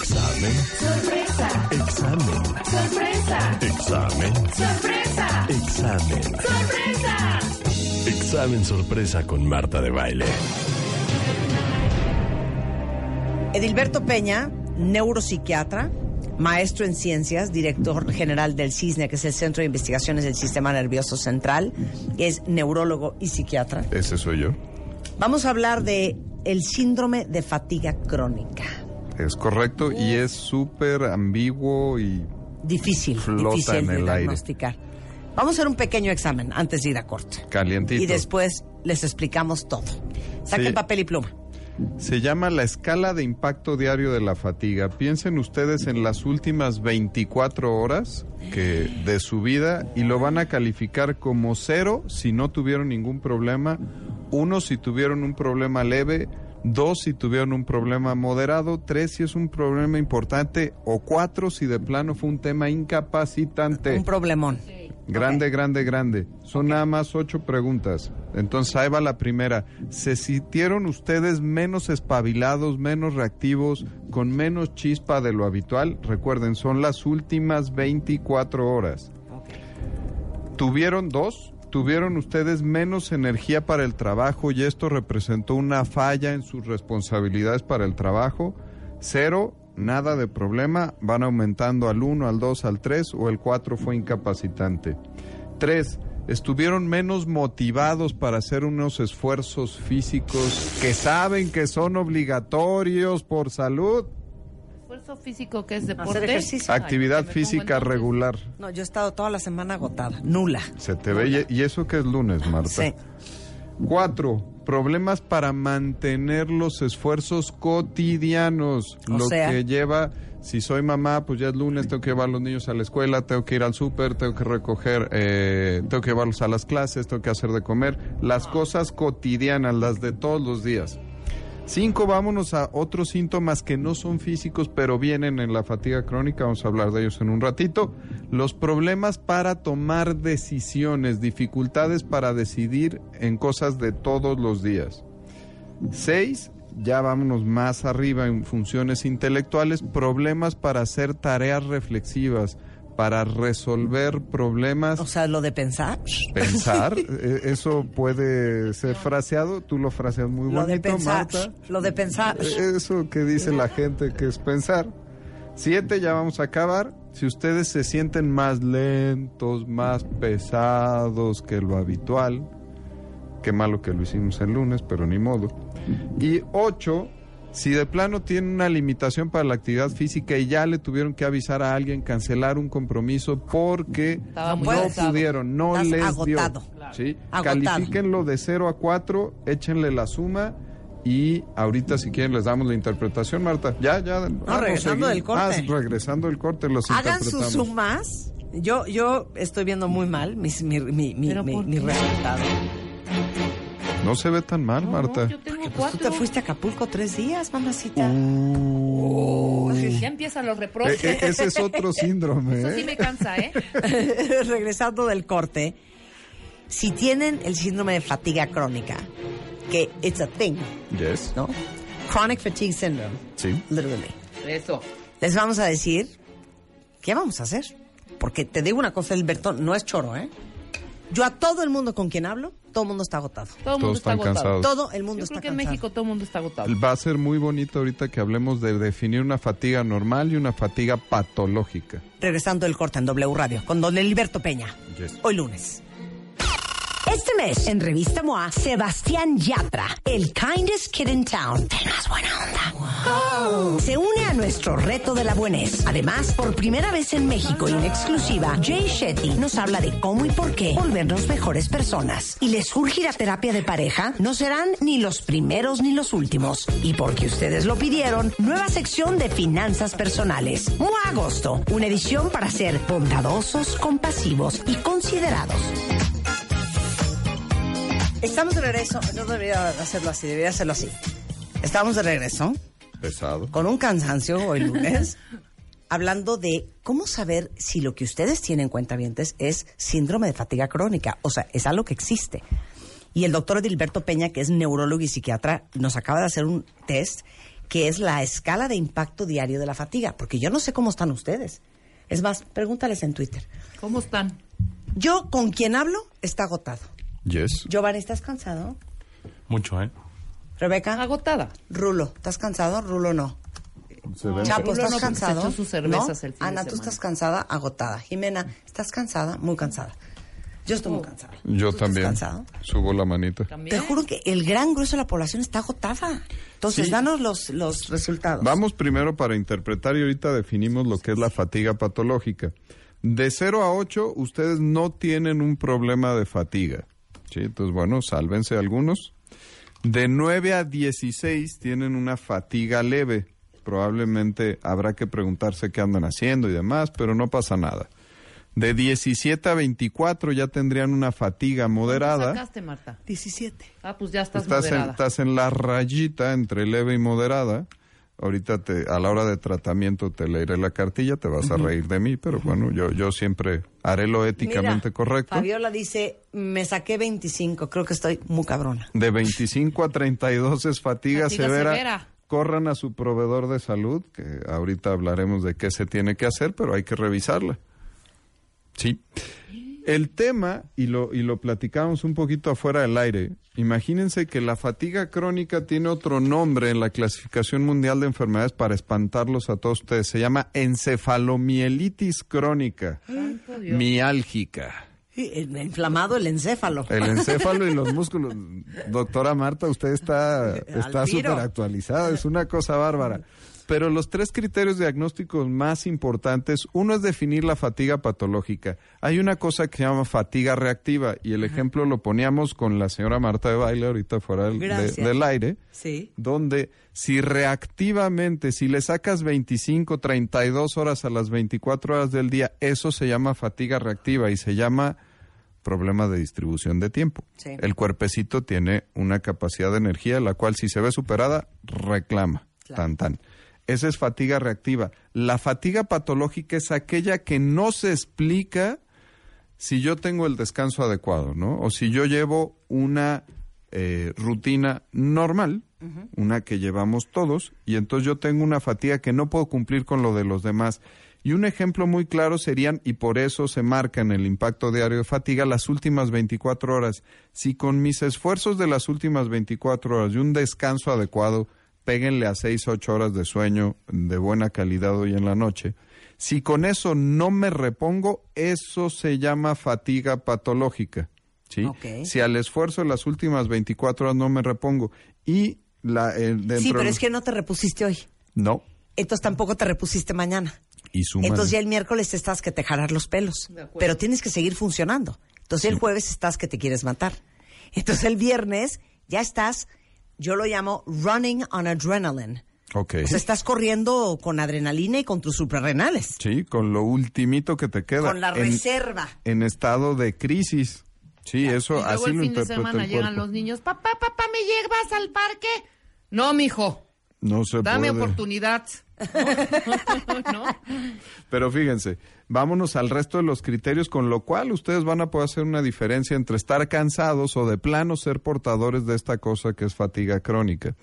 Examen. Sorpresa. Examen. Sorpresa. Examen. Sorpresa. Examen. Sorpresa. Examen sorpresa con Marta de Baile. Edilberto Peña, neuropsiquiatra, maestro en ciencias, director general del CISNE, que es el Centro de Investigaciones del Sistema Nervioso Central, es neurólogo y psiquiatra. ese soy yo. Vamos a hablar de el síndrome de fatiga crónica. Es correcto y es súper ambiguo y Difícil, Flota difícil en de el aire. diagnosticar. Vamos a hacer un pequeño examen antes de ir a corte. calientito. Y después les explicamos todo. Saquen Sí. papel y pluma. Se llama la escala de impacto diario de la fatiga. Piensen ustedes en las últimas 24 horas que de su vida y lo van a calificar como cero si no tuvieron ningún problema, uno si tuvieron un problema leve, dos si tuvieron un problema moderado, tres si es un problema importante o cuatro si de plano fue un tema incapacitante. Un problemón. Grande, grande, grande. Son nada más ocho preguntas. Entonces ahí va la primera. ¿Se sintieron ustedes menos espabilados, menos reactivos, con menos chispa de lo habitual? Recuerden, son las últimas 24 horas. ¿Tuvieron dos? ¿Tuvieron ustedes menos energía para el trabajo y esto representó una falla en sus responsabilidades para el trabajo? Cero, nada de problema, van aumentando al 1, al 2, al 3 o el 4 fue incapacitante. 3. Estuvieron menos motivados para hacer unos esfuerzos físicos que saben que son obligatorios por salud. Esfuerzo físico que es deporte. Hacer ejercicio. Actividad física regular. No, yo he estado toda la semana agotada, nula. Se te ve. ¿Y y eso que es lunes, Marta? Sí. Cuatro, problemas para mantener los esfuerzos cotidianos. O lo sea. que lleva, si soy mamá, pues ya es lunes, tengo que llevar a los niños a la escuela, tengo que ir al súper, tengo que recoger, eh, tengo que llevarlos a las clases, tengo que hacer de comer. Las cosas cotidianas, las de todos los días. Cinco, vámonos a otros síntomas que no son físicos, pero vienen en la fatiga crónica. Vamos a hablar de ellos en un ratito. Los problemas para tomar decisiones, dificultades para decidir en cosas de todos los días. Seis, ya vámonos más arriba en funciones intelectuales, problemas para hacer tareas reflexivas, para resolver problemas. O sea, lo de pensar. Pensar, eh, eso puede ser fraseado, tú lo fraseas muy Lo de bonito, pensar. Marta. Lo de pensar. Eso que dice la gente que es pensar. Siete, ya vamos a acabar. Si ustedes se sienten más lentos, más pesados que lo habitual, qué malo que lo hicimos el lunes, pero ni modo. Y ocho, si de plano tienen una limitación para la actividad física y ya le tuvieron que avisar a alguien, cancelar un compromiso porque Estaba no cansado. pudieron, no Estás les agotado. dio. ¿sí? Agotado. Califíquenlo de 0 a 4, échenle la suma y ahorita si quieren les damos la interpretación, Marta. Ya, ya. vamos, regresando seguimos. del corte. Ah, regresando del corte los Hagan sus sumas. Yo, yo estoy viendo muy mal mis- mi, mi, mi, ¿Pero mi- resultado. No se ve tan mal, Marta. Yo tengo Pues tú cuatro. te fuiste a Acapulco tres días, mamacita. Ya empiezan los reproches. eh, ese es otro síndrome. Eso sí ¿eh? me cansa, ¿eh? Regresando del corte, si tienen el síndrome de fatiga crónica, que it's a thing, Yes. ¿no? Chronic fatigue syndrome, Sí. literally. Eso. Les vamos a decir qué vamos a hacer. Porque te digo una cosa, Alberto, no es choro, ¿eh? Yo a todo el mundo con quien hablo, todo el mundo está agotado. Todo el mundo Todos está agotado. cansados. Todo el mundo Yo está creo que en. México todo el mundo está agotado. Va a ser muy bonito ahorita que hablemos de definir una fatiga normal y una fatiga patológica. Regresando del corte en W Radio con don Heriberto Peña. Yes. Hoy lunes. Este mes, en Revista MOA, Sebastián Yatra, el kindest kid in town, el más buena onda, se une a nuestro reto de la buenez. Además, por primera vez en México y en exclusiva, Jay Shetty nos habla de cómo y por qué volvernos mejores personas. Y les surge la terapia de pareja, no serán ni los primeros ni los últimos. Y porque ustedes lo pidieron, nueva sección de finanzas personales. MOA Agosto, una edición para ser bondadosos, compasivos y considerados. Estamos de regreso. No debería hacerlo así, debería hacerlo así. Estamos de regreso Pesado. con un cansancio hoy lunes, hablando de cómo saber si lo que ustedes tienen cuentavientes es síndrome de fatiga crónica. O sea, es algo que existe. Y el doctor Edilberto Peña, que es neurólogo y psiquiatra, nos acaba de hacer un test que es la escala de impacto diario de la fatiga. Porque yo no sé cómo están ustedes. Es más, pregúntales en Twitter. ¿Cómo están? Yo con quien hablo está agotado. Yes. Giovanni, ¿estás cansado? Mucho, ¿eh? Rebeca. Agotada. Rulo, ¿estás cansado? Rulo no. Se ven- Chapo, Rulo ¿estás no, porque cansado? se echó sus cervezas ¿No? el fin de Ana, ¿tú estás cansada? Agotada. Jimena, ¿estás cansada? Muy cansada. Yo estoy muy cansada. Yo ¿Tú también. ¿Estás cansado? Subo la manita. Te juro que el gran grueso de la población está agotada. Entonces, Sí. danos los, los resultados. Vamos primero para interpretar y ahorita definimos lo que es la fatiga patológica. De 0 a 8, ustedes no tienen un problema de fatiga. Sí, entonces bueno, sálvense algunos. De 9 a 16 tienen una fatiga leve. Probablemente habrá que preguntarse qué andan haciendo y demás, pero no pasa nada. De 17 a 24 ya tendrían una fatiga ¿Cuánto moderada. sacaste, Marta? 17. Ah, pues ya estás, Estás en, moderada. estás en la rayita entre leve y moderada. Ahorita te, a la hora de tratamiento te leeré la cartilla, te vas a reír de mí, pero bueno, yo, yo siempre haré lo éticamente Mira, correcto. Fabiola dice, me saqué 25, creo que estoy muy cabrona. De 25 a 32 es fatiga, Fatiga severa. severa. Corran a su proveedor de salud, que ahorita hablaremos de qué se tiene que hacer, pero hay que revisarla. Sí. El tema, y lo, y lo platicamos un poquito afuera del aire, imagínense que la fatiga crónica tiene otro nombre en la clasificación mundial de enfermedades para espantarlos a todos ustedes. Se llama encefalomielitis crónica, Dios. miálgica. Inflamado el encéfalo. El encéfalo y los músculos. Doctora Marta, usted está está súper actualizada, es una cosa bárbara. Pero los tres criterios diagnósticos más importantes, uno es definir la fatiga patológica. Hay una cosa que se llama fatiga reactiva y el ejemplo lo poníamos con la señora Marta de Baile ahorita fuera del, de- Gracias. del aire, Sí. donde si reactivamente, si le sacas 25, 32 horas a las 24 horas del día, eso se llama fatiga reactiva y se llama problema de distribución de tiempo. Sí. El cuerpecito tiene una capacidad de energía, la cual si se ve superada, reclama. Tan, tan. Esa es fatiga reactiva. La fatiga patológica es aquella que no se explica si yo tengo el descanso adecuado, ¿no? O si yo llevo una eh, rutina normal, una que llevamos todos, y entonces yo tengo una fatiga que no puedo cumplir con lo de los demás. Y un ejemplo muy claro serían, y por eso se marca en el impacto diario de fatiga, las últimas 24 horas. Si con mis esfuerzos de las últimas 24 horas y un descanso adecuado, péguenle a 6, 8 horas de sueño de buena calidad hoy en la noche, si con eso no me repongo, eso se llama fatiga patológica. ¿sí? Si al esfuerzo de las últimas 24 horas no me repongo y la, eh, dentro Sí, pero de- es que no te repusiste hoy. No, Entonces tampoco te repusiste mañana. y súmale. Entonces ya el miércoles estás que te jalar los pelos. Pero tienes que seguir funcionando. Entonces el jueves estás que te quieres matar. Entonces el viernes ya estás, yo lo llamo running on adrenaline. Ok. O sea, estás corriendo con adrenalina y con tus suprarrenales. Sí, con lo ultimito que te queda. Con la en, reserva. en estado de crisis. Sí, eso Y luego así el lo fin de semana el llegan los niños, papá, papá, ¿me llevas al parque? No, mijo, No se dame puede. oportunidad. ¿No? Pero fíjense, vámonos al resto de los criterios, con lo cual ustedes van a poder hacer una diferencia entre estar cansados o de plano ser portadores de esta cosa que es fatiga crónica.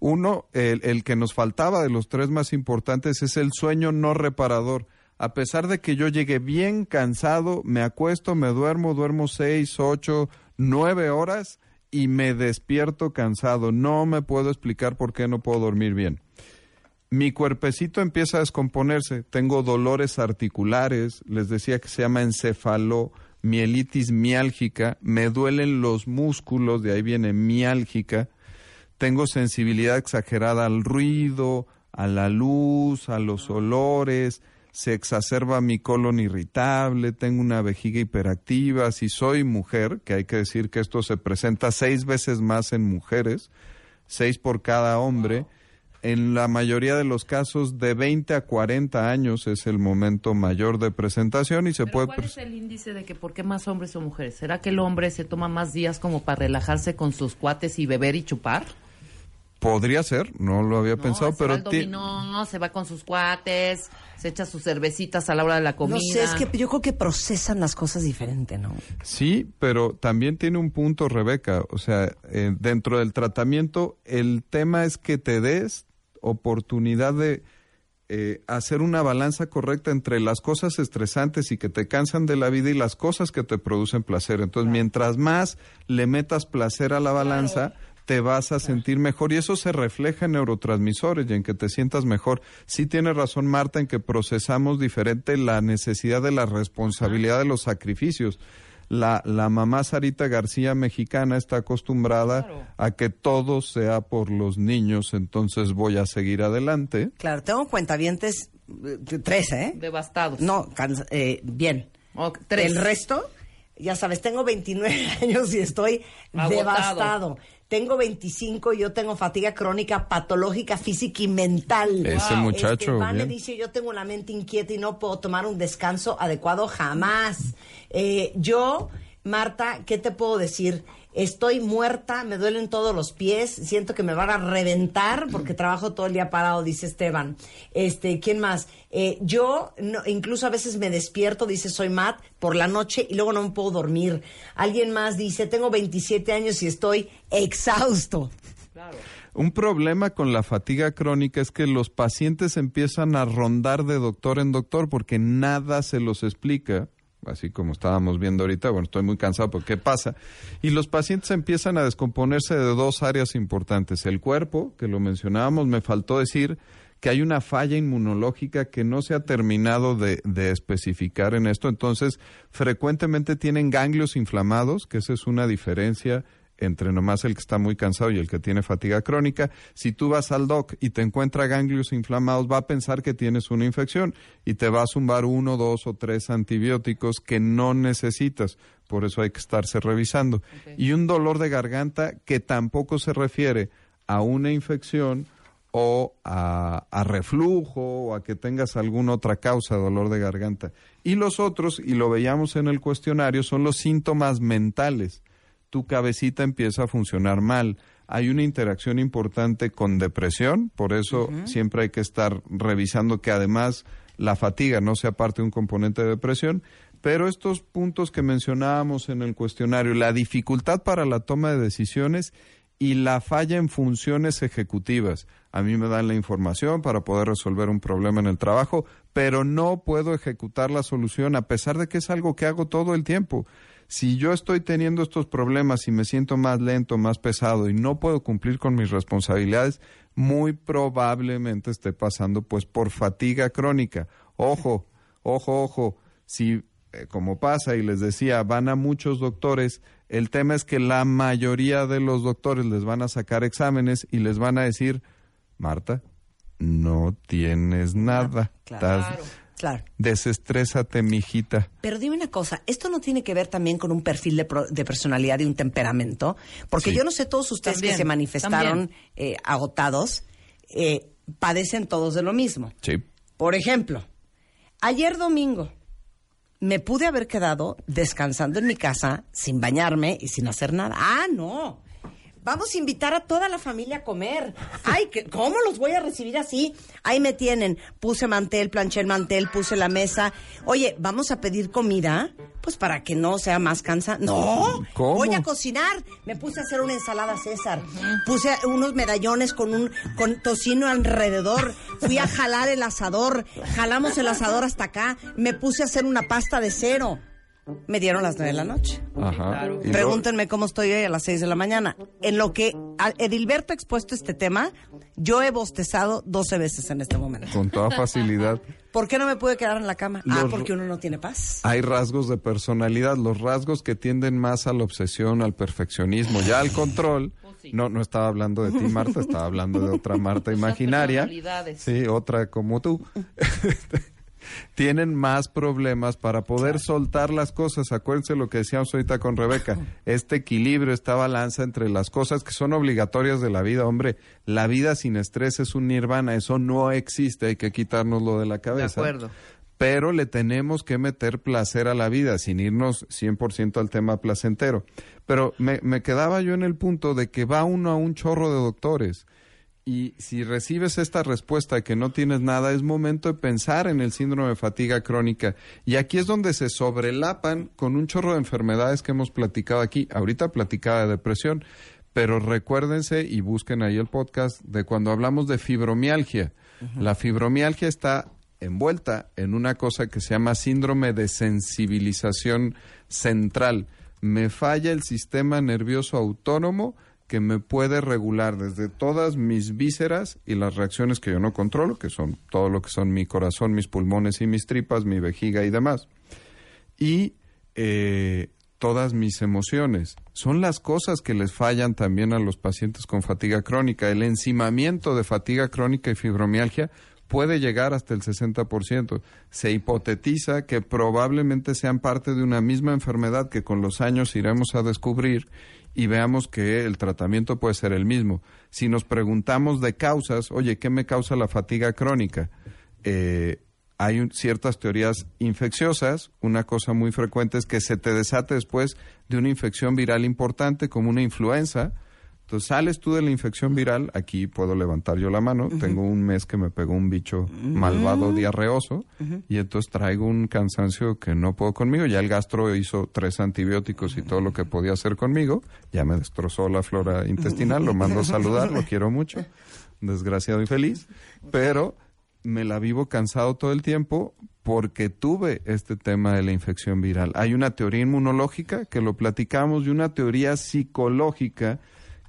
Uno, el, el que nos faltaba de los tres más importantes es el sueño no reparador. A pesar de que yo llegue bien cansado, me acuesto, me duermo, duermo seis, ocho, nueve horas y me despierto cansado. No me puedo explicar por qué no puedo dormir bien mi cuerpecito empieza a descomponerse. Tengo dolores articulares, les decía que se llama encefalomielitis miálgica, me duelen los músculos, de ahí viene miálgica. Tengo sensibilidad exagerada al ruido, a la luz, a los olores, se exacerba mi colon irritable, tengo una vejiga hiperactiva. Si soy mujer, que hay que decir que esto se presenta seis veces más en mujeres, seis por cada hombre. En la mayoría de los casos, de 20 a 40 años es el momento mayor de presentación y se puede... ¿Cuál es el índice de que por qué más hombres o mujeres? ¿Será que el hombre se toma más días como para relajarse con sus cuates y beber y chupar? Podría ser, no lo había pensado, se va pero... dominó, se va con sus cuates, se echa sus cervecitas a la hora de la comida. No sé, es que yo creo que procesan las cosas diferente, ¿no? Sí, pero también tiene un punto, Rebeca. O sea, eh, dentro del tratamiento, el tema es que te des oportunidad de eh, hacer una balanza correcta entre las cosas estresantes y que te cansan de la vida y las cosas que te producen placer. Entonces, mientras más le metas placer a la balanza, te vas a sentir mejor y eso se refleja en neurotransmisores y en que te sientas mejor. Sí tiene razón Marta en que procesamos diferente la necesidad de la responsabilidad de los sacrificios. La, la mamá Sarita García mexicana está acostumbrada a que todo sea por los niños, entonces voy a seguir adelante. Claro, tengo cuentavientes, eh, tres, ¿eh? Devastados. No, cansa- eh, bien. tres. El resto, ya sabes, tengo 29 años y estoy Agotado. devastado. Tengo 25 y yo tengo fatiga crónica patológica física y mental. Ese muchacho, Este, bien. dice, yo tengo la mente inquieta y no puedo tomar un descanso adecuado jamás. Eh, yo, Marta, ¿qué te puedo decir? Estoy muerta, me duelen todos los pies, siento que me van a reventar porque trabajo todo el día parado, dice Esteban. Este, ¿quién más? Eh, yo no- incluso a veces me despierto, dice soy Matt, por la noche y luego no me puedo dormir. Alguien más dice, tengo 27 años y estoy exhausto. Un problema con la fatiga crónica es que los pacientes empiezan a rondar de doctor en doctor porque nada se los explica, así como estábamos viendo ahorita, bueno, estoy muy cansado, pero ¿qué pasa? Y los pacientes empiezan a descomponerse de dos áreas importantes. El cuerpo, que lo mencionábamos, me faltó decir que hay una falla inmunológica que no se ha terminado de, de especificar en esto, entonces frecuentemente tienen ganglios inflamados, que esa es una diferencia entre nomás el que está muy cansado y el que tiene fatiga crónica. Si tú vas al doc y te encuentra ganglios inflamados, va a pensar que tienes una infección y te va a zumbar uno, dos o tres antibióticos que no necesitas. Por eso hay que estarse revisando. Y un dolor de garganta que tampoco se refiere a una infección o a, a reflujo o a que tengas alguna otra causa de dolor de garganta. Y los otros, y lo veíamos en el cuestionario, son los síntomas mentales tu cabecita empieza a funcionar mal. Hay una interacción importante con depresión, por eso siempre hay que estar revisando que además la fatiga no sea parte de un componente de depresión. Pero estos puntos que mencionábamos en el cuestionario, la dificultad para la toma de decisiones y la falla en funciones ejecutivas. A mí me dan la información para poder resolver un problema en el trabajo, pero no puedo ejecutar la solución a pesar de que es algo que hago todo el tiempo. Si yo estoy teniendo estos problemas y me siento más lento, más pesado y no puedo cumplir con mis responsabilidades, muy probablemente esté pasando pues por fatiga crónica. Ojo, ojo, ojo, si eh, como pasa y les decía, van a muchos doctores, el tema es que la mayoría de los doctores les van a sacar exámenes y les van a decir, Marta, no tienes nada. Claro. Estás- Claro. Desestrésate, mijita. Pero dime una cosa, ¿esto no tiene que ver también con un perfil de, pro- de personalidad y un temperamento? Porque Sí. yo no sé, todos ustedes También, que se manifestaron eh, agotados, eh, padecen todos de lo mismo. Sí. Por ejemplo, ayer domingo me pude haber quedado descansando en mi casa sin bañarme y sin hacer nada. Ah, no. Vamos a invitar a toda la familia a comer. Ay, ¿qué- ¿cómo los voy a recibir así? Ahí me tienen. Puse mantel, planché el mantel, puse la mesa. Oye, ¿vamos a pedir comida? Pues para que no sea más cansa. No, ¿Cómo? voy a cocinar. Me puse a hacer una ensalada César. Puse unos medallones con un con tocino alrededor. Fui a jalar el asador. Jalamos el asador hasta acá. Me puse a hacer una pasta de cero. Me dieron las nueve de la noche. Ajá. Pregúntenme cómo estoy hoy a las 6 de la mañana. En lo que Edilberto ha expuesto este tema, yo he bostezado 12 veces en este momento. con toda facilidad. ¿Por qué no me pude quedar en la cama? ah, porque uno no tiene paz. Hay rasgos de personalidad, los rasgos que tienden más a la obsesión, al perfeccionismo, ya al control. No, no estaba hablando de ti, Marta, estaba hablando de otra Marta imaginaria. personalidades. Sí, otra como tú. Tienen más problemas para poder soltar las cosas. Acuérdense lo que decíamos ahorita con Rebeca. Este equilibrio, esta balanza entre las cosas que son obligatorias de la vida. Hombre, la vida sin estrés es un nirvana. Eso no existe. Hay que quitárnoslo de la De cabeza acuerdo. pero le tenemos que meter placer a la vida sin irnos 100% al tema placentero. Pero me, me quedaba yo en el punto de que va uno a un chorro de doctores y si recibes esta respuesta de que no tienes nada, es momento de pensar en el síndrome de fatiga crónica. Y aquí es donde se sobrelapan con un chorro de enfermedades que hemos platicado aquí. Ahorita platicaba de depresión, pero recuérdense y busquen ahí el podcast de cuando hablamos de fibromialgia. La fibromialgia está envuelta en una cosa que se llama síndrome de sensibilización central. Me falla el sistema nervioso autónomo que me puede regular desde todas mis vísceras y las reacciones que yo no controlo, que son todo lo que son mi corazón, mis pulmones y mis tripas, mi vejiga y demás. Y eh, todas mis emociones. Son las cosas que les fallan también a los pacientes con fatiga crónica. El encimamiento de fatiga crónica y fibromialgia puede llegar hasta el 60%. Se hipotetiza que probablemente sean parte de una misma enfermedad que con los años iremos a descubrir y veamos que el tratamiento puede ser el mismo. Si nos preguntamos de causas, oye, ¿qué me causa la fatiga crónica? Eh, hay ciertas teorías infecciosas. Una cosa muy frecuente es que se te desate después de una infección viral importante, como una influenza. Entonces sales tú de la infección viral, aquí puedo levantar yo la mano, tengo un mes que me pegó un bicho malvado diarreoso y entonces traigo un cansancio que no puedo conmigo. Ya el gastro hizo tres antibióticos y todo lo que podía hacer conmigo, ya me destrozó la flora intestinal, lo mando a saludar, lo quiero mucho, desgraciado y feliz, pero me la vivo cansado todo el tiempo porque tuve este tema de la infección viral. Hay una teoría inmunológica que lo platicamos y una teoría psicológica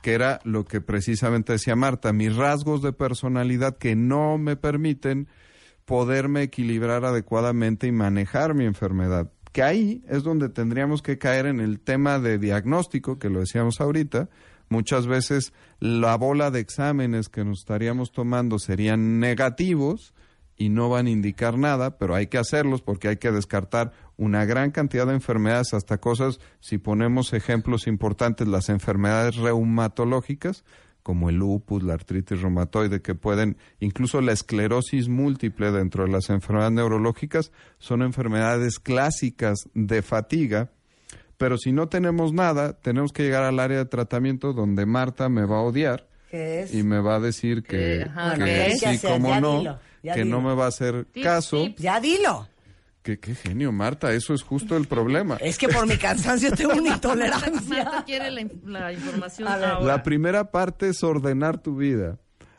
que era lo que precisamente decía Marta, mis rasgos de personalidad que no me permiten poderme equilibrar adecuadamente y manejar mi enfermedad. Que ahí es donde tendríamos que caer en el tema de diagnóstico, que lo decíamos ahorita. Muchas veces la bola de exámenes que nos estaríamos tomando serían negativos y no van a indicar nada, pero hay que hacerlos porque hay que descartar una gran cantidad de enfermedades, hasta cosas, si ponemos ejemplos importantes, las enfermedades reumatológicas, como el lupus, la artritis reumatoide, que pueden, incluso la esclerosis múltiple dentro de las enfermedades neurológicas, son enfermedades clásicas de fatiga, pero si no tenemos nada, tenemos que llegar al área de tratamiento donde Marta me va a odiar ¿Qué es? y me va a decir que, Eh, ajá, que ¿qué hay que sí, Ya no, dilo, que no me va a hacer caso. Ya dilo. Que qué genio, Marta, eso es justo el problema. Es que por mi cansancio tengo una intolerancia. Marta quiere la, in- la información ahora. La primera parte es ordenar tu vida.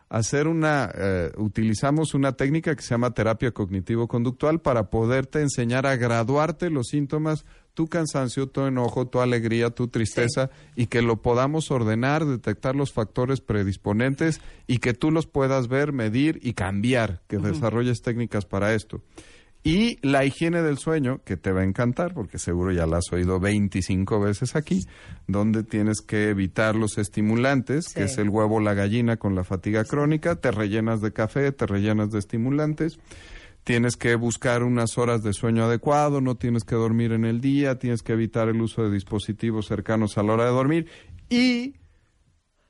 Hacer una, eh, utilizamos una técnica que se llama terapia cognitivo-conductual para poderte enseñar a graduarte los síntomas, tu cansancio, tu enojo, tu alegría, tu tristeza, y que lo podamos ordenar, detectar los factores predisponentes y que tú los puedas ver, medir y cambiar, que desarrolles técnicas para esto. Y la higiene del sueño, que te va a encantar, porque seguro ya la has oído 25 veces aquí, donde tienes que evitar los estimulantes, que es el huevo, la gallina con la fatiga crónica, te rellenas de café, te rellenas de estimulantes, tienes que buscar unas horas de sueño adecuado, no tienes que dormir en el día, tienes que evitar el uso de dispositivos cercanos a la hora de dormir y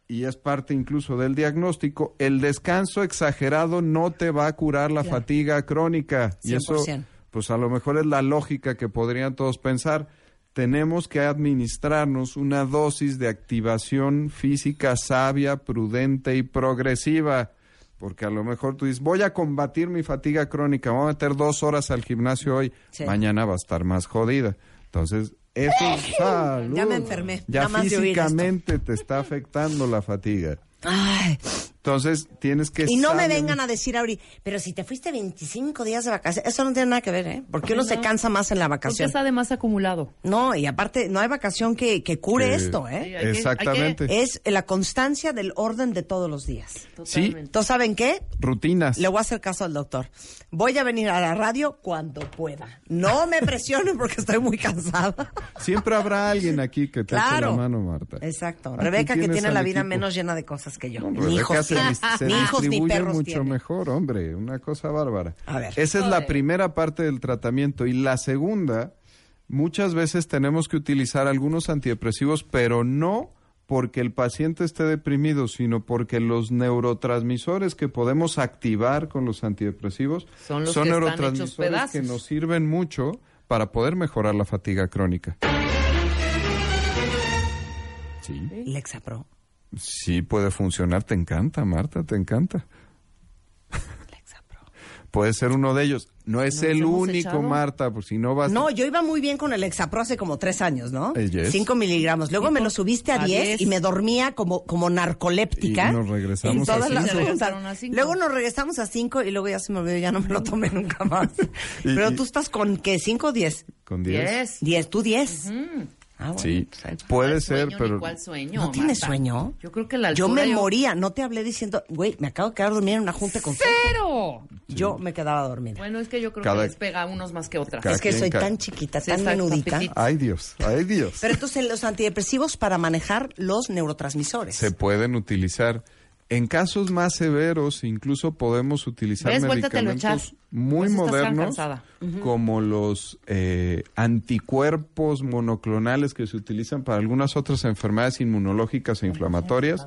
y es parte incluso del diagnóstico, el descanso exagerado no te va a curar la Claro. fatiga crónica. Y eso, 100%. pues a lo mejor es la lógica que podrían todos pensar. Tenemos que administrarnos una dosis de activación física sabia, prudente y progresiva. Porque a lo mejor tú dices, voy a combatir mi fatiga crónica, voy a meter dos horas al gimnasio hoy, Sí. mañana va a estar más jodida. Entonces, eso es salud. Ya me enfermé, Ya nada más físicamente te está afectando la fatiga. Ay. Entonces, tienes que... Y no me vengan a decir ahorita, pero si te fuiste 25 días de vacaciones, eso no tiene nada que ver, ¿eh? Porque uno No. se cansa más en la Porque vacación. está además acumulado. No, y aparte, no hay vacación que, que cure Eh, esto, ¿eh? Sí, hay que- exactamente. hay que- Es la constancia del orden de todos los días. Sí. Entonces, ¿saben qué? Rutinas. Le voy a hacer caso al doctor. Voy a venir a la radio cuando pueda. No me presionen porque estoy muy cansada. Siempre habrá alguien aquí que te eche Claro. la mano, Marta. Exacto. Aquí Rebeca, que tiene la vida equipo. menos llena de cosas que yo. No, ni Rebeca hijos se, Ni hijos ni distribuye perros mucho tiene. mejor, hombre, una cosa bárbara. A ver. Esa es la primera parte del tratamiento. Y la segunda, muchas veces tenemos que utilizar algunos antidepresivos, pero no porque el paciente esté deprimido, sino porque los neurotransmisores que podemos activar con los antidepresivos Son los que están hechos neurotransmisores que nos sirven mucho para poder mejorar la fatiga crónica. Sí. Lexapro. Sí, puede funcionar. Te encanta, Marta, te encanta. Puede ser uno de ellos. No es ¿Nos el único, echado? Marta, pues si no vas... No, yo iba muy bien con el Lexapro hace como tres años, ¿no? Eh, yes. Cinco miligramos. Luego me lo subiste a a 10 10. y me dormía como, como narcoléptica. Y nos regresamos en todas a las cinco. juntas. regresaron a cinco. Luego nos regresamos a cinco y luego ya se me olvidó, ya no me lo tomé nunca más. Y- Pero y- tú estás con, ¿qué? ¿Cinco o diez? Con 10. Diez, tú diez. Ah, bueno. Sí, puede ser, Sueño, pero... cuál sueño, ¿No tienes sueño? Yo creo que la Yo altura me moría, no te hablé diciendo, güey, me acabo de quedar dormida en una junta con ¡Cero! Yo me quedaba dormida. Bueno, es que yo creo Cada- que les pega a unos más que otras. Cada es que quien, soy cada- tan chiquita, Sí, tan menudita. Ay, Dios, ay, Dios. Pero entonces los antidepresivos para manejar los neurotransmisores. Se pueden utilizar. En casos más severos, incluso podemos utilizar medicamentos muy Pues modernos, como los eh, anticuerpos monoclonales que se utilizan para algunas otras enfermedades inmunológicas e inflamatorias,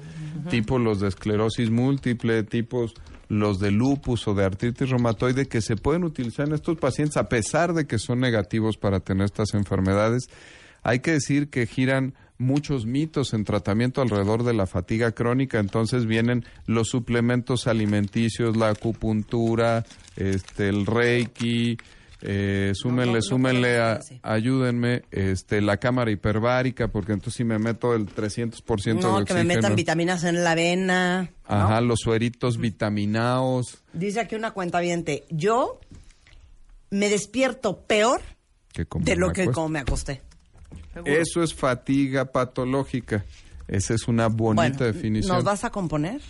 tipo los de esclerosis múltiple, tipos los de lupus o de artritis reumatoide, que se pueden utilizar en estos pacientes a pesar de que son negativos para tener estas enfermedades. Hay que decir que giran muchos mitos en tratamiento alrededor de la fatiga crónica, entonces vienen los suplementos alimenticios, la acupuntura, este, el reiki, eh, súmenle, no, no súmenle, a- ayúdenme, este, la cámara hiperbárica, porque entonces si me meto el 300% No, de que me metan vitaminas en la avena. Ajá, los sueritos vitaminados. Dice aquí una cuenta yo me despierto peor de lo que como me acosté. Eso es fatiga patológica. Esa es una bonita Bueno, definición. ¿Nos vas a componer?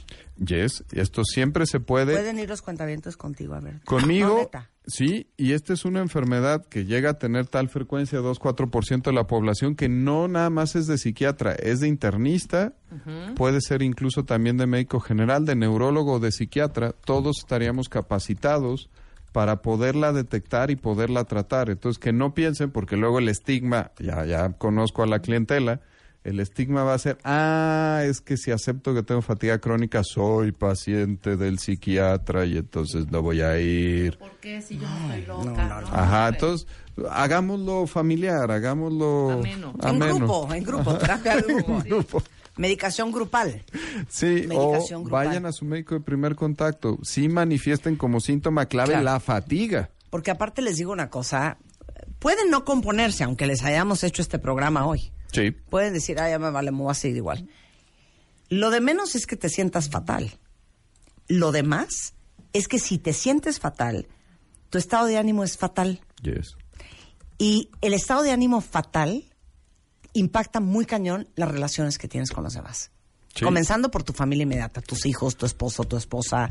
Yes, y esto siempre se puede. Pueden ir los cuentavientos contigo, a ver. Conmigo, sí, y esta es una enfermedad que llega a tener tal frecuencia, 2-4% de la población, que no nada más es de psiquiatra, es de internista, puede ser incluso también de médico general, de neurólogo o de psiquiatra. Todos estaríamos capacitados para poderla detectar y poderla tratar. Entonces, que no piensen, porque luego el estigma, ya, ya conozco a la clientela, el estigma va a ser, ah, es que si acepto que tengo fatiga crónica, soy paciente del psiquiatra y entonces no voy a ir. ¿Por qué si yo no estoy loca? Ajá, entonces hagámoslo familiar, hagámoslo Ameno. En ameno. grupo, en grupo, terapia de grupo. Medicación grupal. Sí, Medicación o grupal. vayan a su médico de primer contacto. Sí manifiesten como síntoma clave Claro. la fatiga. Porque aparte les digo una cosa, pueden no componerse, aunque les hayamos hecho este programa hoy. Sí. Pueden decir, ah, ya me vale, me voy a seguir igual. Lo de menos es que te sientas fatal. Lo demás es que si te sientes fatal, tu estado de ánimo es fatal. Yes. Y el estado de ánimo fatal impacta muy cañón las relaciones que tienes con los demás. Sí. Comenzando por tu familia inmediata, tus hijos, tu esposo, tu esposa,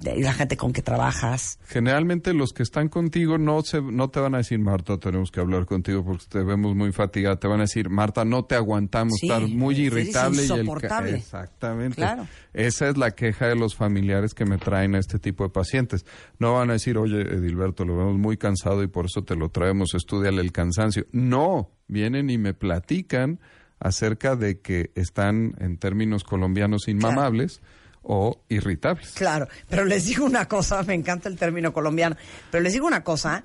la gente con que trabajas. Generalmente los que están contigo no se, no te van a decir, Marta, tenemos que hablar contigo porque te vemos muy fatigada. Te van a decir, Marta, no te aguantamos, Sí, estar muy irritable. y el. Exactamente. Claro. Esa es la queja de los familiares que me traen a este tipo de pacientes. No van a decir, oye, Edilberto, lo vemos muy cansado y por eso te lo traemos, estudiale el cansancio. No, vienen y me platican acerca de que están, en términos colombianos, inmamables o irritables. Claro, pero les digo una cosa, me encanta el término colombiano, pero les digo una cosa,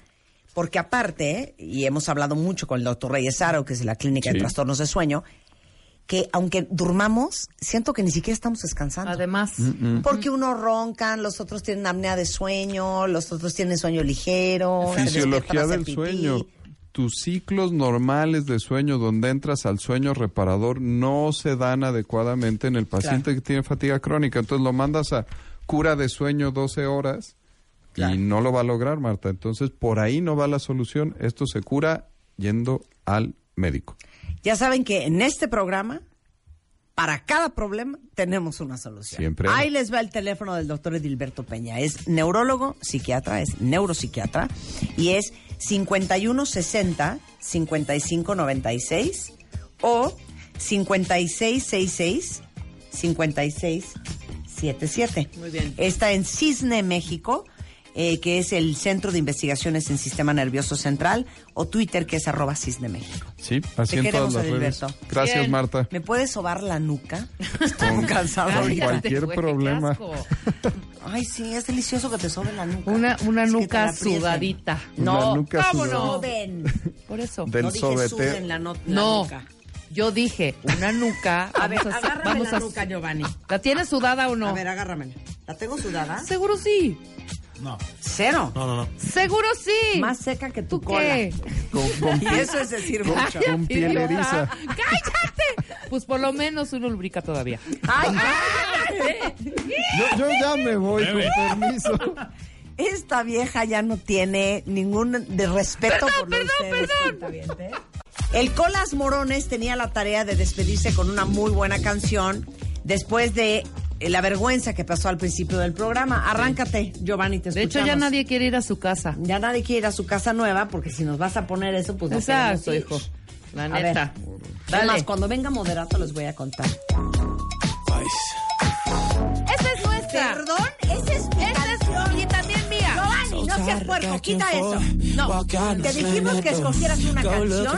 porque aparte, y hemos hablado mucho con el doctor Reyes Aro, que es de la Clínica de. Trastornos de Sueño, que aunque durmamos, siento que ni siquiera estamos descansando. Además. Porque unos roncan, los otros tienen apnea de sueño, los otros tienen sueño ligero. se despiertan a Fisiología del pipí. sueño. Tus ciclos normales de sueño, donde entras al sueño reparador, no se dan adecuadamente en el paciente que tiene fatiga crónica. Entonces lo mandas a cura de sueño 12 horas y no lo va a lograr, Marta. Entonces por ahí no va la solución. Esto se cura yendo al médico. Ya saben que en este programa, para cada problema, tenemos una solución. Siempre. Ahí les va el teléfono del doctor Edilberto Peña. Es neurólogo, psiquiatra, es neuropsiquiatra y es 5160 5596 o 5666 5677. Muy bien. Está en Cisne, México, eh, que es el Centro de Investigaciones en Sistema Nervioso Central, o Twitter, que es arroba Cisne México. Sí, así Te en queremos, todas las redes. Gracias, Bien. Marta. ¿Me puedes sobar la nuca? Estoy cansado con ahorita. cualquier problema. Ay, sí, es delicioso que te sobe la nuca. Una, una Es nuca sudadita. Una No, nuca ¿cómo sudada. no? Soben. Por eso. Del no dije sobete. la, no- la No. nuca. Yo dije, una nuca. A ver, vamos agárrame vamos la a- nuca, Giovanni. ¿La tienes sudada o no? A ver, agárramela. ¿La tengo sudada? Seguro sí. No. Cero. No, no, no. Seguro sí. Más seca que tu ¿Tú cola. qué? Con, con Y piel- eso es decir con- mucho. con piel eriza. ¡Cállate! Pues por lo menos uno lubrica todavía. Ay, Yo, yo ya me voy, con permiso. esta vieja ya no tiene ningún de respeto Perdón, por lo perdón, ustedes, perdón. cuentavientes. El Colas Morones tenía la tarea de despedirse con una muy buena canción después de eh, la vergüenza que pasó al principio del programa. Arráncate, Giovanni, te De hecho, escuchamos. ya nadie quiere ir a su casa. Ya nadie quiere ir a su casa nueva porque si nos vas a poner eso, pues no Exacto, hijo. La A neta. ver. Además, cuando venga moderato les voy a contar. Es Perdón, no seas puerco, quita eso. No, te dijimos que escogieras una canción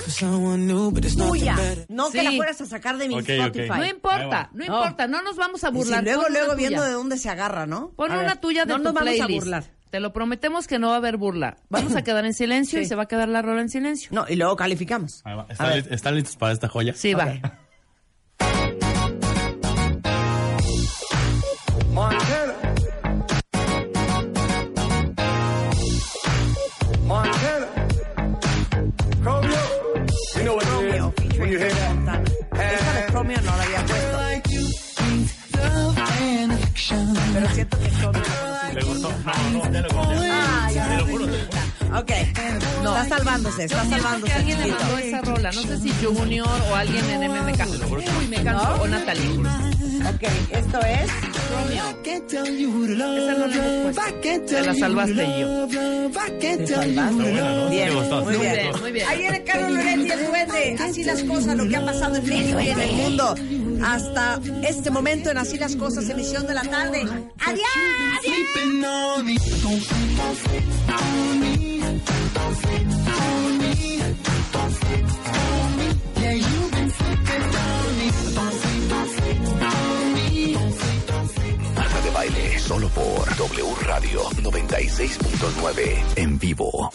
tuya, no que la fueras a sacar de mi. Spotify. No importa, no importa, no nos vamos a Y si burlar. luego, luego viendo de dónde se agarra, ¿no? Pon A una ver, tuya de no tu nos vamos a burlar. Te lo prometemos que no va a haber burla. Vamos a quedar en silencio y se va a quedar la rola en silencio. No, y luego calificamos. Va. ¿Están, li- están listos para esta joya? Sí, va. You hear that. Esta de no la había puesto. Pero siento que Romeo ¿Le gustó? No, no, ya lo juro. Ok, está salvándose, está salvándose. alguien le mandó esa rola. No sé si Junior o alguien en MMK. Uy, me. O Natalie. Ok, esto es Esa no la. Te la salvaste yo. Te salvaste. Bien, muy bien. muy bien. Ahí viene Carlos Loretti, el duende. Así las cosas, lo que ha pasado en México y en el mundo. Hasta este momento en Así las cosas, emisión de la tarde. ¡Adiós! Baile solo por W Radio 96.9 en vivo.